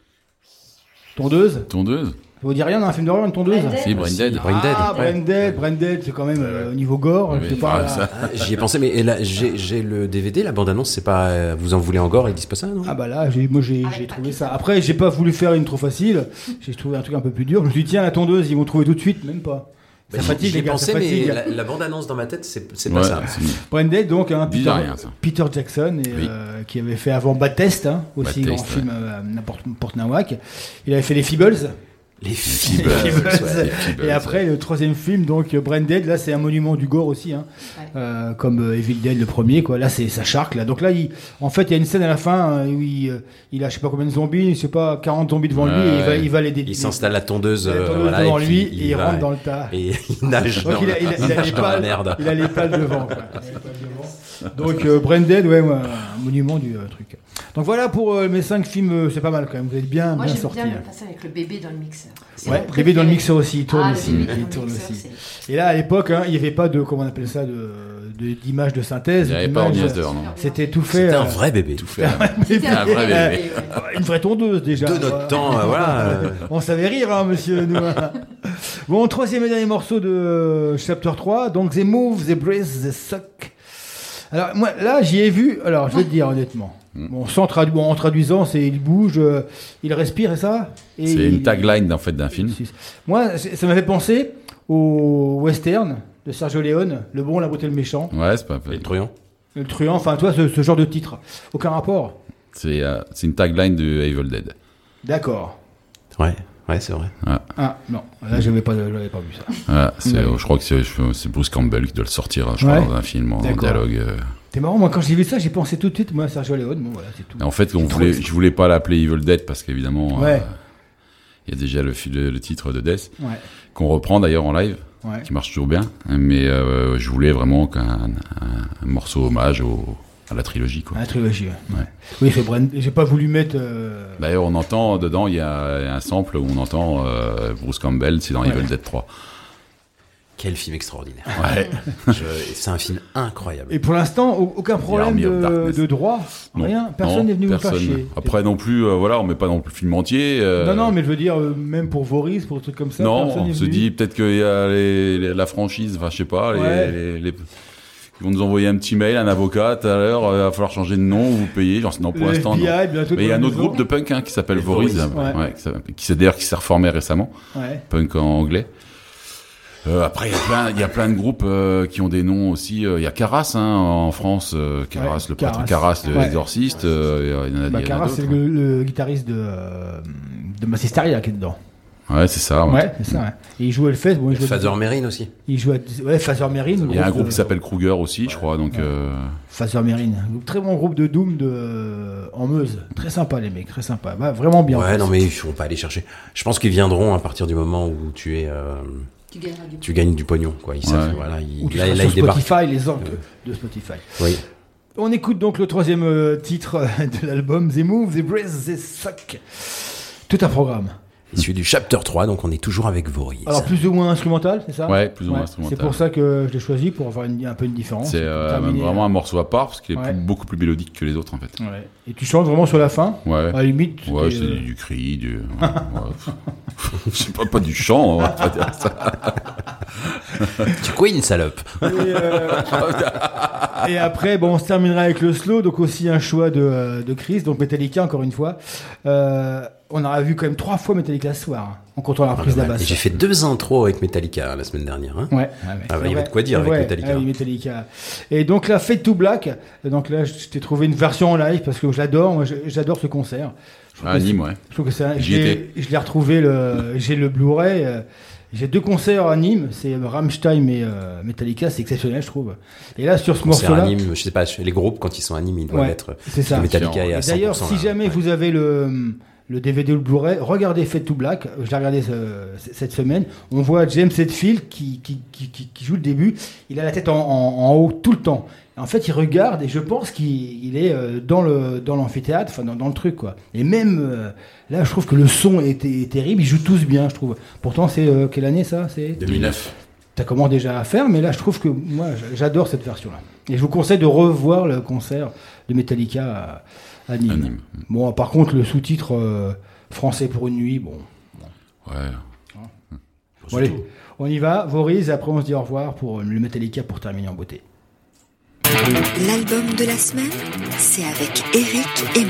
Tondeuse? Tondeuse? Ça vous dit rien dans un film d'horreur, une tondeuse Si, Brain Dead. Brain Dead. Ah, ouais. Brain Dead, Brain Dead, c'est quand même euh, au niveau gore. Pas, ah, ça. Ah, J'y ai pensé, mais et là, j'ai j'ai le DVD, la bande-annonce, c'est pas. euh, Vous en voulez encore Ils disent pas ça, non Ah bah là, j'ai- moi j'ai j'ai trouvé ça. Après, j'ai pas voulu faire une trop facile. J'ai trouvé un truc un peu plus dur. Je me suis dit, tiens, la tondeuse, ils vont trouver tout de suite, même pas. Bah, Ça j'y- fatigue, J'y ai les gars, pensé, ça mais fatigue. la, la bande-annonce dans ma tête, c'est c'est Ouais, pas ça. c'est- donc, hein, Dis Peter, rien, ça. Peter Jackson, et, Oui. euh, qui avait fait avant Bad Test, hein, aussi Bad grand Taste, film euh, n'importe Port Nawak. Il avait fait les Feebles. Les. Feebles. ouais, les Feebles, et après, le troisième film, donc Branded, là c'est un monument du gore aussi, hein, euh, comme euh, Evil Dead le premier, quoi. Là c'est sa charque, là. Donc là, il, en fait, il y a une scène à la fin où il, euh, il a je sais pas combien de zombies, je sais pas, 40 zombies devant lui, et il va, Ouais. il va les dé- Il s'installe la tondeuse, la euh, tondeuse voilà, devant et lui, puis et il va- rentre dans le tas. Et il nage Donc dans, il a, il a- il a les nage dans la pales, merde. il a les pales devant. quoi. Donc euh, Branded, ouais, ouais, un monument du euh, truc. Donc voilà pour euh, mes 5 films, euh, c'est pas mal quand même. Vous êtes bien, Moi, bien j'aime sortis. bien hein. le passage avec le bébé dans le mixeur. Ouais, mon bébé dans le mixeur aussi, il tourne Ah, le aussi. bébé dans il le tourne mixeur, aussi. c'est- Et là, à l'époque, hein, il n'y avait pas de, comment on appelle ça, de de- synthèse. Il y avait pas ordinateur, non. C'était tout fait. C'était un vrai bébé. Tout fait. C'était Un vrai bébé. Une vraie tondeuse déjà. De notre temps, voilà. On savait rire, hein, monsieur. nous, hein. bon, troisième et dernier morceau de Chapter 3. Donc, They Move, They Breathe, They Suck. Alors, moi, là, j'y ai vu. Alors, je vais te dire honnêtement. Hmm. Bon, sans tradu- bon, en traduisant, c'est il bouge, euh, il respire et ça? Et C'est il- une tagline en fait d'un film. Moi, ça m'a fait penser au western de Sergio Leone, Le bon, la beauté, le méchant, Ouais, c'est pas. Et le truand. le truand. Enfin, toi, ce, ce genre de titre. Aucun rapport. C'est euh, c'est une tagline de Evil Dead. D'accord. Ouais, ouais, c'est vrai. Ouais. Ah non, là, je n'avais pas, j'avais pas vu ça. Voilà, c'est, Ouais. je crois que c'est, c'est Bruce Campbell qui doit le sortir, hein, je crois, dans un film en D'accord. dialogue. euh. C'est marrant, moi quand j'ai vu ça, j'ai pensé tout de suite, moi, Sergio Leone, bon voilà, c'est tout. Et En fait, on voulait, je voulais pas l'appeler Evil Dead parce qu'évidemment, Ouais. euh, il y a déjà le, le, le titre de Death, Ouais. qu'on reprend d'ailleurs en live, Ouais. qui marche toujours bien. Mais euh, je voulais vraiment qu'un un, un morceau hommage au, la trilogie. Quoi. La trilogie, ouais. Ouais. Oui, c'est Brand- j'ai pas voulu mettre. euh, D'ailleurs, on entend dedans, il y a un sample où on entend euh, Bruce Campbell, c'est dans Ouais. Evil Dead 3. Quel film extraordinaire. Ouais. Je- C'est un film incroyable. Et pour l'instant, au- aucun problème de, droit, Non. rien, personne n'est venu personne. vous faire chier. Après non plus, euh, voilà, on met pas non plus le film entier. euh, Non, non, mais je veux dire, euh, même pour Voris, pour des trucs comme ça, non, personne on se dit peut-être qu'il y a les- les- la franchise, enfin je sais pas, les, Ouais. les- les- ils vont nous envoyer un petit mail, un avocat, tout à l'heure, euh, il va falloir changer de nom, vous payez, genre non pour l'instant. non. Mais il y a un autre groupe de punk hein, qui s'appelle Voriz, Voriz, hein, ouais. ouais, qui qui s'est d'ailleurs qui s'est reformé récemment, Ouais. punk en anglais. Euh, après, il y a plein, il y a plein de groupes euh, qui ont des noms aussi. euh, Il y a Caras hein, en France, euh, Caras, le prêtre Caras. Caras, le Ouais. exorciste. euh, il y en a, il y en a Caras, c'est le, le guitariste de, euh, de Massisteria qui est dedans. Ouais, c'est ça. Ouais, c'est ça, ouais. Et il joue Hellfest. Bon, il joue Father Merrin aussi. Il joue à... Ouais, Father Merrin. Il y a un groupe de- qui s'appelle Kruger aussi, je crois. Donc, euh, Father Merrin. Un Très bon groupe de Doom de... euh, en Meuse. Très sympa, les mecs, très sympa. Bah, vraiment bien. Ouais, non, mais il faut pas aller chercher. Je pense qu'ils viendront à partir du moment où tu es. euh, Tu gagneras du tu gagnes du pognon, quoi. Ils savent, Ouais. voilà, ils, Ou tu là, seras là, sur ils débarquent. Spotify, les orques de Spotify. Oui. On écoute donc le troisième euh, titre euh, de l'album, The Move, The Breath, The Suck. Tout un programme. Issu du chapter 3, donc on est toujours avec Voriz. Alors plus ou moins instrumental, c'est ça? Ouais, plus ou moins instrumental. C'est pour ça que je l'ai choisi, pour avoir une- un peu une différence. c'est euh, vraiment un morceau à part parce qu'il est Ouais. plus- beaucoup plus mélodique que les autres en fait. Ouais. Et tu chantes vraiment sur la fin? Ouais. À la limite, Ouais, c'est euh, du cri, du. ouais, ouais. Je sais pas, pas du chant, on va pas dire ça. Tu quoi une salope Et, euh, et après, bon, on se terminera avec le slow, donc aussi un choix de, euh, de Chris, donc Metallica encore une fois. Euh, on aura vu quand même trois fois Metallica ce soir, hein, en comptant la prise de la basse. Et J'ai fait deux intros avec Metallica hein, la semaine dernière. hein. Ouais, Ah bah, il y avait de quoi dire avec. Metallica. Ah oui, Metallica. Et donc là, Fade to Black. Donc là, je t'ai trouvé une version en live parce que j'adore, j'adore ce concert. Je trouve Ah, Nîmes, ouais. Je trouve que c'est. Je l'ai- étais. je l'ai retrouvé le, j'ai le Blu-ray. euh, J'ai deux concerts à Nîmes, c'est Rammstein et euh, Metallica, c'est exceptionnel, je trouve. Et là, sur ce morceau-là, anime, je sais pas, les groupes quand ils sont animés, ils doivent Ouais, être. c'est ça. Metallica est à Et 100%. D'ailleurs, si là. jamais vous avez le, le DVD ou le Blu-ray, regardez Fade to Black. Je l'ai regardé euh, cette semaine. On voit James Hetfield qui, joue le début. Il a la tête en, haut tout le temps. En fait, il regarde et je pense qu'il il est euh, dans l'amphithéâtre, enfin dans, le truc quoi. Et même euh, là, je trouve que le son est, terrible. Ils jouent tous bien, je trouve. Pourtant, c'est quelle année ça? C'est 2009. T'as comment déjà à faire, mais là, je trouve que moi, j'adore cette version-là. Et je vous conseille de revoir le concert de Metallica à, à Nîmes. À Nîmes. Bon, par contre, le sous-titre euh, Français pour une nuit, bon. Ouais. Bon, allez, on y va, Voriz, et après on se dit au revoir pour le Metallica pour terminer en beauté. L'album de la semaine, c'est avec Eric et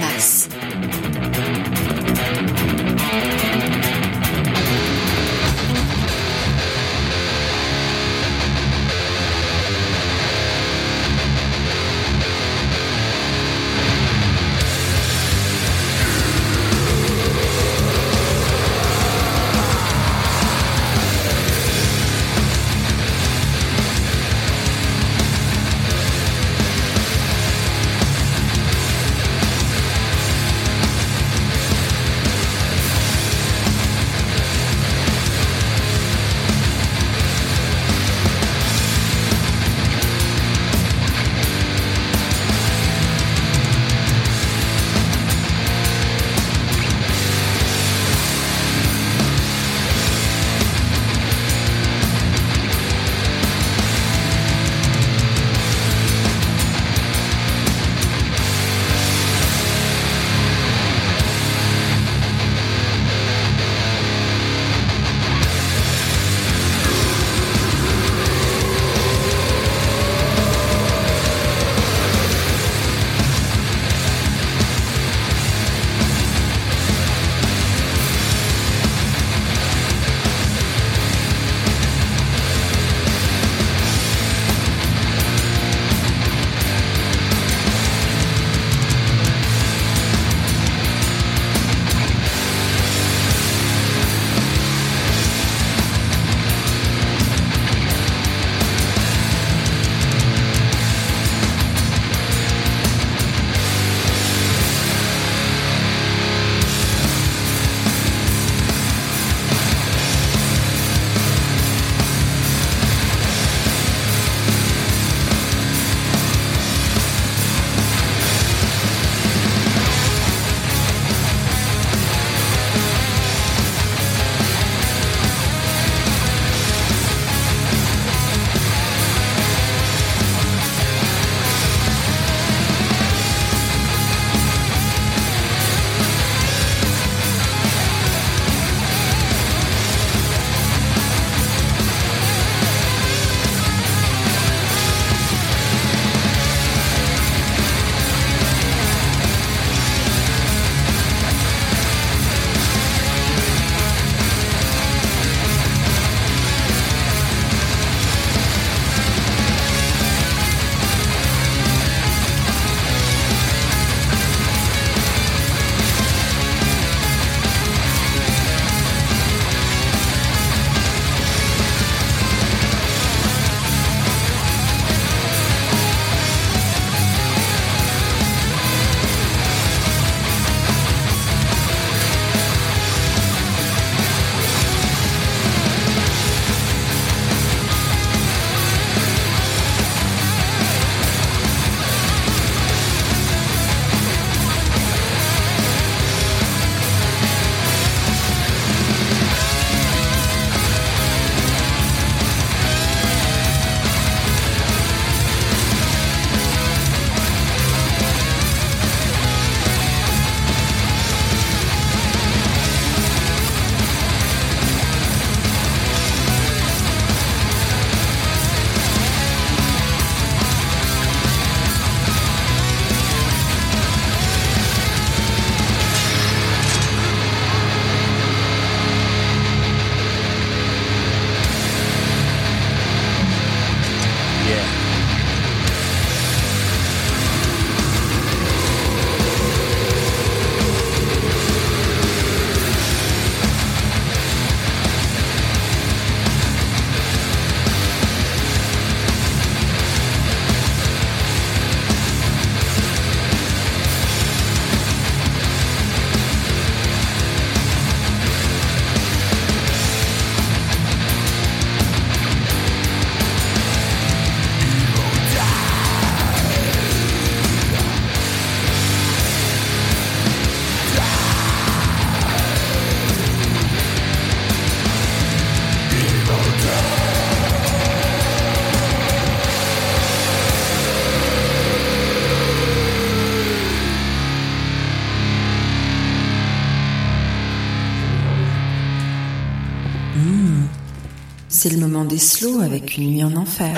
C'est le moment des slows avec une nuit en enfer.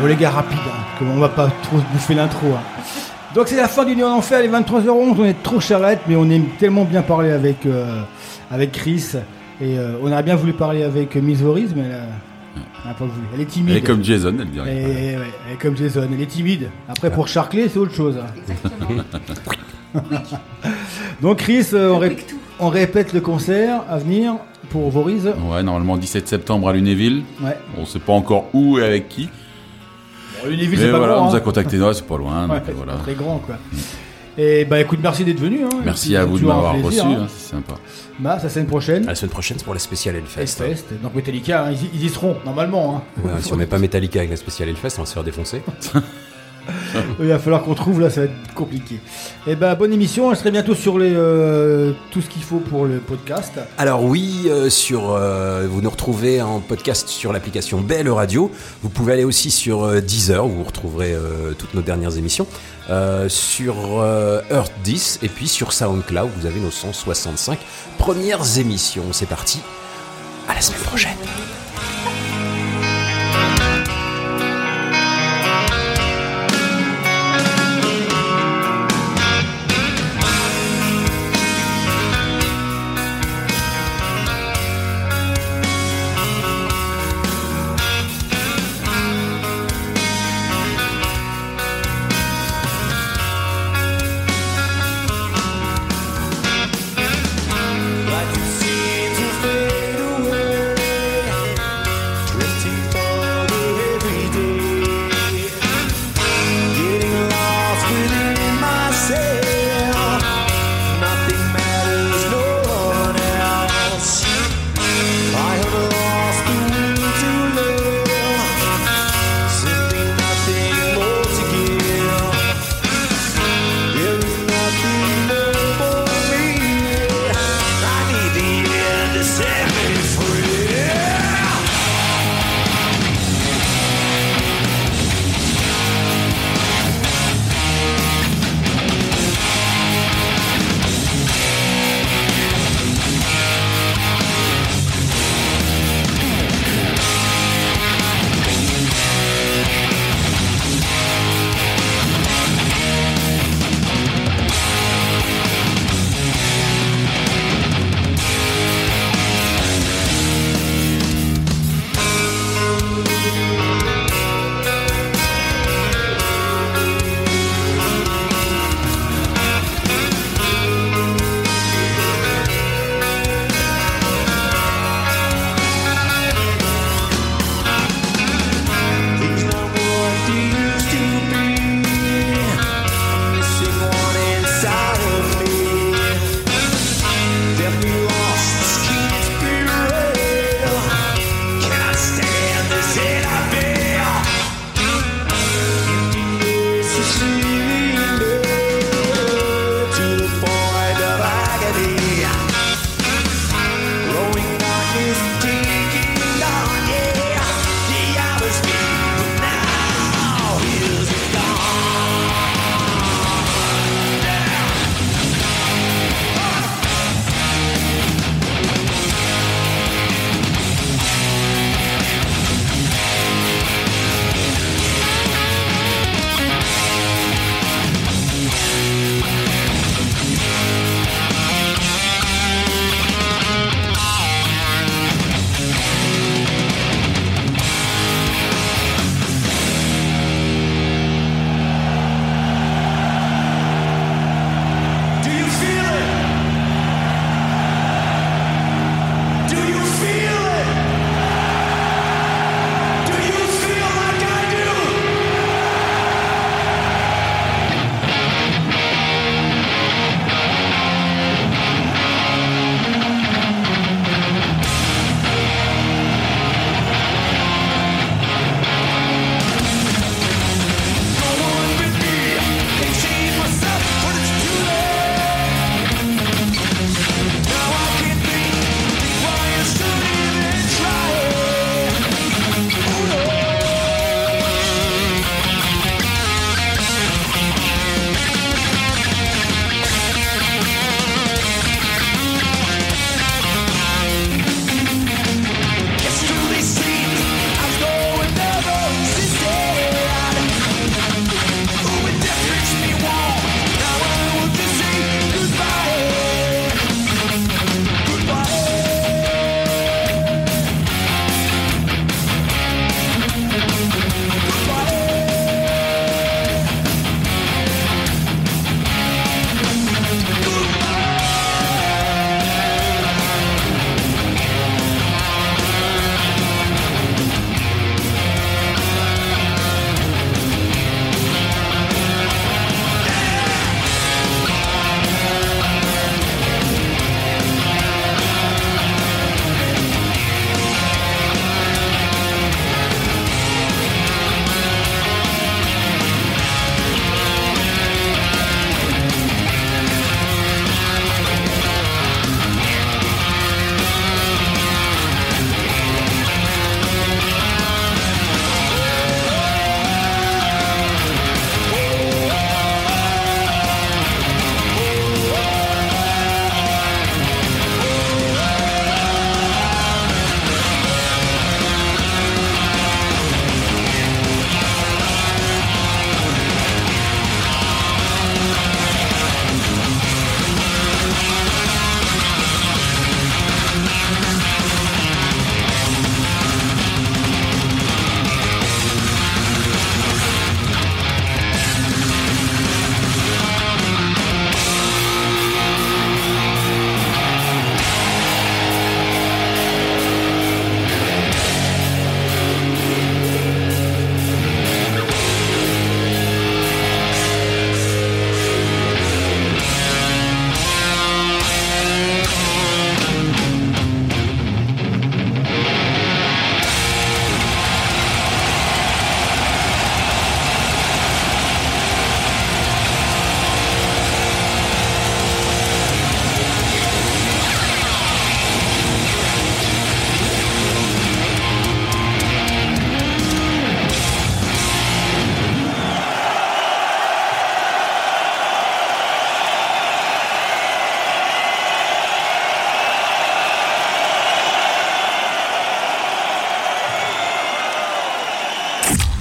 Bon les gars, rapide, hein, que on va pas trop se bouffer l'intro. hein. Donc c'est la fin du Nuit en Enfer, les 23h11, on est trop charrette, mais on aime tellement bien parler avec, euh, avec Chris. Et euh, on aurait bien voulu parler avec Miss Voriz, mais elle a, elle a pas voulu. Elle est timide. Elle est comme Jason, elle dirait. Et, ouais, elle est comme Jason, elle est timide. Après pour Charclay, c'est autre chose. hein. Donc Chris, euh, on, ré- on répète le concert à venir pour Voriz. Ouais, normalement 17 septembre à Lunéville. Ouais. On sait pas encore où et avec qui. Bon, Lunéville, Mais c'est pas voilà, grand, on nous hein. a contacté, ouais, c'est pas loin. Ouais, donc, c'est voilà. très grand quoi. Et bah écoute, merci d'être venu. hein. Merci à vous de m'avoir reçu, hein. hein, c'est sympa. Bah, la semaine prochaine. La semaine prochaine, c'est pour la spéciale Hellfest. Hellfest. Donc Metallica, hein, ils, y- ils y seront normalement. hein. Ouais, si on met pas Metallica avec la spéciale Hellfest, on va se faire défoncer. Il va falloir qu'on trouve là, ça va être compliqué. Et ben bonne émission, je serai bientôt sur les, euh, tout ce qu'il faut pour le podcast. Alors oui, euh, sur, euh, vous nous retrouvez en podcast sur l'application BL Radio. Vous pouvez aller aussi sur Deezer, où vous retrouverez toutes nos dernières émissions. Sur Earth 10 et puis sur SoundCloud, vous avez nos 165 premières émissions. C'est parti, à la semaine prochaine.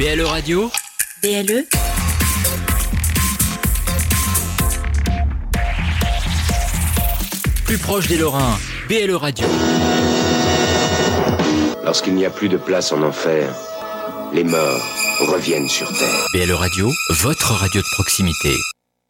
BLE Radio, BLE plus proche des Lorrains. BLE Radio. Lorsqu'il n'y a plus de place en enfer, les morts reviennent sur Terre. BLE Radio, votre radio de proximité.